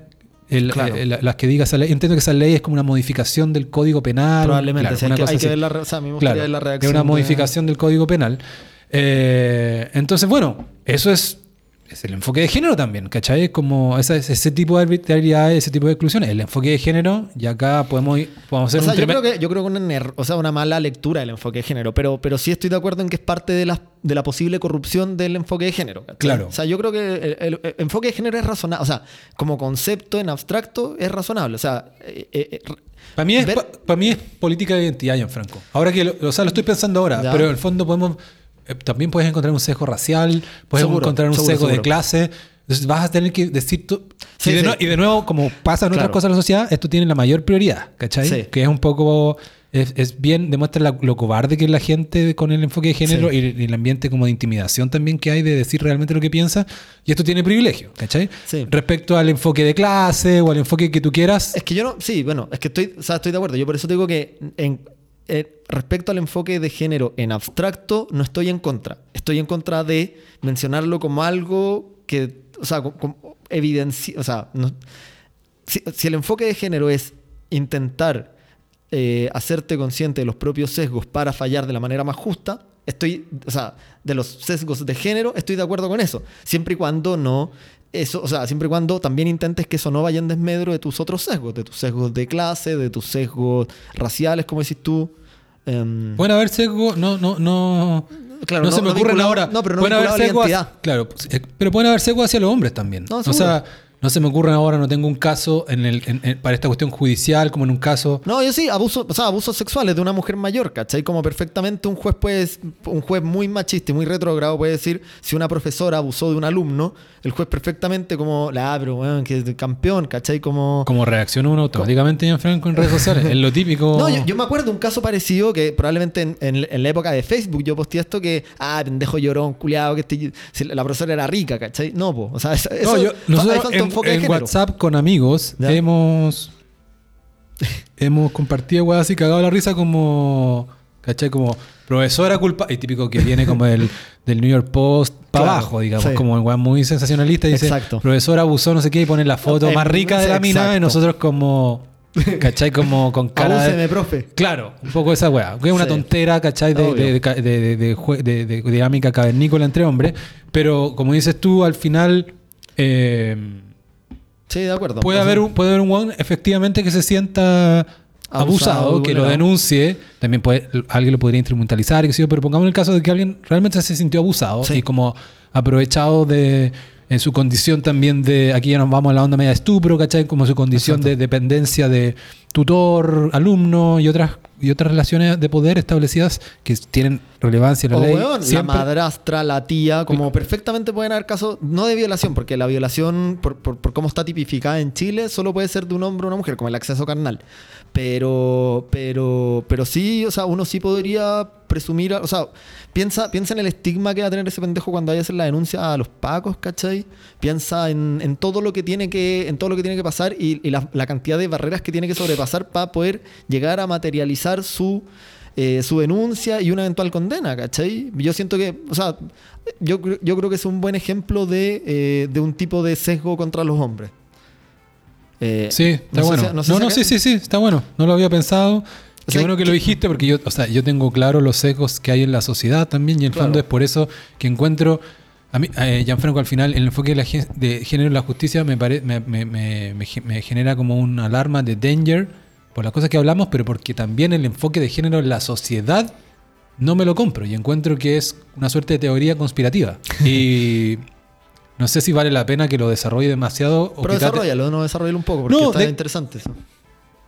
el- Claro. eh, la- las que diga esa ley. Entiendo que esa ley es como una modificación del Código Penal. Probablemente. claro, sí, hay una que, cosa hay que ver la, o sea, Claro, la es reacción. una de- modificación del Código Penal. Eh, entonces, bueno, eso es, es el enfoque de género también, ¿cachai? Es como esa- ese tipo de arbitrariedad, ese tipo de exclusiones. El enfoque de género, y acá podemos, ir- podemos hacer O sea, un yo creo, que, yo creo que una, o sea, una mala lectura del enfoque de género, pero, pero sí estoy de acuerdo en que es parte de la, de la posible corrupción del enfoque de género. ¿cachai? Claro. O sea, yo creo que el, el- el enfoque de género es razonable. O sea, como concepto en abstracto es razonable. O sea, eh, eh, eh, Para mí, es, ver- pa- para mí es política de identidad, Gianfranco. Ahora que lo, o sea, lo estoy pensando ahora, Ya. pero en el fondo podemos. Eh, también puedes encontrar un sesgo racial, puedes Seguro, encontrar un seguro, sesgo de seguro. clase. Entonces vas a tener que decir tú... Sí, y, de sí. nue- y de nuevo, como pasa en otras Claro. cosas en la sociedad, esto tiene la mayor prioridad, ¿cachai? Sí. Que es un poco... Es, es bien, demuestra la- lo cobarde que es la gente con el enfoque de género y, y el ambiente como de intimidación también que hay de decir realmente lo que piensa. Y esto tiene privilegio, ¿cachai? Respecto al enfoque de clase o al enfoque que tú quieras. Es que yo no, sí, bueno, es que estoy, o sea, estoy de acuerdo. Yo por eso te digo que en, eh, respecto al enfoque de género en abstracto, no estoy en contra. Estoy en contra de mencionarlo como algo que, o sea, como, evidencia, o sea, si el enfoque de género es intentar eh, hacerte consciente de los propios sesgos para fallar de la manera más justa, estoy, o sea, de los sesgos de género, estoy de acuerdo con eso. Siempre y cuando no, eso, o sea, siempre y cuando también intentes que eso no vaya en desmedro de tus otros sesgos, de tus sesgos de clase, de tus sesgos raciales, como decís tú. Em, Pueden haber sesgos, no, no, no. Claro, no, no- se me no ocurren ahora. no, pero no pueden haber sesgos. identidad. Claro, eh, pero pueden haber sesgos hacia los hombres también. No, o sea. No se me ocurren ahora, no tengo un caso en el, en- en- para esta cuestión judicial, como en un caso. No, yo sí, abuso, o sea, abusos sexuales de una mujer mayor, ¿cachai? Como perfectamente un juez puede, un juez muy machista y muy retrógrado puede decir, si una profesora abusó de un alumno, el juez perfectamente como, la pero weón, que es campeón, ¿cachai? Como... Como reacciona uno automáticamente, Gianfranco, en redes sociales. es lo típico. No, yo, yo me acuerdo de un caso parecido que probablemente en, en- en la época de Facebook yo posteé esto que, ah, pendejo llorón, culiado, que este- si la profesora era rica, ¿cachai? No, po, o sea, eso, No, yo- nosotros en, enfoque de en género. WhatsApp con amigos Ya. hemos [laughs] hemos compartido weas así cagado la risa como ¿cachai? como profesora culpa y típico que viene como del, [laughs] del New York Post para Claro, abajo digamos sí. como el muy sensacionalista y dice Exacto. profesora abusó no sé qué y pone la foto Eh, más rica de la mina y nosotros como ¿cachai? como con [laughs] cara de- Abúseme, profe. Claro, un poco esa weá. Que es una Sí. tontera, ¿cachai? De, de, de, de- de- de de- de dinámica cavernícola entre hombres. Pero como dices tú, al final eh, Sí, de acuerdo. puede, haber un, puede haber un weón efectivamente que se sienta abusado, Abusado, que lo denuncie. También puede, alguien lo podría instrumentalizar, sé yo, pero pongamos el caso de que alguien realmente se sintió abusado Sí. y como aprovechado de en su condición también de, aquí ya nos vamos a la onda media de estupro, ¿cachai? Como su condición Exacto. de dependencia de tutor, alumno y otras y otras relaciones de poder establecidas que tienen relevancia en la O, ley. weón, la madrastra, la tía, como perfectamente pueden haber casos, no de violación, porque la violación, por, por, por cómo está tipificada en Chile, solo puede ser de un hombre o una mujer, como el acceso carnal. Pero, pero, pero sí, o sea, uno sí podría presumir, o sea, piensa, piensa en el estigma que va a tener ese pendejo cuando vaya a hacer la denuncia a los pacos, ¿cachai? Piensa en, en todo lo que tiene que, en todo lo que tiene que pasar y, y la, la cantidad de barreras que tiene que sobrepasar para poder llegar a materializar su eh, su denuncia y una eventual condena, ¿cachai? Yo siento que, o sea, yo, yo creo que es un buen ejemplo de, eh, de un tipo de sesgo contra los hombres. Eh, Sí, está no sé bueno. si- no, no sé no, acá- sí, sí, sí, está bueno. No lo había pensado. Qué sea, bueno que que- lo dijiste porque yo, o sea, yo tengo claro los sesgos que hay en la sociedad también y en el Claro. fondo es por eso que encuentro a mí, eh, Gianfranco, al final, el enfoque de, la, de género en la justicia me, pare- me, me- me genera como una alarma de danger por las cosas que hablamos, pero porque también el enfoque de género en la sociedad no me lo compro y encuentro que es una suerte de teoría conspirativa. Y [laughs] no sé si vale la pena que lo desarrolle demasiado. o Pero desarrollalo, no desarrollalo un poco, porque No, está de- interesante eso.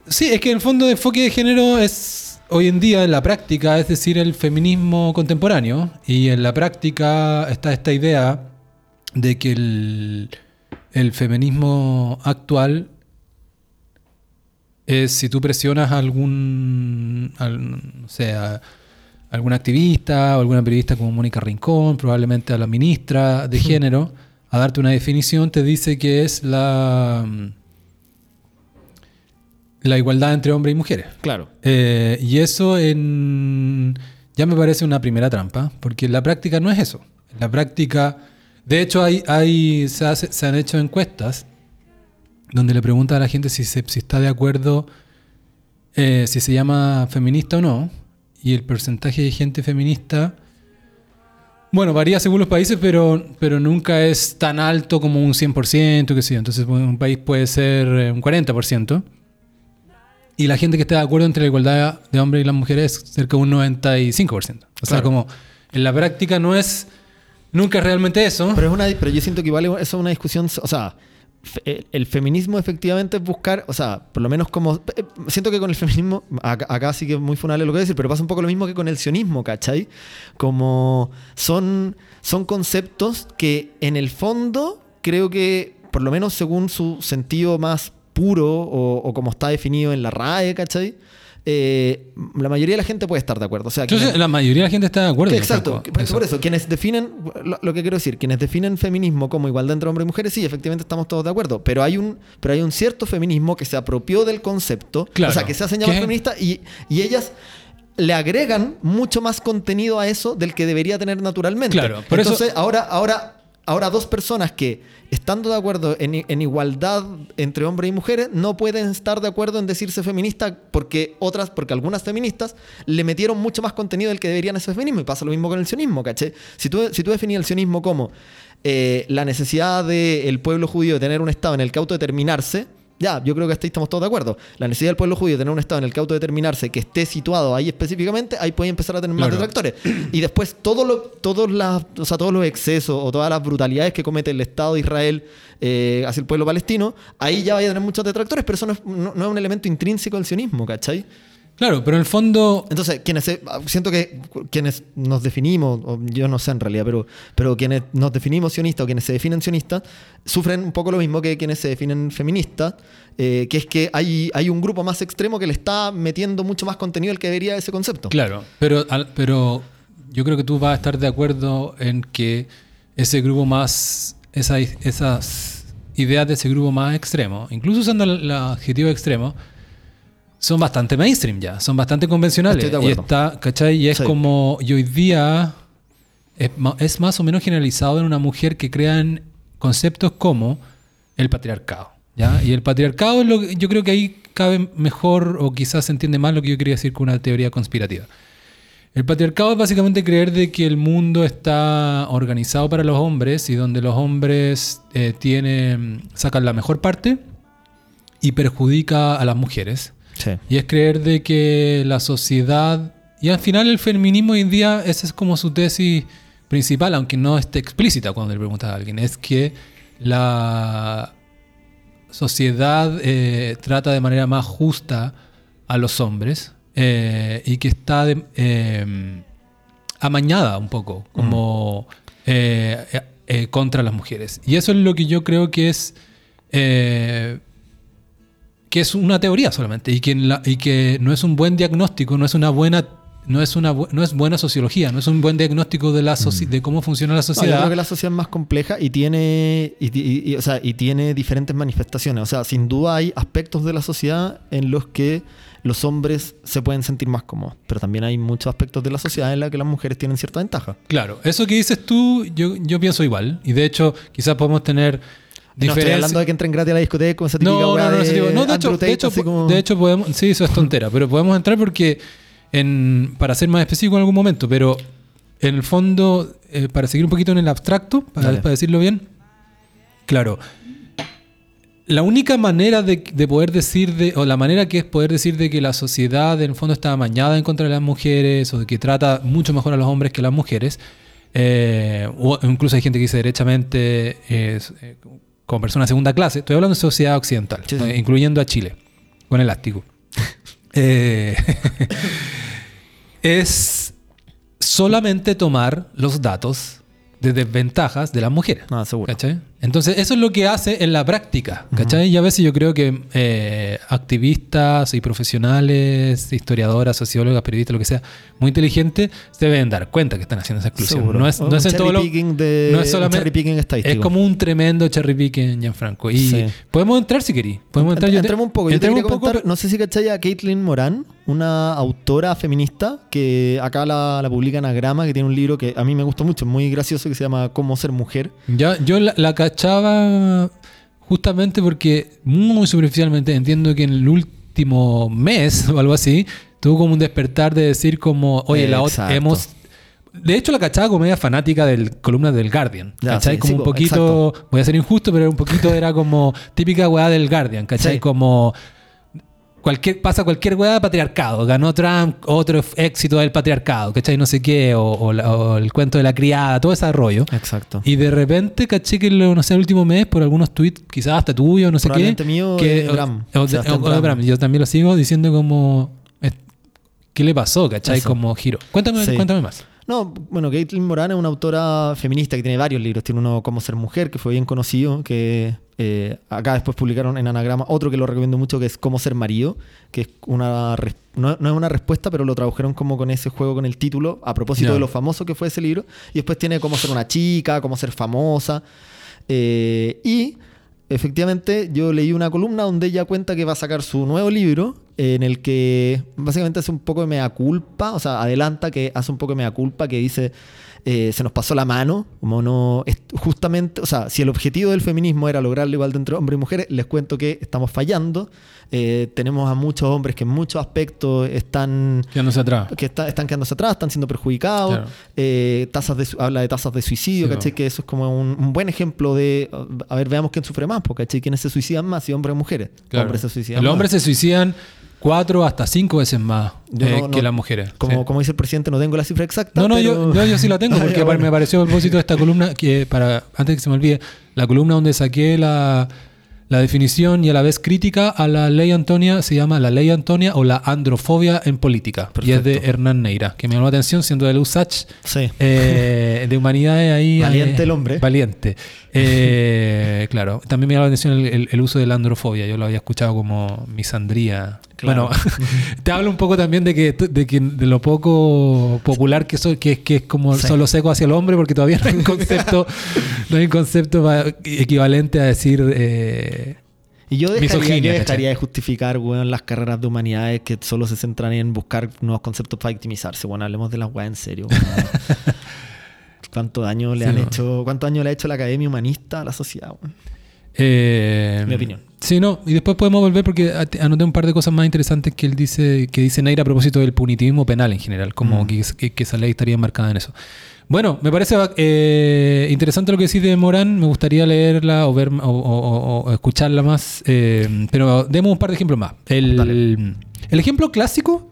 Sí, es que en el fondo de enfoque de género es hoy en día en la práctica, es decir, el feminismo contemporáneo. Y en la práctica está esta idea de que el, el feminismo actual es si tú presionas a algún, al- no sé, a algún activista o alguna periodista como Mónica Rincón, probablemente a la ministra de género, a darte una definición, te dice que es la, la igualdad entre hombres y mujeres. Claro. Eh, y eso en, ya me parece una primera trampa, porque en la práctica no es eso. En la práctica, de hecho, hay, hay, se, hace- se han hecho encuestas donde le preguntan a la gente si, se- si está de acuerdo, eh, si se llama feminista o no, y el porcentaje de gente feminista, bueno, varía según los países, pero, pero nunca es tan alto como un 100%, que sé yo. Entonces, un país puede ser eh, un 40%. Y la gente que está de acuerdo entre la igualdad de hombres y las mujeres es cerca de un 95%. O sea, Claro. como en la práctica no es, nunca es realmente eso. Pero, es una, pero yo siento que igual eso es una discusión, o sea, el, el feminismo efectivamente es buscar, o sea, por lo menos como, eh, siento que con el feminismo, acá, sí que es muy funable lo que voy a decir, pero pasa un poco lo mismo que con el sionismo, ¿cachai? Como son, son conceptos que en el fondo creo que, por lo menos según su sentido más puro o, o como está definido en la RAE, ¿cachai? Eh, la mayoría de la gente puede estar de acuerdo. O sea, quienes- la mayoría de la gente está de acuerdo. que exacto, por, eso. eso, quienes definen, lo, lo que quiero decir, quienes definen feminismo como igualdad entre hombres y mujeres, sí, efectivamente estamos todos de acuerdo, pero hay un, pero hay un cierto feminismo que se apropió del concepto, Claro. o sea, que se hacen llamar ¿Qué? feministas y, y ellas le agregan mucho más contenido a eso del que debería tener naturalmente. Claro, por eso- Entonces, ahora, ahora, ahora dos personas que estando de acuerdo en, igualdad entre hombres y mujeres no pueden estar de acuerdo en decirse feminista porque otras, porque algunas feministas le metieron mucho más contenido del que deberían a ese feminismo y pasa lo mismo con el sionismo, ¿caché? Si tú, si tú definías el sionismo como eh, la necesidad del pueblo judío de tener un Estado en el que autodeterminarse, ya, yo creo que hasta ahí estamos todos de acuerdo. La necesidad del pueblo judío de tener un Estado en el que autodeterminarse, que esté situado ahí específicamente, ahí puede empezar a tener más detractores. Y después todo lo, todos, las, o sea, todos los excesos o todas las brutalidades que comete el Estado de Israel eh, hacia el pueblo palestino, ahí ya vaya a tener muchos detractores, pero eso no es, no- no es un elemento intrínseco del sionismo, ¿cachai? Claro, pero en el fondo. Entonces, quienes siento que quienes nos definimos, o yo no sé en realidad, pero, pero quienes nos definimos sionistas o quienes se definen sionistas, sufren un poco lo mismo que quienes se definen feministas, eh, que es que hay, hay un grupo más extremo que le está metiendo mucho más contenido del que debería ese concepto. Claro, pero, al- pero yo creo que tú vas a estar de acuerdo en que ese grupo más, esa- esas ideas de ese grupo más extremo, incluso usando el, el adjetivo extremo, son bastante mainstream ya, son bastante convencionales. Estoy de y está, ¿cachai? Y es Sí. como, y hoy día es, es más o menos generalizado en una mujer que crean conceptos como el patriarcado. ¿ya? Y el patriarcado es lo que- yo creo que ahí cabe mejor o quizás se entiende más lo que yo quería decir con una teoría conspirativa. El patriarcado es básicamente creer de que el mundo está organizado para los hombres y donde los hombres eh, tienen, sacan la mejor parte y perjudica a las mujeres. Sí. Y es creer de que la sociedad... Y al final el feminismo hoy en día, esa es como su tesis principal, aunque no esté explícita cuando le preguntas a alguien, es que la sociedad eh, trata de manera más justa a los hombres eh, y que está de- eh, amañada un poco como eh, eh, contra las mujeres. Y eso es lo que yo creo que es... que es una teoría solamente y que, en la- y que no es un buen diagnóstico, no es una buena no es una no es buena sociología, no es un buen diagnóstico de la soci- de cómo funciona la No, yo sociedad. creo que la sociedad es más compleja y tiene, y, y- y- o sea, y tiene diferentes manifestaciones. O sea, sin duda hay aspectos de la sociedad en los que los hombres se pueden sentir más cómodos, pero también hay muchos aspectos de la sociedad en los que las mujeres tienen cierta ventaja. Claro, eso que dices tú, yo, yo pienso igual. Y de hecho, quizás podemos tener No estoy hablando de que entren gratis a la discoteca con esa típica No, no, no, de no, de hecho, Andrew de Tate, hecho, así como- de hecho podemos, sí, eso es tontera, pero podemos entrar porque, en, para ser más específico en algún momento, pero en el fondo, eh, para seguir un poquito en el abstracto, para, decirlo bien, claro, la única manera de, de poder decir, de, o la manera que es poder decir de que la sociedad en el fondo está amañada en contra de las mujeres o de que trata mucho mejor a los hombres que a las mujeres, eh, o incluso hay gente que dice derechamente eh, como persona de segunda clase, estoy hablando de sociedad occidental, Sí, sí. eh, incluyendo a Chile, con elástico. [laughs] Eh, [laughs] es solamente tomar los datos de desventajas de las mujeres. Ah, seguro. ¿Cachai? Entonces, eso es lo que hace en la práctica. ¿Cachai? Y a veces yo creo que eh, activistas y profesionales, historiadoras, sociólogas, periodistas, lo que sea, muy inteligentes, se deben dar cuenta que están haciendo esa exclusión. Seguro. No es, no es todo lo- de- no es solamente. Es como un tremendo cherry picking, Gianfranco. Y Sí. podemos entrar si querí. Podemos entrar. Yo te- Entremos un poco. Yo te un poco, no sé si cachai a Caitlin Moran, una autora feminista que acá la, la publica en Agrama, que tiene un libro que a mí me gustó mucho, muy gracioso, que se llama Cómo ser mujer. Ya, yo la, la cachaba justamente porque muy superficialmente entiendo que en el último mes o algo así tuvo como un despertar de decir como, oye, la otra Exacto. hemos... De hecho, la cachaba como media fanática del columna del Guardian. Ya, ¿Cachai? sí, como sí, un po, poquito, voy a ser injusto, pero un poquito era como típica weá del Guardian, ¿cachai? Sí. Como cualquier, pasa cualquier weá de patriarcado. Ganó Trump, otro éxito del patriarcado, ¿cachai? No sé qué, o, o la- o el cuento de la criada, todo ese rollo. Exacto. Y de repente caché que, lo- no sé, el último mes, por algunos tweets, quizás hasta tuyo, no sé qué. Mío, que, de Bram, o- o de- Bram. Yo también lo sigo diciendo como. ¿Qué le pasó, cachai? Eso. Como giro. Cuéntame, Sí. cuéntame más. No, bueno, Caitlin Moran es una autora feminista que tiene varios libros. Tiene uno Cómo ser mujer, que fue bien conocido, que eh, acá después publicaron en Anagrama. Otro que lo recomiendo mucho, que es Cómo ser marido, que es una no, no es una respuesta, pero lo tradujeron como con ese juego con el título, a propósito de lo famoso que fue ese libro. Y después tiene Cómo ser una chica, Cómo ser famosa. Eh, y efectivamente yo leí una columna donde ella cuenta que va a sacar su nuevo libro en el que básicamente hace un poco de mea culpa, o sea, adelanta que hace un poco de mea culpa que dice eh, se nos pasó la mano, como no, justamente, o sea, si el objetivo del feminismo era lograr la igualdad entre hombres y mujeres, les cuento que estamos fallando, Eh, tenemos a muchos hombres que en muchos aspectos están Quedándose atrás. que está- están quedándose atrás, están siendo perjudicados. Claro. Eh, tasas de, habla de tasas de suicidio, Sí, ¿cachai? no. Que eso es como un, un buen ejemplo de. A ver, veamos quién sufre más, porque ¿cachai? ¿Quiénes se suicidan más? Si hombres o mujeres. Claro. Hombres se suicidan Los más. hombres se suicidan cuatro hasta cinco veces más eh, no- que no- las mujeres. Como, Sí. como dice el presidente, no tengo la cifra exacta. No, no, pero- yo, yo, yo sí la tengo, [laughs] Ah, porque bueno. me pareció a propósito de esta columna, que para antes que se me olvide, la columna donde saqué la, la definición y a la vez crítica a la ley Antonia se llama La ley Antonia o la androfobia en política. Y es de. Hernán Neira, que me llamó la atención siendo de USACH. Sí. eh, de humanidades ahí. [laughs] Valiente eh, el hombre. Valiente. [laughs] Eh, claro, también me llamó la atención el, el- el uso de la androfobia. Yo lo había escuchado como misandría. Claro. Bueno, [laughs] te hablo un poco también de que, de que de lo poco popular que soy, que, es- que es como Sí. solo seco hacia el hombre, porque todavía no hay un [laughs] concepto, no hay un concepto equivalente a decir eh, Y yo dejaría, dejaría de justificar, weón, las carreras de humanidades que solo se centran en buscar nuevos conceptos para victimizarse. Bueno, hablemos de las weas en serio. [laughs] ¿Cuánto daño le Sí, han no. hecho? ¿Cuánto daño le ha hecho la academia humanista a la sociedad? Eh, Mi opinión. Sí, no, y después podemos volver porque anoté un par de cosas más interesantes que él dice, que dice Neira a propósito del punitivismo penal en general, como Mm. que, que- que esa ley estaría enmarcada en eso. Bueno, me parece eh, interesante lo que decís de Morán, me gustaría leerla o ver o, o- o- o escucharla más, eh, pero demos un par de ejemplos más. El, ejemplo clásico,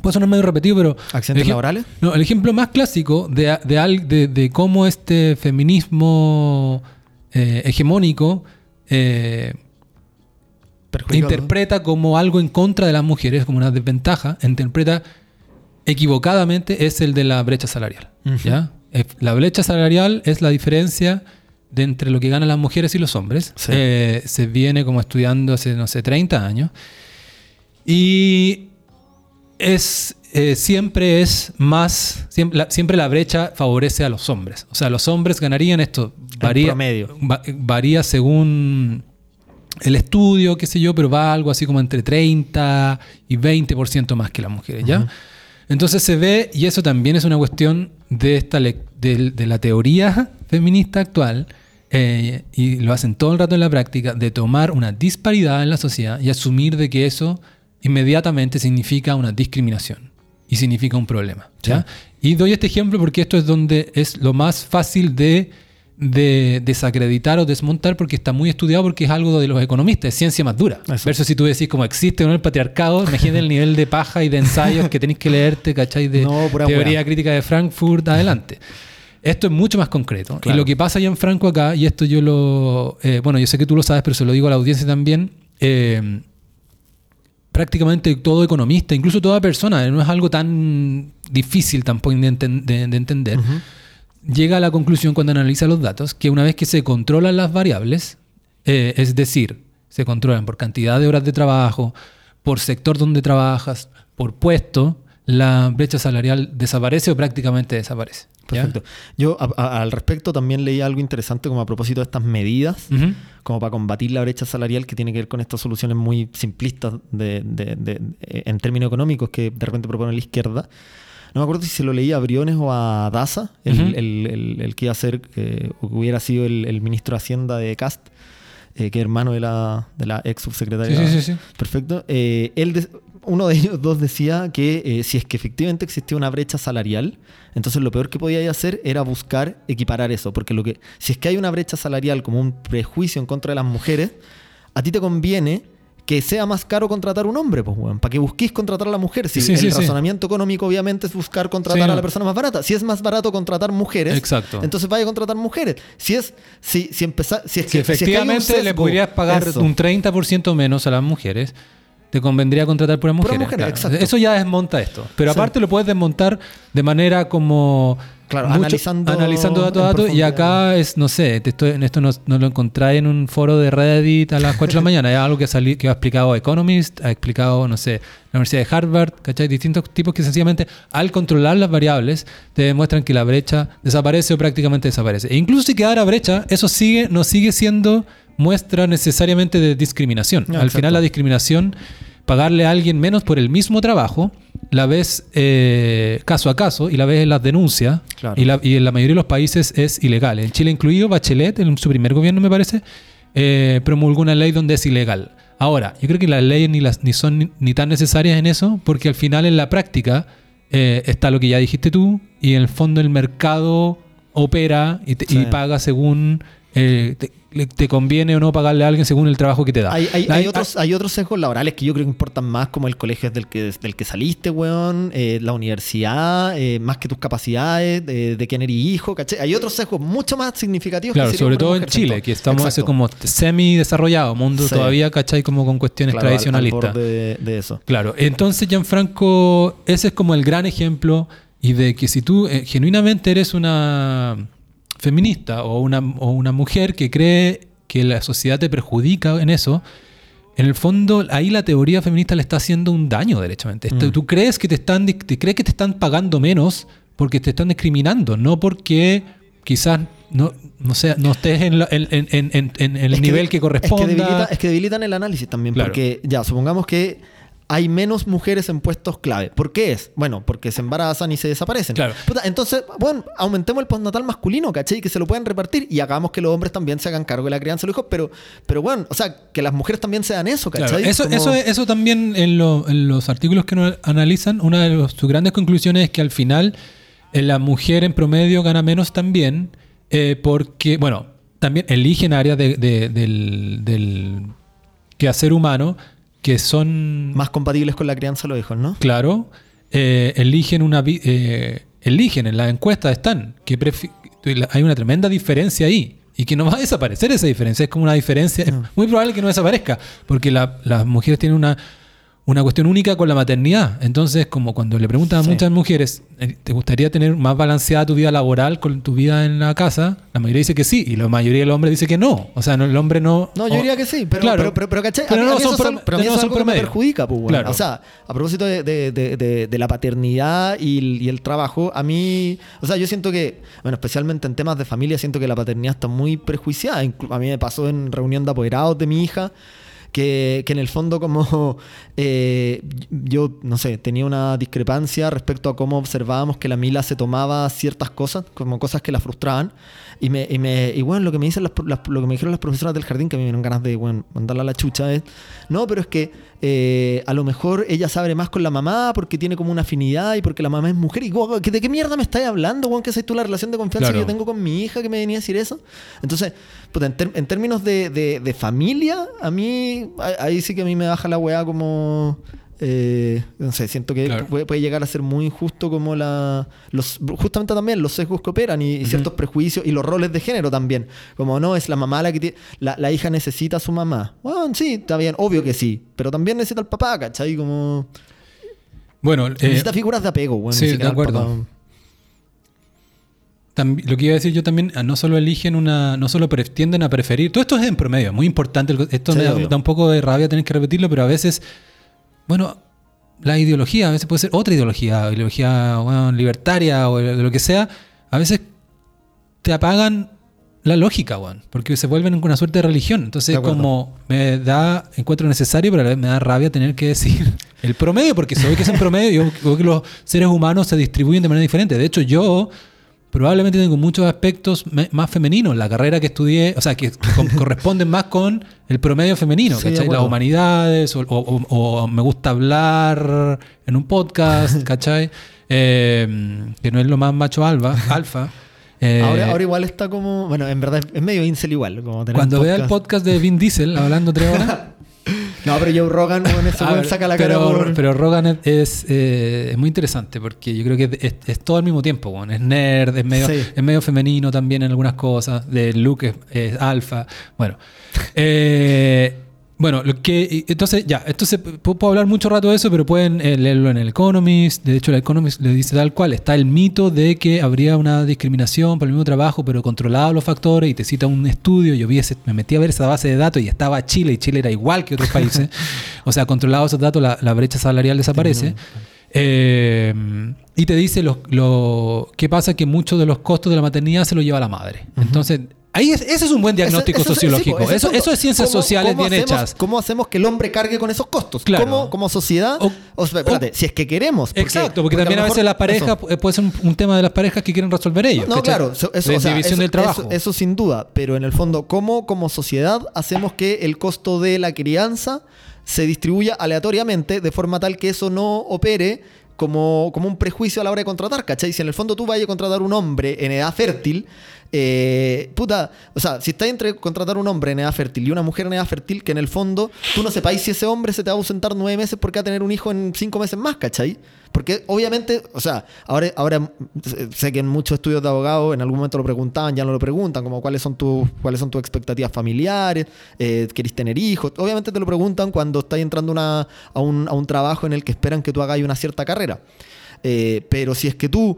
puede sonar medio repetido, pero... ¿Accidentes laborales? No, el ejemplo más clásico de, de, de- de cómo este feminismo eh, hegemónico eh. Interpreta como algo en contra de las mujeres, como una desventaja, interpreta equivocadamente, es el de la brecha salarial. ¿ya? La brecha salarial es la diferencia de entre lo que ganan las mujeres y los hombres. Sí. Eh, se viene como estudiando hace, no sé, 30 años. Y es eh, siempre es más, siempre la, siempre la brecha favorece a los hombres. O sea, los hombres ganarían esto. Varía, promedio. va- varía según el estudio, qué sé yo, pero va algo así como entre 30 y 20% más que las mujeres, ¿ya? Entonces se ve, y eso también es una cuestión de, esta de la teoría feminista actual, eh, y lo hacen todo el rato en la práctica, de tomar una disparidad en la sociedad y asumir de que eso inmediatamente significa una discriminación y significa un problema. ¿ya? Y doy este ejemplo porque esto es donde es lo más fácil de, de desacreditar o desmontar porque está muy estudiado porque es algo de los economistas, es ciencia más dura. Eso. Versus si tú decís como existe o no el patriarcado, imagínate el nivel de paja y de ensayos que tenéis que leerte, ¿cachai? De [laughs] No, teoría crítica de Frankfurt adelante. Esto es mucho más concreto. Claro. Y lo que pasa allá en Franco acá, y esto yo lo... eh, bueno, yo sé que tú lo sabes, pero se lo digo a la audiencia también. eh, prácticamente todo economista, incluso toda persona, no es algo tan difícil tampoco de, enten- de- de entender, llega a la conclusión cuando analiza los datos que una vez que se controlan las variables, eh, es decir, se controlan por cantidad de horas de trabajo, por sector donde trabajas, por puesto, la brecha salarial desaparece o prácticamente desaparece. Perfecto. Yo a- a- al respecto también leí algo interesante como a propósito de estas medidas, como para combatir la brecha salarial que tiene que ver con estas soluciones muy simplistas de, de- de- en términos económicos que de repente propone la izquierda. No me acuerdo si se lo leí a Briones o a Daza, el, Ujú. el- el- el que iba a ser, eh, o que hubiera sido el, ministro de Hacienda de Cast, eh, que es hermano de la, de la ex subsecretaria. Sí, sí, sí, sí. Perfecto. Eh, él de- uno de ellos dos decía que eh, si es que efectivamente existía una brecha salarial, entonces lo peor que podía hacer era buscar equiparar eso, porque lo que si es que hay una brecha salarial como un prejuicio en contra de las mujeres, a ti te conviene que sea más caro contratar un hombre, pues, weón, para que busquís contratar a la mujer. Si Sí, el sí, sí. razonamiento económico obviamente es buscar contratar a la persona más barata. Si es más barato contratar mujeres, Exacto. entonces vaya a contratar mujeres. Si es si si empezar si es Si que si es que hay un efectivamente le podrías pagar eso. un 30% menos a las mujeres, te convendría contratar puras mujeres. mujeres, claro. exacto. Eso ya desmonta esto. Pero aparte lo puedes desmontar de manera como... Claro, analizando analizando dato a dato. Y acá es, no sé, te estoy- en esto no, no lo encontráis en un foro de Reddit a las 4 de la [laughs] mañana. Es algo que, salí, que ha explicado Economist, ha explicado, no sé, la Universidad de Harvard, ¿cachai? Distintos tipos que sencillamente al controlar las variables te demuestran que la brecha desaparece o prácticamente desaparece. E incluso si quedara brecha, eso sigue, no sigue siendo muestra necesariamente de discriminación. No, al exacto. final la discriminación, pagarle a alguien menos por el mismo trabajo, la ves eh, caso a caso y la ves en las denuncias Claro. y, la- y en la mayoría de los países es ilegal. En Chile incluido, Bachelet, en su primer gobierno me parece, eh, promulgó una ley donde es ilegal. Ahora, yo creo que las leyes ni, las, ni son ni, ni tan necesarias en eso, porque al final en la práctica eh, está lo que ya dijiste tú, y en el fondo el mercado opera y, te- y Sí. paga según eh, te, conviene o no pagarle a alguien según el trabajo que te da. Hay, hay- La- hay otros, hay otros sesgos laborales que yo creo que importan más, como el colegio del que, del que saliste, weón, eh, la universidad, eh, más que tus capacidades, de, de quién eres hijo, ¿cachai? Hay otros sesgos mucho más significativos. Claro, que sobre todo en Chile, que estamos así como semi-desarrollado, mundo Sí. todavía, ¿cachai? Como con cuestiones Claro, al- al tradicionalistas. borde de, de eso. Claro, entonces Gianfranco, ese es como el gran ejemplo y de que si tú eh, genuinamente eres una feminista o una, o una mujer que cree que la sociedad te perjudica en eso, en el fondo ahí la teoría feminista le está haciendo un daño derechamente. Esto- Mm. Tú crees que te están te crees que te están pagando menos porque te están discriminando, no porque quizás no, no, sea, no estés en, la- en- el Es nivel que, Es corresponda. que, debilita- es que debilitan el análisis también, Claro. porque ya, supongamos que hay menos mujeres en puestos clave. ¿Por qué es? Bueno, porque se embarazan y se desaparecen. Claro. Entonces, bueno, aumentemos el postnatal masculino, ¿cachai? Que se lo puedan repartir y hagamos que los hombres también se hagan cargo de la crianza de los hijos, pero, pero bueno, o sea, que las mujeres también sean eso, Claro, ¿cachai? eso, Como- eso, eso también en, lo- en los artículos que nos analizan, una de los- sus grandes conclusiones es que al final eh, la mujer en promedio gana menos también eh, porque, bueno, también eligen áreas de- de- del, del quehacer humano que son, Más compatibles con la crianza de los hijos, ¿no? claro, eh, eligen una... eh, eligen, en la encuesta están, que hay una tremenda diferencia ahí. Y que no va a desaparecer esa diferencia. Es como una diferencia. Es muy probable que no desaparezca. Porque la- las mujeres tienen una, una cuestión única con la maternidad. Entonces, como cuando le preguntan a Sí. muchas mujeres, eh, ¿te gustaría tener más balanceada tu vida laboral con tu vida en la casa? La mayoría dice que sí. Y la mayoría de los hombres dice que no. O sea, no, el hombre no. No, yo o- diría que sí, pero, Claro. pero, pero, pero, ¿cachai? Pero a mí, no a mí son pero a mí no eso es son algo que me promedio. perjudica, pues, weón. Claro. O sea, a propósito de, de- de- de- la paternidad y el, y el trabajo, a mí, o sea, yo siento que, bueno, especialmente en temas de familia, siento que la paternidad está muy prejuiciada. A mí me pasó en reunión de apoderados de mi hija. Que, que en el fondo como [laughs] eh, yo, no sé, tenía una discrepancia respecto a cómo observábamos que la Mila se tomaba ciertas cosas, como cosas que la frustraban. Y, me, y, me, y bueno, lo que me dicen las, lo que me dijeron las profesoras del jardín, que me dieron ganas de bueno, mandarla a la chucha, es, no, pero es que eh, a lo mejor ella sabe más con la mamá porque tiene como una afinidad y porque la mamá es mujer. Y ¿de qué mierda me estás hablando, weón? ¿Qué es tú la relación de confianza Claro. que yo tengo con mi hija que me venía a decir eso? Entonces, puta, en, ter- en términos de, de- de familia, a mí, ahí- sí que a mí me baja la weá como... eh, no sé, siento que Claro. puede, puede llegar a ser muy injusto como la... Los, justamente también los sesgos que operan y, y ciertos prejuicios y los roles de género también. Como no, es la mamá la que tiene... La, la hija necesita a su mamá. Bueno, sí, está bien, obvio que sí. Pero también necesita al papá, ¿cachai? Como... Bueno, eh, necesita figuras de apego, bueno, sí, de acuerdo. Lo que iba a decir yo también, ah, no solo eligen una, no solo tienden a preferir, todo esto es en promedio, muy importante, esto Sí, me da, un poco de rabia tener que repetirlo, pero a veces, bueno, la ideología, a veces puede ser otra ideología, ideología bueno, libertaria o de lo que sea, a veces te apagan la lógica, weón, porque se vuelven una suerte de religión. Entonces, De como me da, encuentro necesario, pero a la vez me da rabia tener que decir [laughs] el promedio, porque se ve que es en promedio y yo creo que los seres humanos se distribuyen de manera diferente. De hecho, yo probablemente tengo muchos aspectos más femeninos. La carrera que estudié, o sea, que [laughs] corresponden más con el promedio femenino, Sí, ¿cachai? Las humanidades, o, o- o- o me gusta hablar en un podcast, [laughs] ¿cachai? Eh, que no es lo más macho alfa. [laughs] alfa. Eh, Ahora, ahora igual está como... Bueno, en verdad es medio incel igual. Como tener cuando vea el podcast de Vin Diesel hablando tres horas. No, pero Joe Rogan, bueno, [laughs] ver, saca la cara pero, por... pero Rogan es, es, eh, es muy interesante porque yo creo que es, es todo al mismo tiempo. weón. Es nerd, es medio, Sí. es medio femenino también en algunas cosas. De Luke es, es alfa. Bueno. [laughs] Eh, Bueno, lo que entonces ya, pu- puedo hablar mucho rato de eso, pero pueden eh, leerlo en el Economist. De hecho, el Economist le dice tal cual, está el mito de que habría una discriminación por el mismo trabajo, pero controlado los factores y te cita un estudio. Yo vi ese, me metí a ver esa base de datos y estaba Chile y Chile era igual que otros países. [laughs] o sea, controlados esos datos, la, la brecha salarial desaparece. Eh, y te dice lo, lo que pasa que muchos de los costos de la maternidad se lo lleva la madre. Entonces, ahí es- ese es un buen diagnóstico sociológico. eso, eso es ciencias ¿Cómo- sociales cómo bien hacemos- hechas. ¿Cómo hacemos que el hombre cargue con esos costos? Claro. ¿Cómo, como sociedad? O- espérate, o- si es que queremos. porque- Exacto, porque, también a, veces eso. pu- puede ser un, un tema de las parejas que quieren resolver ellos. No, claro, eso, La sea, división del trabajo. Eso, eso sin duda, pero en el fondo, ¿cómo como sociedad hacemos que el costo de la crianza se distribuya aleatoriamente de forma tal que eso no opere como, como un prejuicio a la hora de contratar, ¿cachai? Si en el fondo tú vayas a contratar un hombre en edad fértil, eh, puta, o sea, si estás entre contratar un hombre en edad fértil y una mujer en edad fértil, que en el fondo tú no sepáis si ese hombre se te va a ausentar nueve meses porque va a tener un hijo en cinco meses más, ¿cachai? Porque obviamente, o sea, ahora, ahora sé que en muchos estudios de abogados en algún momento lo preguntaban, ya no lo preguntan, como cuáles son tus, cuáles son tus expectativas familiares, eh, querés tener hijos. Obviamente te lo preguntan cuando estás entrando a, un, a un trabajo en el que esperan que tú hagas una cierta carrera. Eh, pero si es que tú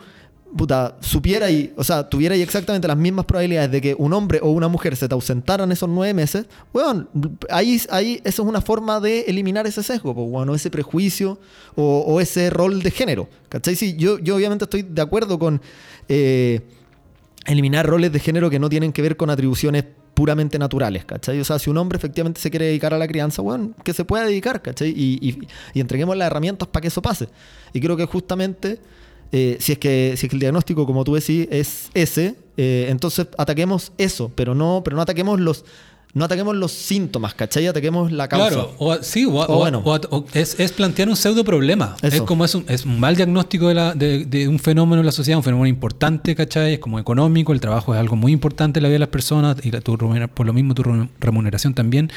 puta, supiera y, o sea, tuviera ahí exactamente las mismas probabilidades de que un hombre o una mujer se te ausentaran esos nueve meses, bueno, ahí, ahí eso es una forma de eliminar ese sesgo, pues, bueno, ese prejuicio o, o ese rol de género. ¿Cachai? Sí, yo, yo obviamente estoy de acuerdo con eh, eliminar roles de género que no tienen que ver con atribuciones puramente naturales, ¿cachai? O sea, si un hombre efectivamente se quiere dedicar a la crianza, bueno, que se pueda dedicar, ¿cachai? Y- y entreguemos las herramientas para que eso pase. Y creo que justamente, eh, si, es que, si es que el diagnóstico, como tú decís, es ese, eh, entonces ataquemos eso, pero no, pero no ataquemos los... No ataquemos los síntomas, ¿cachai? Ataquemos la causa. Claro, o, sí, o, bueno. o es, es plantear un pseudo problema. Eso. Es como es un, es un mal diagnóstico de, la- de- de un fenómeno en la sociedad, un fenómeno importante, ¿cachai? Es como económico, el trabajo es algo muy importante en la vida de las personas y la- tu por lo mismo tu re- remuneración también.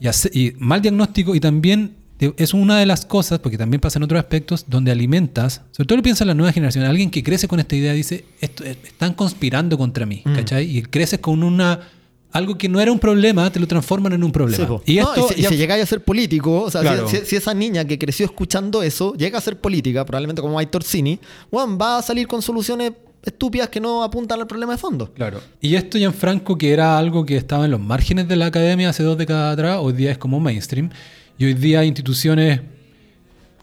Y, hace- y mal diagnóstico y también es una de las cosas, porque también pasa en otros aspectos, donde alimentas, sobre todo lo piensa la nueva generación, alguien que crece con esta idea dice, Esto, eh, están conspirando contra mí, Mm. ¿cachai? Y creces con una... Algo que no era un problema, te lo transforman en un problema. Sí, y No, esto y si, ya- si llegáis a ser político, o sea, si- Claro. si, si esa niña que creció escuchando eso llega a ser política, probablemente como Mike Torsini, bueno, va a salir con soluciones estúpidas que no apuntan al problema de fondo. Claro. Y esto, Gianfranco, que era algo que estaba en los márgenes de la academia hace dos décadas atrás, hoy día es como mainstream. Y hoy día hay instituciones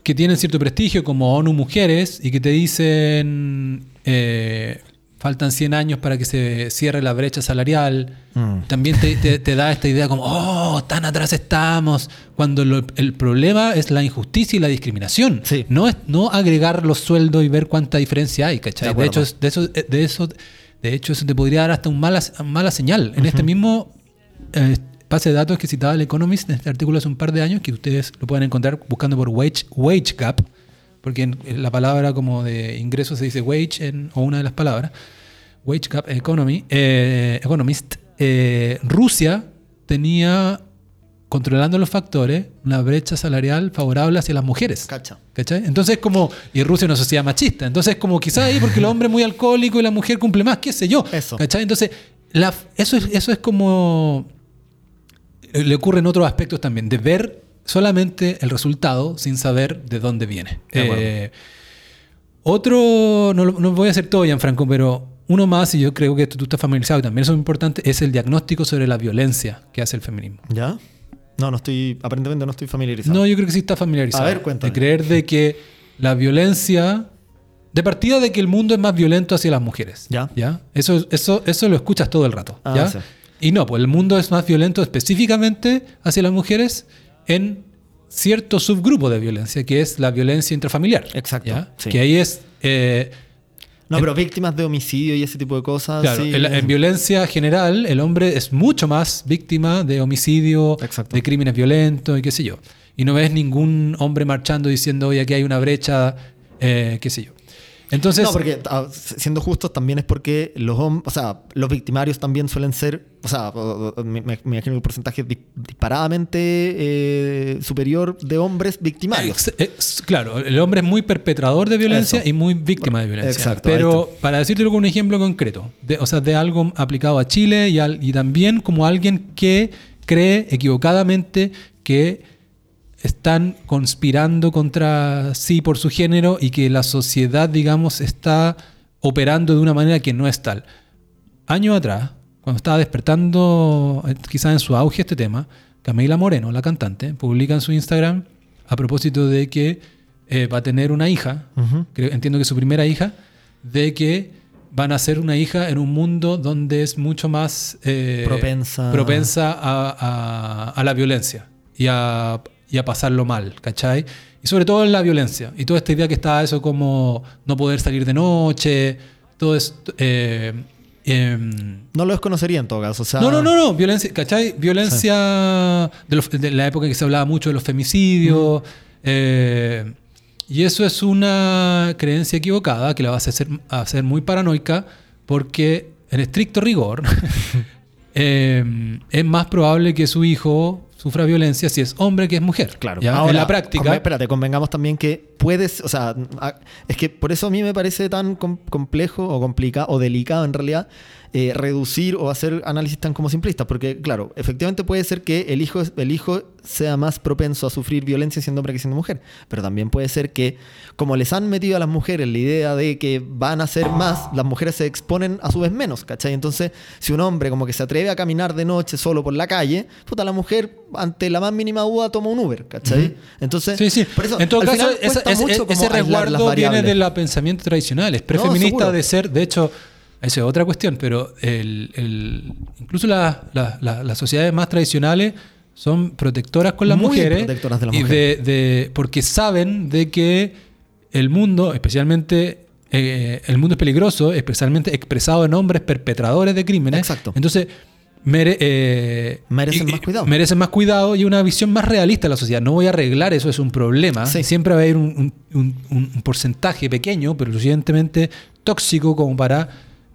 que tienen cierto prestigio, como ONU Mujeres, y que te dicen, eh, faltan 100 años para que se cierre la brecha salarial. Mm. También te, te- te da esta idea como, oh, tan atrás estamos, cuando lo- el problema es la injusticia y la discriminación. Sí. No es no agregar los sueldos y ver cuánta diferencia hay, ¿cachai? De De, hecho, de eso, de eso, de hecho, eso te podría dar hasta un mala, mala señal. En este mismo eh, base de datos que citaba el Economist en este artículo hace un par de años, que ustedes lo pueden encontrar buscando por wage, wage gap, porque en, en la palabra como de ingresos se dice wage en, o una de las palabras, wage gap economy, eh, economist, eh, Rusia tenía controlando los factores una brecha salarial favorable hacia las mujeres. Cacha. ¿Cachai? Entonces como, y Rusia es una sociedad machista, entonces como quizás ahí porque el hombre es muy alcohólico y la mujer cumple más, qué sé yo. Eso. ¿Cachai? Entonces, la- eso, es, eso es como, le ocurre en otros aspectos también, de ver solamente el resultado sin saber de dónde viene. Eh, otro, no, lo- no voy a hacer todo, Gianfranco, pero uno más, y yo creo que tú estás familiarizado y también eso es importante, es el diagnóstico sobre la violencia que hace el feminismo. ¿Ya? No, no estoy, aparentemente no estoy familiarizado. No, yo creo que sí está familiarizado. A ver, cuéntame. De creer de que la violencia. De partida de que el mundo es más violento hacia las mujeres. Ya. ¿Ya? Eso, eso, eso lo escuchas todo el rato. Ah, ¿ya? sí. Y no, pues el mundo es más violento específicamente hacia las mujeres en cierto subgrupo de violencia, que es la violencia intrafamiliar. Exacto. Que ahí es. eh, No, pero víctimas de homicidio y ese tipo de cosas. Claro, sí. en, violencia general, el hombre es mucho más víctima de homicidio, Exacto. de crímenes violentos y qué sé yo. Y no ves ningún hombre marchando diciendo, oye, aquí hay una brecha, eh, qué sé yo. Entonces, no, porque ah, siendo justos también es porque los o sea, los victimarios también suelen ser, o sea, me, imagino que el porcentaje es disparadamente eh, superior de hombres victimarios. ex- ex- claro, el hombre es muy perpetrador de violencia Eso. y muy víctima de violencia. exacto, Pero para decirte con un ejemplo concreto, de- o sea, de algo aplicado a Chile y, al- y también como alguien que cree equivocadamente que están conspirando contra sí por su género y que la sociedad, digamos, está operando de una manera que no es tal. Años atrás, cuando estaba despertando, eh, quizás en su auge este tema, Camila Moreno, la cantante, publica en su Instagram a propósito de que eh, va a tener una hija, Ujú. creo- entiendo que su primera hija, de que van a ser una hija en un mundo donde es mucho más eh, Propensa. propensa a, a- a la violencia y a, y a pasarlo mal, ¿cachai? Y sobre todo en la violencia. Y toda esta idea que está eso como no poder salir de noche, todo esto... eh, em, No lo desconocería en todo caso. O sea, no, no, no, no, violencia, ¿cachai? Violencia de, los- de la época en que se hablaba mucho de los femicidios. eh, y eso es una creencia equivocada que la va a hacer, a hacer muy paranoica porque en estricto rigor [laughs] eh, es más probable que su hijo sufra violencia si es hombre que es mujer. Claro. ¿ya? Ahora, en la práctica... espérate, convengamos también que puedes, o sea, es que por eso a mí me parece tan com- complejo o complicado o delicado en realidad eh, reducir o hacer análisis tan como simplistas, porque claro, efectivamente puede ser que el hijo, el hijo sea más propenso a sufrir violencia siendo hombre que siendo mujer, pero también puede ser que como les han metido a las mujeres la idea de que van a ser más, las mujeres se exponen a su vez menos, ¿cachai? Entonces, si un hombre como que se atreve a caminar de noche solo por la calle, puta, la mujer ante la más mínima duda toma un Uber, ¿cachai? Entonces, Sí, sí. por eso, en todo caso, esa- ese, ese resguardo viene del pensamiento tradicional. Es prefeminista seguro. de ser, de hecho, eso es otra cuestión, pero el, el- incluso la- la- la- las sociedades más tradicionales son protectoras con las Muy mujeres. protectoras de las y mujeres. de- de- porque saben de que el mundo, especialmente eh, el mundo es peligroso, especialmente expresado en hombres perpetradores de crímenes. Exacto. Entonces, mere- eh, Merecen y- más cuidado. Merecen más cuidado y una visión más realista de la sociedad. No voy a arreglar eso, es un problema. Sí. Siempre va a haber un, un- un- un porcentaje pequeño, pero suficientemente tóxico como para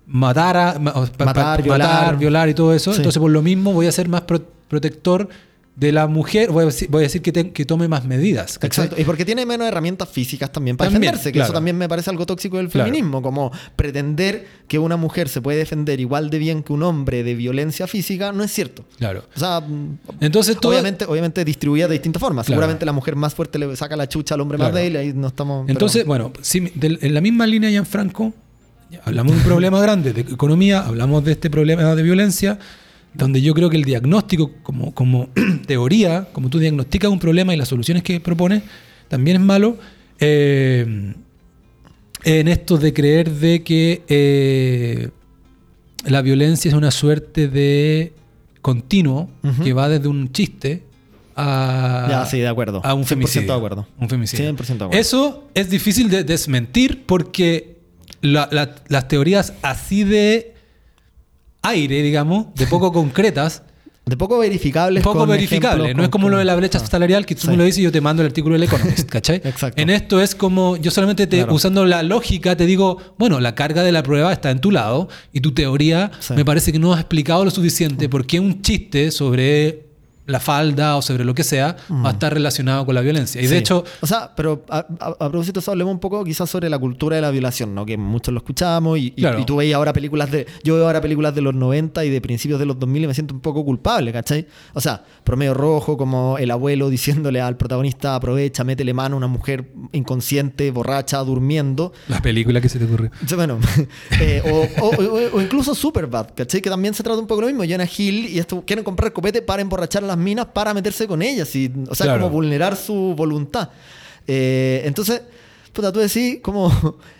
matar, a, ma- Matar, violar. matar, violar y todo eso. Sí. Entonces, por lo mismo, voy a ser más pro- protector de la mujer. Voy a decir, voy a decir que, te- que tome más medidas. ¿cachai? Exacto. Y porque tiene menos herramientas físicas también para También, defenderse, que claro. eso también me parece algo tóxico del Claro. feminismo, como pretender que una mujer se puede defender igual de bien que un hombre de violencia física, no es cierto. Claro. O sea, Entonces, todo, obviamente, obviamente distribuida de distintas formas. Claro. Seguramente la mujer más fuerte le saca la chucha al hombre más débil, ahí no estamos... pero- Entonces, bueno, en la misma línea, Gianfranco, ya hablamos de un problema grande de economía, hablamos de este problema de violencia, donde yo creo que el diagnóstico, como, como [clears throat] teoría, como tú diagnosticas un problema y las soluciones que propones, también es malo. eh, en esto de creer de que eh, la violencia es una suerte de continuo que va desde un chiste a, Ya, sí, de acuerdo. a un 100% femicidio. de acuerdo. Un femicidio. 100% de acuerdo. Eso es difícil de desmentir porque la- la- las teorías así de aire, digamos, de poco concretas, [laughs] De poco verificables. poco con No es como lo de la brecha Ah. salarial que tú Sí. me lo dices y yo te mando el artículo del Economist, ¿cachai? [laughs] Exacto. En esto es como, yo solamente te, Claro. usando la lógica te digo, bueno, la carga de la prueba está en tu lado y tu teoría Sí. me parece que no has explicado lo suficiente porque un chiste sobre la falda o sobre lo que sea va a estar relacionado con la violencia. Y de Mm. Sí. hecho, O sea, pero a, a- a propósito de eso, hablemos un poco quizás sobre la cultura de la violación, ¿no? Que muchos lo escuchamos y, Claro. y tú veis ahora películas de... Yo veo ahora películas de los 90 y de principios de los 2000 y me siento un poco culpable, ¿cachai? O sea, promedio rojo, como el abuelo diciéndole al protagonista, aprovecha, métele mano a una mujer inconsciente, borracha, durmiendo. la película que se te ocurre. Sí, Bueno, [laughs] eh, o, o- o- o incluso Superbad, ¿cachai? Que también se trata un poco lo mismo. Jonah Hill y esto quieren comprar copete para emborrachar a las minas para meterse con ellas. Y, o sea, Claro. como vulnerar su voluntad. Eh, entonces, puta, tú decís, como. [laughs]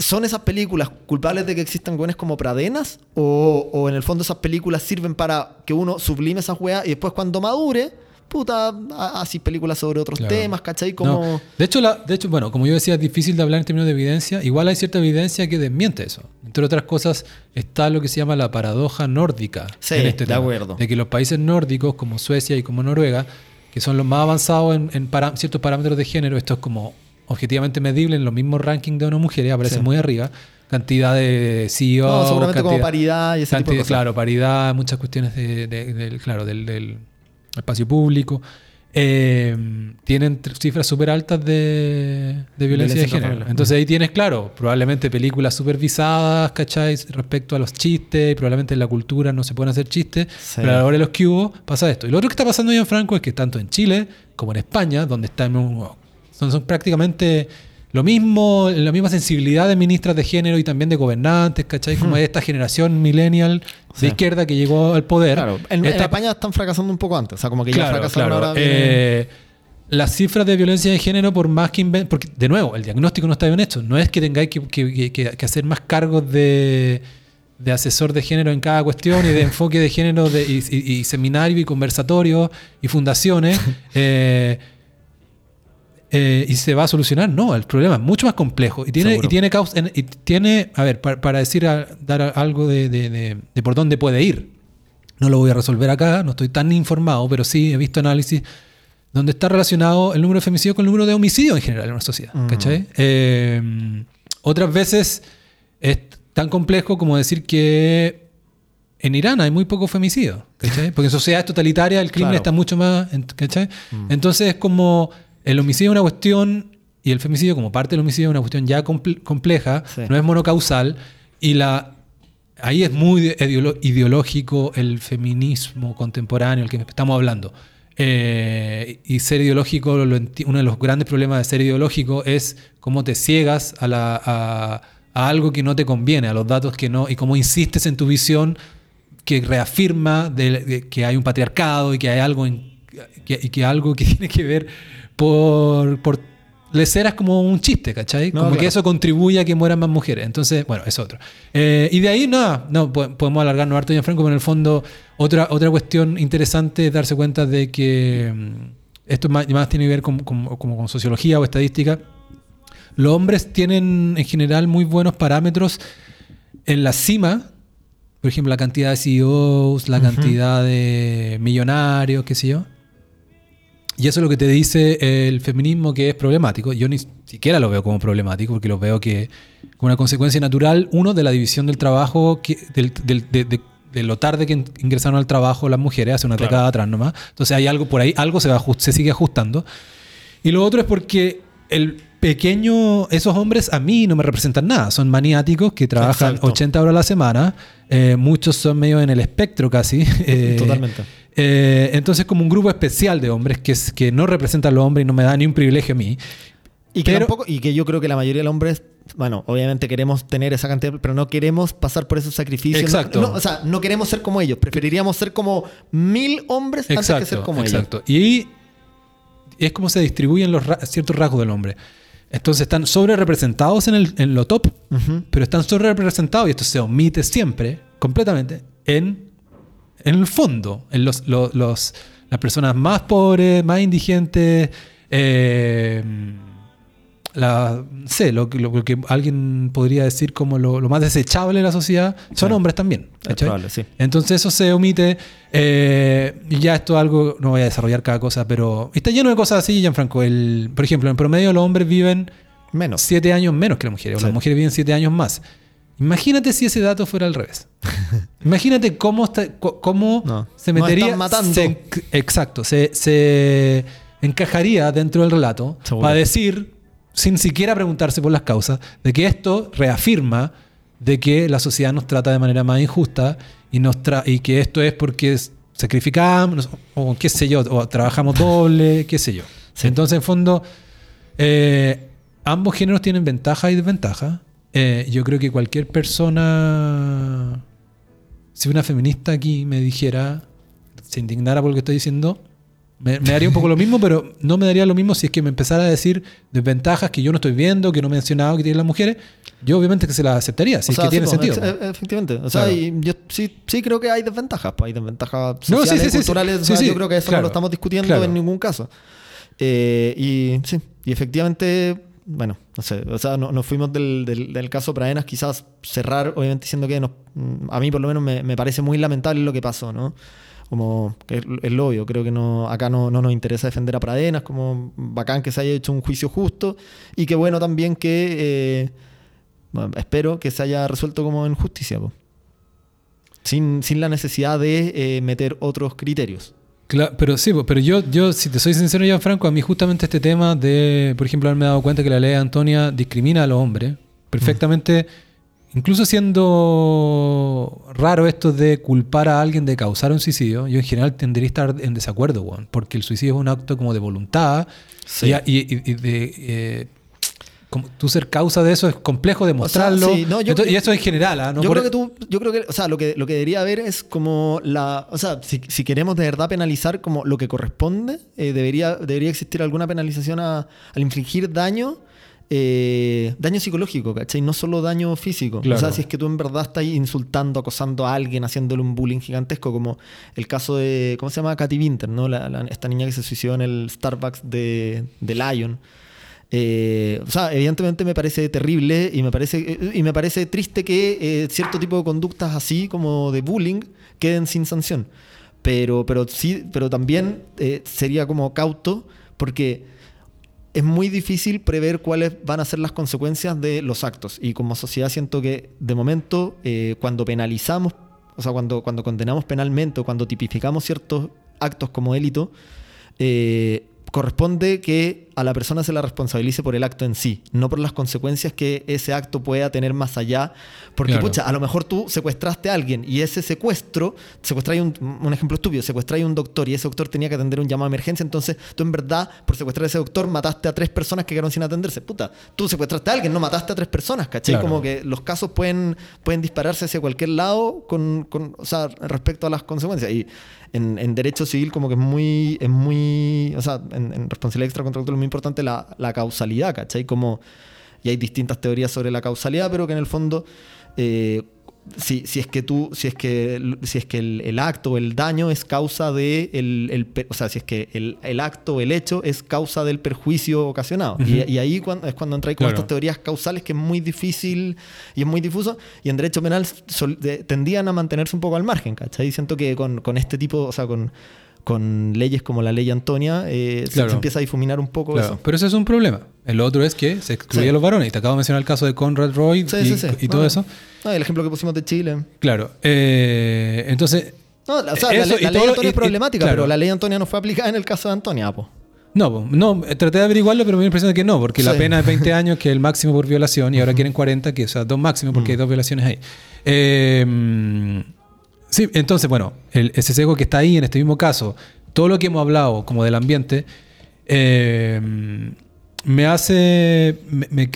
¿Son esas películas culpables de que existan güeyes como pradenas? O, o en el fondo esas películas sirven para que uno sublime esas weas y después cuando madure, puta, así películas sobre otros Claro. temas, ¿cachai? Como. No. De, hecho, la, de hecho, bueno, como yo decía, es difícil de hablar en términos de evidencia. Igual hay cierta evidencia que desmiente eso. Entre otras cosas, está lo que se llama la paradoja nórdica. Sí, en este de tema. acuerdo. De que los países nórdicos, como Suecia y como Noruega, que son los más avanzados en, en para- ciertos parámetros de género, esto es como objetivamente medible en los mismos rankings de hombres mujeres, aparece Sí. muy arriba. Cantidad de CEO. No, seguramente como paridad y ese tipo de cantidad- cosas. Claro, paridad, muchas cuestiones de, de- del, claro, del, del espacio público. eh, tienen cifras súper altas de, de violencia de Violencia género. Entonces ahí tienes, claro, probablemente películas supervisadas, ¿cachai? Respecto a los chistes, y probablemente en la cultura no se pueden hacer chistes, Sí. pero a la hora de los que hubo pasa esto. Y lo otro que está pasando hoy en Franco es que tanto en Chile como en España, donde están son, son prácticamente lo mismo, la misma sensibilidad de ministras de género y también de gobernantes, ¿cachai? Como Hmm. esta generación millennial de Sí. izquierda que llegó al poder. Claro, en, España están fracasando un poco antes. O sea, como que ya fracasaron claro. ahora. viene- Eh, las cifras de violencia de género, por más que inven- porque de nuevo, el diagnóstico no está bien hecho. No es que tengáis que, que- que- que- que hacer más cargos de, de asesor de género en cada cuestión y de enfoque de género de, y, y- y seminario y conversatorios y fundaciones. [laughs] eh, eh, y se va a solucionar. No, el problema es mucho más complejo y tiene, Seguro. y tiene causa, y tiene, a ver, para, para decir, a- dar algo de, de- de- de por dónde puede ir. No lo voy a resolver acá, no estoy tan informado, pero sí he visto análisis donde está relacionado el número de femicidios con el número de homicidios en general en una sociedad. Mm. ¿cachai? Eh, otras veces es tan complejo como decir que en Irán hay muy poco femicidio, ¿cachai? [laughs] Porque en sociedades totalitarias el crimen Claro. está mucho más, ¿cachai? Mm. Entonces es como el homicidio es una cuestión y el femicidio como parte del homicidio es una cuestión ya comple- compleja, Sí. no es monocausal y la ahí es muy ideológico el feminismo contemporáneo, el que estamos hablando. Eh, y ser ideológico, uno de los grandes problemas de ser ideológico es cómo te ciegas a, la- a- a algo que no te conviene, a los datos que no, y cómo insistes en tu visión que reafirma de- de que hay un patriarcado y que hay algo en, que, y que algo que [laughs] tiene que ver por, por leceras como un chiste, ¿cachai? No, como que claro. eso contribuye a que mueran más mujeres. Entonces, bueno, es otro. Eh, y de ahí, nada, no, po- podemos alargarnos harto ya, Franco, pero en el fondo, otra, otra cuestión interesante es darse cuenta de que mm, esto más, más tiene que ver con, con- como con sociología o estadística. Los hombres tienen en general muy buenos parámetros en la cima, por ejemplo, la cantidad de CEOs, la Ujú. cantidad de millonarios, qué sé yo. Y eso es lo que te dice el feminismo que es problemático. Yo ni siquiera lo veo como problemático, porque lo veo que como una consecuencia natural, uno, de la división del trabajo, que, del- del- de, de- de lo tarde que in- ingresaron al trabajo las mujeres, hace una Claro. década atrás nomás. Entonces hay algo por ahí, algo se, va, se sigue ajustando. Y lo otro es porque el pequeño, esos hombres a mí no me representan nada, son maniáticos que trabajan Exacto. 80 horas a la semana, eh, muchos son medio en el espectro casi. [laughs] eh, Totalmente. eh, entonces como un grupo especial de hombres que, es- que no representan a los hombres y no me da ni un privilegio a mí. Y que, Pero- tampoco- y que yo creo que la mayoría de los hombres, bueno, obviamente queremos tener esa cantidad, pero no queremos pasar por esos sacrificios. Exacto. No- no, o sea, no queremos ser como ellos. Preferiríamos ser como mil hombres antes que ser como ellos. exacto. Y es como se distribuyen los ra- ciertos rasgos del hombre. Entonces están sobre representados en, el, en lo top, pero están sobre representados, y esto se omite siempre, completamente, en, en el fondo, en los, los- los- las personas más pobres, más indigentes, eh, la, no sé, lo, que- lo que alguien podría decir como lo, lo más desechable de la sociedad, son Sí. hombres también. Es ¿cachai? probable, sí. Entonces eso se omite. eh, y ya esto es algo, no voy a desarrollar cada cosa, pero está lleno de cosas así, Gianfranco. El, por ejemplo, en promedio los hombres viven Menos. siete años menos que las mujeres, Sí. las mujeres viven siete años más. Imagínate si ese dato fuera al revés. [laughs] Imagínate cómo, está, cómo No. se metería. están matando. se- exacto, se, se encajaría dentro del relato Seguro. para decir, sin siquiera preguntarse por las causas, de que esto reafirma de que la sociedad nos trata de manera más injusta y, nos tra- y que esto es porque sacrificamos o qué sé yo, o trabajamos doble, qué sé yo. Sí. Entonces, en fondo, eh, ambos géneros tienen ventaja y desventaja. Eh, yo creo que cualquier persona, si una feminista aquí me dijera, se indignara por lo que estoy diciendo, me, me daría un poco lo mismo, pero no me daría lo mismo si es que me empezara a decir desventajas que yo no estoy viendo, que no he mencionado que tienen las mujeres. Yo obviamente que se las aceptaría, si O es sea, que tiene sí, pues, sentido. ex- e- efectivamente. O sea, Claro. y yo sí, sí creo que hay desventajas. pues, hay desventajas No, sociales, sí, sí, culturales. o sea, yo creo que eso no claro, lo estamos discutiendo claro. en ningún caso. Eh, y sí, y efectivamente, bueno, no sé, o sea, no- nos fuimos del, del- del caso Pradenas, quizás cerrar, obviamente, diciendo que nos- a mí por lo menos me, me parece muy lamentable lo que pasó, ¿no? Como es es lo obvio, creo que no, acá no, no nos interesa defender a Pradenas, como bacán que se haya hecho un juicio justo y que bueno también que, eh, bueno, espero que se haya resuelto como en justicia, po. sin, sin la necesidad de eh, meter otros criterios. Cla- pero sí, pero yo, yo, si te soy sincero, ya Franco, a mí justamente este tema de, por ejemplo, haberme dado cuenta que la ley de Antonia discrimina a los hombres, perfectamente, incluso siendo raro esto de culpar a alguien de causar un suicidio, yo en general tendría a estar en desacuerdo, weón, porque el suicidio es un acto como de voluntad Sí. y, y- y de... eh, como tú ser causa de eso es complejo demostrarlo. sí, no, yo- Entonces- y eso en general, ¿ah? No yo creo que tú, yo creo que, o sea, lo que, lo que debería haber es como la, o sea, si, si queremos de verdad penalizar como lo que corresponde, eh, debería, debería existir alguna penalización a- al infligir daño, eh, daño psicológico, ¿cachai? No solo daño físico. O sea, si es que tú en verdad estás insultando, acosando a alguien, haciéndole un bullying gigantesco, como el caso de, ¿cómo se llama? Katy Winter, ¿no? La- la- esta niña que se suicidó en el Starbucks de, de Lion. Eh, o sea, evidentemente me parece terrible y me parece, y me parece triste que eh, cierto tipo de conductas así como de bullying queden sin sanción. Pero, pero sí, pero también eh, sería como cauto porque es muy difícil prever cuáles van a ser las consecuencias de los actos. Y como sociedad siento que de momento, eh, cuando penalizamos, o sea, cuando, cuando condenamos penalmente o cuando tipificamos ciertos actos como delito, eh, corresponde que a la persona se la responsabilice por el acto en sí, no por las consecuencias que ese acto pueda tener más allá. Porque, Claro. pucha, a lo mejor tú secuestraste a alguien y ese secuestro, secuestráis un, un ejemplo estúpido, secuestráis un doctor y ese doctor tenía que atender un llamado de emergencia, entonces tú en verdad, por secuestrar a ese doctor, mataste a tres personas que quedaron sin atenderse. Puta, tú secuestraste a alguien, no mataste a tres personas, ¿cachai? Claro. Como que los casos pueden, pueden dispararse hacia cualquier lado con, con- o sea, respecto a las consecuencias. Y en, derecho civil como que es muy, es muy, o sea, en, en responsabilidad extracontractual es muy importante la, la causalidad, ¿cachai? Como, y hay distintas teorías sobre la causalidad, pero que en el fondo, eh, si, si es que tú, si es que, si es que el, el acto o el daño es causa de el, el o sea, si es que el, el acto o el hecho es causa del perjuicio ocasionado. y, y ahí cuan- es cuando entra con Claro. estas teorías causales que es muy difícil y es muy difuso. Y en derecho penal sol- de- tendían a mantenerse un poco al margen, ¿cachai? Siento que con, con este tipo, o sea, con, con leyes como la ley Antonia, eh, se- Claro. se, empieza a difuminar un poco Claro, eso. pero eso es un problema. El otro es que se excluye Sí. a los varones. Y te acabo de mencionar el caso de Conrad Roy Sí, y, sí, sí. y todo eso. no, el ejemplo que pusimos de Chile. Claro. eh, entonces, No, o sea, Eso, la, ley- y la ley todo- Antonia y- es y- problemática, claro. pero la ley Antonia no fue aplicada en el caso de Antonia, po. no, no, eh, traté de averiguarlo, pero me dio la impresión de que no, porque la pena es [laughs] 20 años, que es el máximo por violación, y ahora quieren 40, que o sea, dos máximos, porque hay dos violaciones ahí. Eh, sí, entonces, bueno, el- ese sesgo que está ahí en este mismo caso, todo lo que hemos hablado como del ambiente, eh, me hace. Me, me-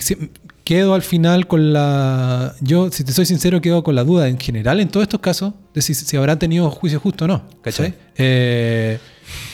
quedo al final con la. Yo, si te soy sincero, quedo con la duda en general en todos estos casos de si, si habrán tenido juicio justo o no. ¿Cachai? Sí. Eh,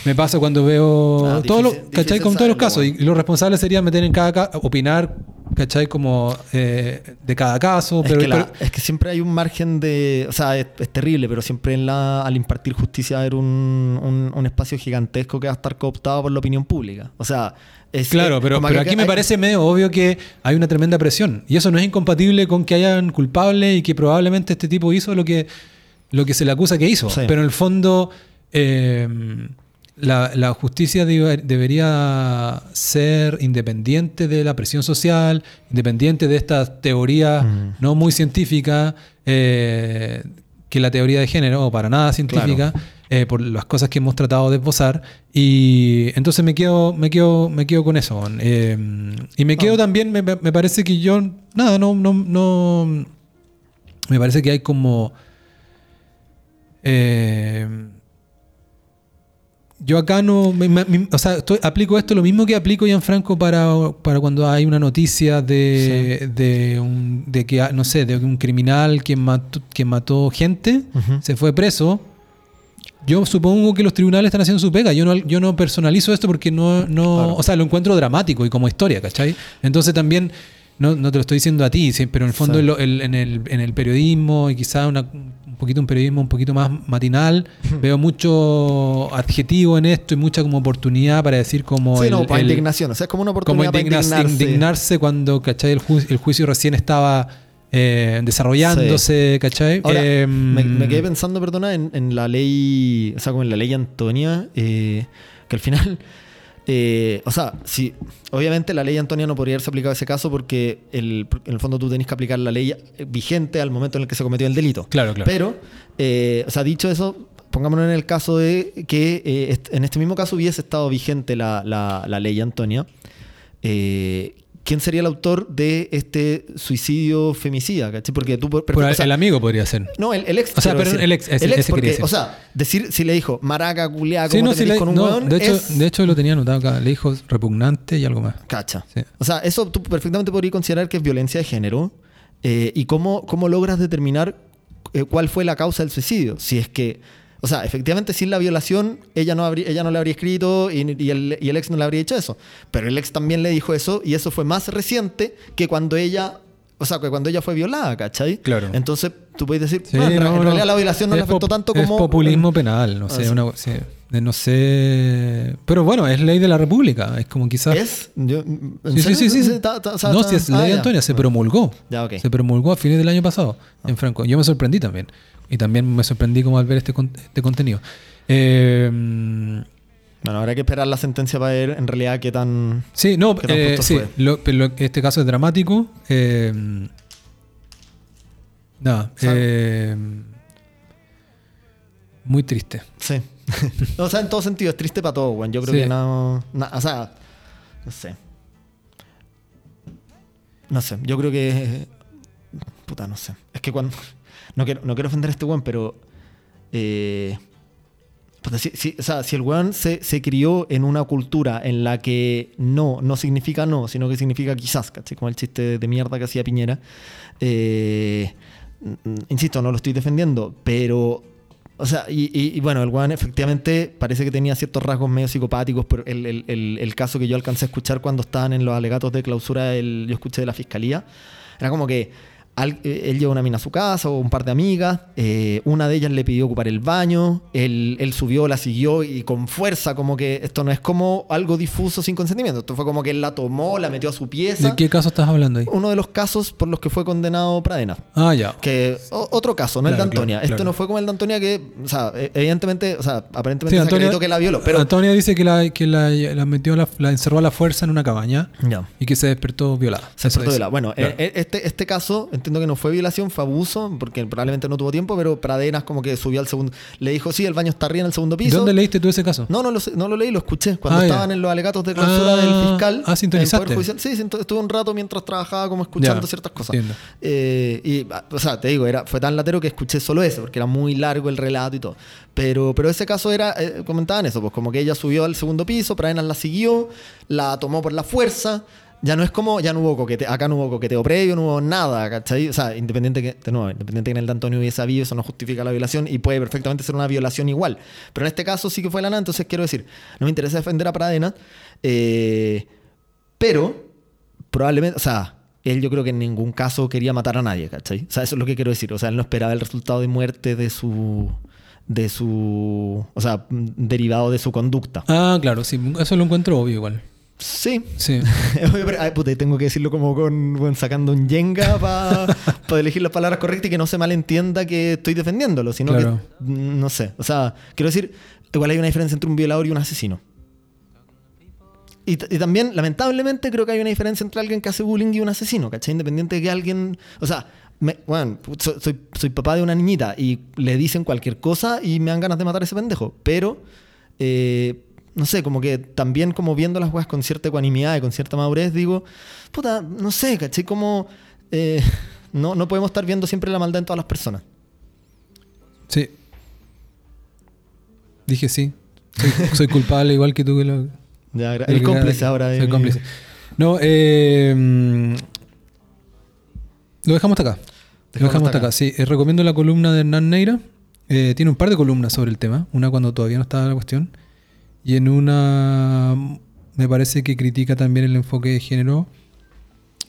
me pasa cuando veo Ah, todo lo, difícil- ¿cachai? Con todos los casos. Y, bueno. lo responsable sería meter en cada ca- opinar, ¿cachai? Como eh, de cada caso. Es, que la- pero- es que siempre hay un margen de. O sea, es, es terrible, pero siempre en la, al impartir justicia va a haber un, un- un espacio gigantesco que va a estar cooptado por la opinión pública. O sea, es. Claro, pero, aquí me parece medio obvio que hay una tremenda presión. Y eso no es incompatible con que hayan culpables y que probablemente este tipo hizo lo que, lo que se le acusa que hizo. Sí. Pero en el fondo, eh, la, la justicia debe- debería ser independiente de la presión social, independiente de estas teorías Mm. no muy científicas, eh, que la teoría de género, o para nada científica, eh, por las cosas que hemos tratado de esbozar. Y entonces me quedo, me quedo, me quedo con eso. eh, y me quedo Ah. también, me, me parece que yo, nada, no, no, no. Me parece que hay como. eh, yo acá no. me- me- me- o sea, estoy- aplico esto lo mismo que aplico, Gianfranco, para, para cuando hay una noticia de, de, un, de que, no sé, de un criminal que mató, que mató gente, se fue preso. Yo supongo que los tribunales están haciendo su pega. Yo no, yo no personalizo esto porque no, no Claro. o sea, lo encuentro dramático y como historia, ¿cachai? Entonces también, no, no te lo estoy diciendo a ti, sí, pero en el fondo Sí. en, el- en el, en el periodismo y quizá una- un poquito un periodismo un poquito más matinal, [laughs] veo mucho adjetivo en esto y mucha como oportunidad para decir como Sí, el- no, para el- indignación. O sea, es como una como oportunidad para indigna- indignarse. indignarse cuando, ¿cachai? El, ju- el juicio recién estaba eh, desarrollándose, ¿cachai? Ahora, Eh, me, me quedé pensando, perdona, en, en la ley, o sea, como en la ley Antonia, eh, que al final, eh, o sea, si, obviamente la ley Antonia no podría haberse aplicado a ese caso porque el, en el fondo tú tenés que aplicar la ley vigente al momento en el que se cometió el delito. Claro, claro. Pero, eh, o sea, dicho eso, pongámonos en el caso de que eh, en este mismo caso hubiese estado vigente la, la- la ley Antonia, eh, ¿quién sería el autor de este suicidio femicida? ¿cachai? Porque tú... por- Por o sea, el amigo podría ser. no, el, el ex. O sea, pero decir. el ex, ese- El ex porque. O sea, decir si le dijo maraca, culiá, Sí, ¿cómo no, te sí, metís le- con un no, de, hecho, es- de hecho lo tenía anotado acá. Le dijo repugnante y algo más. Cacha. Sí. O sea, eso tú perfectamente podrías considerar que es violencia de género. eh, ¿Y cómo, cómo logras determinar eh, cuál fue la causa del suicidio? Si es que, o sea, efectivamente sin la violación ella no, habría, ella no le habría escrito y, y el, y el ex no le habría hecho eso. Pero el ex también le dijo eso y eso fue más reciente que cuando ella... O sea, que cuando ella fue violada, ¿cachai? Claro. Entonces, tú puedes decir, Sí, en, no, en no. realidad la violación no le Es afectó tanto Es como... populismo [laughs] penal, no Ah, sé, una- sí, no sé. Pero bueno, es ley de la República. Es como quizás. ¿Es? Yo- ¿en Sí, sí, serio? sí, sí, sí. Ta- ta- o sea, no, si es ah, ley ya. Antonia, se promulgó. Ya, ok. Se promulgó a fines del año pasado en Franco. Yo me sorprendí también. Y también me sorprendí como al ver este, este contenido. Eh, Bueno, habrá que esperar la sentencia para ver en realidad qué tan... sí, no, ¿Qué tan eh, sí. lo- este caso es dramático. Eh, nada. eh, muy triste. Sí. [laughs] o sea, en todo sentido, es triste para todos, weón. Yo creo Sí. que no, O sea, no sé. No sé, yo creo que. Puta, no sé. Es que cuando. [laughs] No quiero, no quiero ofender a este weón, pero. Eh, si, si- o sea, si el weón se, se crió en una cultura en la que no no significa no, sino que significa quizás, ¿cachai? Como el chiste de mierda que hacía Piñera. Eh, insisto, no lo estoy defendiendo, pero. O sea, y, y- bueno, el weón efectivamente parece que tenía ciertos rasgos medio psicopáticos, pero el, el- el- el caso que yo alcancé a escuchar cuando estaban en los alegatos de clausura, el, yo escuché de la fiscalía, era como que al- eh, él lleva una mina a su casa o un par de amigas, eh, una de ellas le pidió ocupar el baño, él, él subió, la siguió y con fuerza, como que esto no es como algo difuso sin consentimiento, esto fue como que él la tomó, la metió a su pieza. ¿De qué caso estás hablando ahí? Uno de los casos por los que fue condenado Pradena. Ah, ya. Que o- otro caso, no el de Antonia. claro, Esto no fue como el de Antonia que, o sea, e- evidentemente, o sea, aparentemente Sí, se Antonia, que la violó, pero Antonia dice que la, que la, la metió, la, la encerró a la fuerza en una cabaña ya. y que se despertó violada. Se despertó violada. Bueno, eh, eh, este, este caso entiendo que no fue violación, fue abuso, porque probablemente no tuvo tiempo, pero Pradenas como que subió al segundo. Le dijo, sí, el baño está arriba en el segundo piso. ¿Dónde leíste tú ese caso? No, no lo, no lo leí, lo escuché. Cuando Ah, ya. estaban en los alegatos de clausura Ah, del fiscal. ah, sintonizaste. Judicial. Sí, estuve un rato mientras trabajaba como escuchando Ya, ciertas cosas. Eh, y, ah, o sea, te digo, era, fue tan latero que escuché solo eso, porque era muy largo el relato y todo. Pero, pero ese caso era, eh, comentaban eso, pues como que ella subió al segundo piso, Pradenas la siguió, la tomó por la fuerza. Ya no es como, ya no hubo coqueteo, acá no hubo coqueteo previo, no hubo nada, ¿cachai? O sea, independiente que, de nuevo, independiente que en el de Antonio hubiese habido, eso no justifica la violación y puede perfectamente ser una violación igual. Pero en este caso sí que fue la nada, entonces quiero decir, no me interesa defender a Pradena, eh, pero probablemente, o sea, él yo creo que en ningún caso quería matar a nadie, ¿cachai? O sea, eso es lo que quiero decir. O sea, él no esperaba el resultado de muerte de su. de su. O sea, derivado de su conducta. Ah, claro, sí, eso lo encuentro obvio igual. Sí. Sí. [laughs] Ay, puta, y tengo que decirlo como con, bueno, sacando un yenga para [laughs] elegir las palabras correctas y que no se malentienda que estoy defendiéndolo, sino Claro. que. mm, No sé. O sea, quiero decir, igual hay una diferencia entre un violador y un asesino. Y, también, lamentablemente, creo que hay una diferencia entre alguien que hace bullying y un asesino, ¿cachai? Independiente de que alguien. O sea, me- bueno, soy, soy, soy papá de una niñita y le dicen cualquier cosa y me dan ganas de matar a ese pendejo. Pero, eh, no sé, como que también, como viendo las weas con cierta ecuanimidad y con cierta madurez, digo, puta, no sé, ¿cachai? Como. eh, [laughs] no, no podemos estar viendo siempre la maldad en todas las personas. Sí. Dije sí. Soy, [laughs] soy culpable igual que tú que lo, Ya, el cómplice ahora. de Soy mi- cómplice. No, eh, mm, lo dejamos hasta acá. Lo dejamos hasta acá. Sí, Eh, recomiendo la columna de Hernán Neira. Eh, tiene un par de columnas sobre el tema. Una cuando todavía no estaba la cuestión. Y en una me parece que critica también el enfoque de género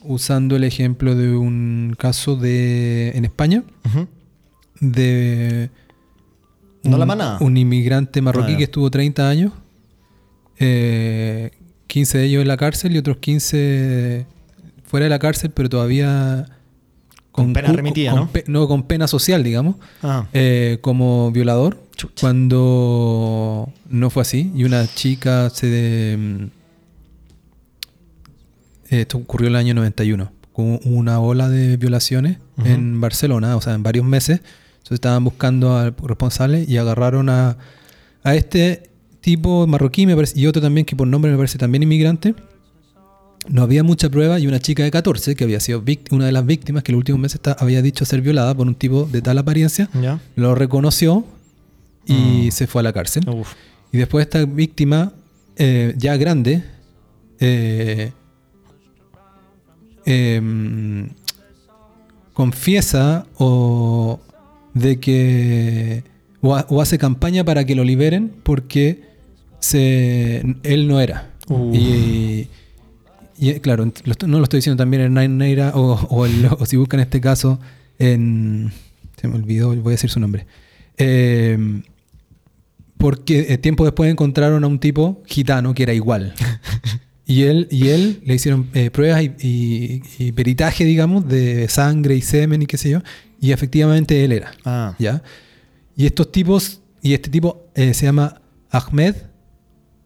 usando el ejemplo de un caso de en España de No un, la manada. un inmigrante marroquí Ah, que estuvo 30 años, eh, 15 de ellos en la cárcel y otros 15 fuera de la cárcel, pero todavía Con pena remitida, con ¿no? pe- no, con pena social, digamos, Ah, eh, como violador, Chucha. cuando no fue así y una chica se... de- mm, esto ocurrió en el año 91. Hubo una ola de violaciones en Barcelona, o sea, en varios meses Entonces estaban buscando al responsable y agarraron a, a este tipo marroquí me parece, y otro también que por nombre me parece también inmigrante. No había mucha prueba y una chica de 14 que había sido una de las víctimas que en los últimos meses había dicho ser violada por un tipo de tal apariencia, lo reconoció y Mm. se fue a la cárcel. Uf. Y después esta víctima, eh, ya grande, eh, em, confiesa o de que o, ha- o hace campaña para que lo liberen porque se, él no era. Uh. Y, y, eh, claro, no lo estoy diciendo también en Nine Neira o, o el- o si buscan este caso en... Se me olvidó, voy a decir su nombre. Em, porque eh, tiempo después encontraron a un tipo gitano que era igual. [laughs] y él, y él le hicieron eh, pruebas y, y- y peritaje, digamos, de sangre y semen y qué sé yo. Y efectivamente él era. Ah, ¿Ya? Y estos tipos, y este tipo eh, se llama Ahmed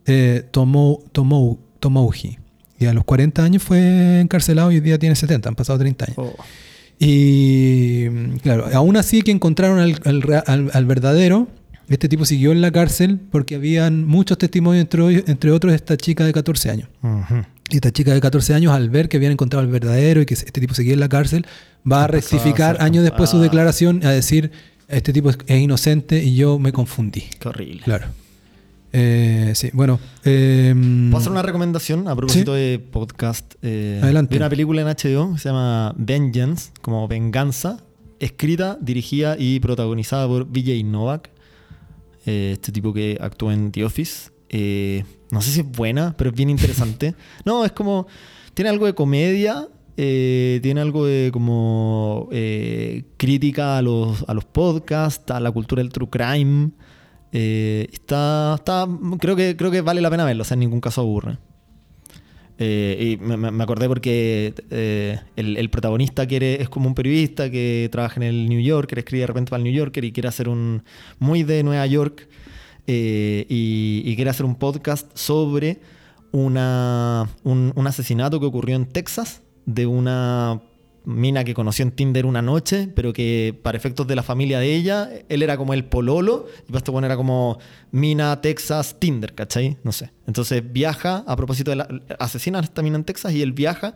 eh, Tomou, Tomou, Tomouji. Y a los 40 años fue encarcelado y hoy día tiene 70, han pasado 30 años. oh. Y claro, aún así que encontraron al, al rea- al- al verdadero, este tipo siguió en la cárcel porque habían muchos testimonios, entre, entre otros esta chica de 14 años. Y esta chica de 14 años, al ver que habían encontrado al verdadero y que este tipo seguía en la cárcel, va a rectificar años después su ah. declaración a decir, este tipo es, es inocente y yo me confundí. Qué horrible. Claro. Eh, sí, bueno. em, ¿Puedo hacer una recomendación a propósito de podcast? Eh, Adelante. Vi una película en HBO que se llama Vengeance, como Venganza, escrita, dirigida y protagonizada por Vijay Novak, eh, este tipo que actuó en The Office. Eh, no sé si es buena, pero es bien interesante. [laughs] no, es como. Tiene algo de comedia. eh, tiene algo de como eh, crítica a los, a los podcasts, a la cultura del true crime. Eh, está, está, creo que, creo que vale la pena verlo, o sea, en ningún caso aburre. Eh, y me, acordé porque eh, el, protagonista quiere, es como un periodista que trabaja en el New Yorker, escribe de repente para el New Yorker y quiere hacer un muy de Nueva York y, quiere hacer un podcast sobre una, un, un asesinato que ocurrió en Texas de una mina que conoció en Tinder una noche, pero que para efectos de la familia de ella, él era como el pololo, y para este bueno era como mina, Texas, Tinder, ¿cachai? No sé. Entonces viaja, a propósito de la... Asesinan a esta mina en Texas y él viaja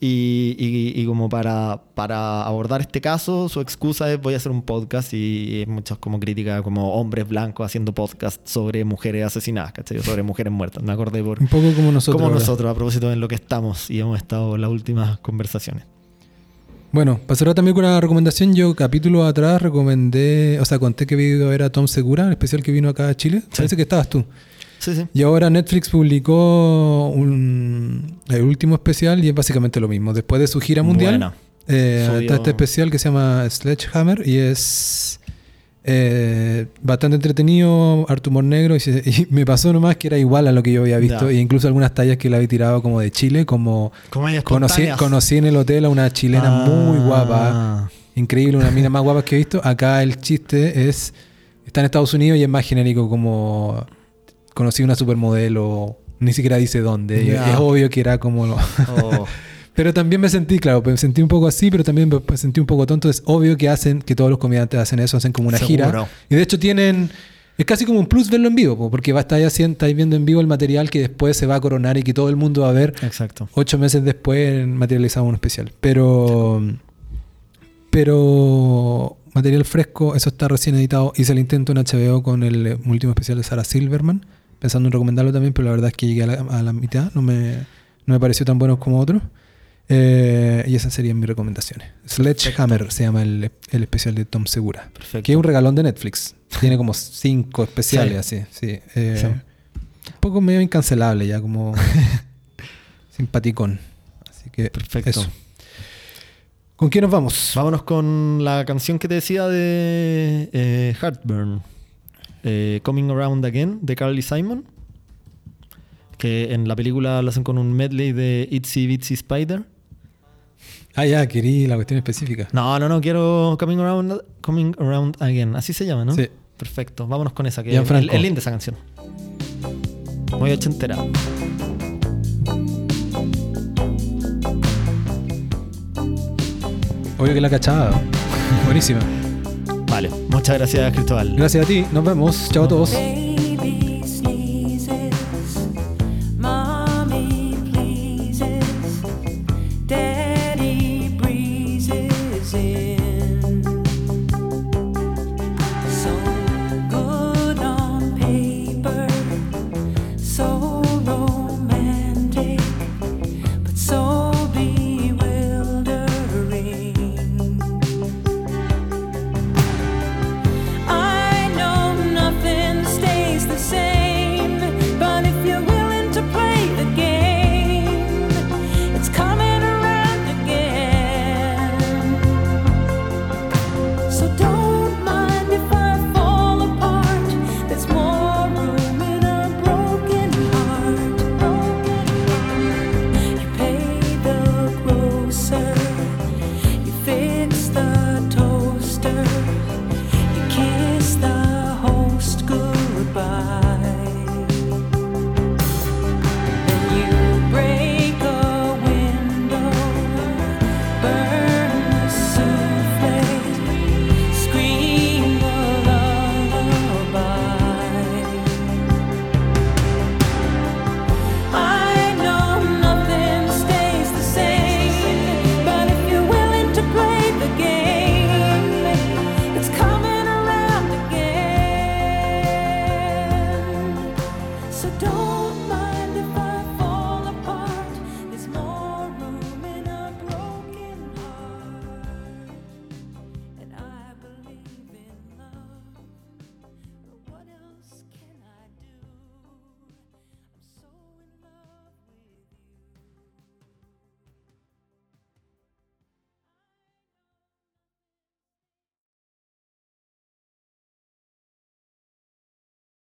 y, y- y como para, para abordar este caso, su excusa es voy a hacer un podcast y muchas como crítica como hombres blancos haciendo podcast sobre mujeres asesinadas, ¿cachai? Sobre mujeres muertas. Me acordé por... un poco como nosotros. como ahora. nosotros, a propósito de en lo que estamos y hemos estado en las últimas conversaciones. Bueno, cerrar también con una recomendación, yo capítulo atrás recomendé, o sea, conté que video era Tom Segura, el especial que vino acá a Chile. Parece que estabas tú. Sí, sí. Y ahora Netflix publicó un, el último especial y es básicamente lo mismo. Después de su gira mundial, eh, está este especial que se llama Sledgehammer y es eh, bastante entretenido, harto humor negro. Y, se- [laughs] y me pasó nomás que era igual a lo que yo había visto. Ya. E incluso algunas tallas que le había tirado como de Chile, como conocí, en el hotel a una chilena muy Ah. guapa. Increíble, una mina más guapa que he visto. Acá el chiste es. Está en Estados Unidos y es más genérico como. Conocí una supermodelo. Ni siquiera dice dónde. Es obvio que era como. lo- Oh, [laughs] pero también me sentí, claro, me sentí un poco así, pero también me sentí un poco tonto. Es obvio que hacen, que todos los comediantes hacen eso, hacen como una Seguro. gira. Y de hecho tienen. Es casi como un plus verlo en vivo, po, porque va a estar haciendo, estáis viendo en vivo el material que después se va a coronar y que todo el mundo va a ver exacto. ocho meses después materializado un especial. Pero. Pero. Material fresco, eso está recién editado. Hice el intento en HBO con el eh, último especial de Sarah Silverman, pensando en recomendarlo también, pero la verdad es que llegué a la, a la mitad, no me, no me pareció tan bueno como otro. Eh, y esas serían mis recomendaciones. Sledgehammer se llama el, el especial de Tom Segura. Perfecto. Que es un regalón de Netflix. Tiene como cinco especiales Sí. así. Sí. Eh, Sí. Un poco medio incancelable ya, como [laughs] simpaticón. Así que Perfecto. eso. ¿Con quién nos vamos? Vámonos con la canción que te decía de eh, Heartburn. eh, Coming Around Again de Carly Simon. Que en la película lo hacen con un medley de Itsy Bitsy Spider. Ah, ya, querí la cuestión específica. No, no, no, quiero Coming Around, Coming Around Again. Así se llama, ¿no? Sí. Perfecto, vámonos con esa, que es, es linda esa canción. Muy ochentera. Obvio que la cachaba. Buenísima. Vale. Muchas gracias, Cristóbal. Gracias a ti, nos vemos. Chao a todos.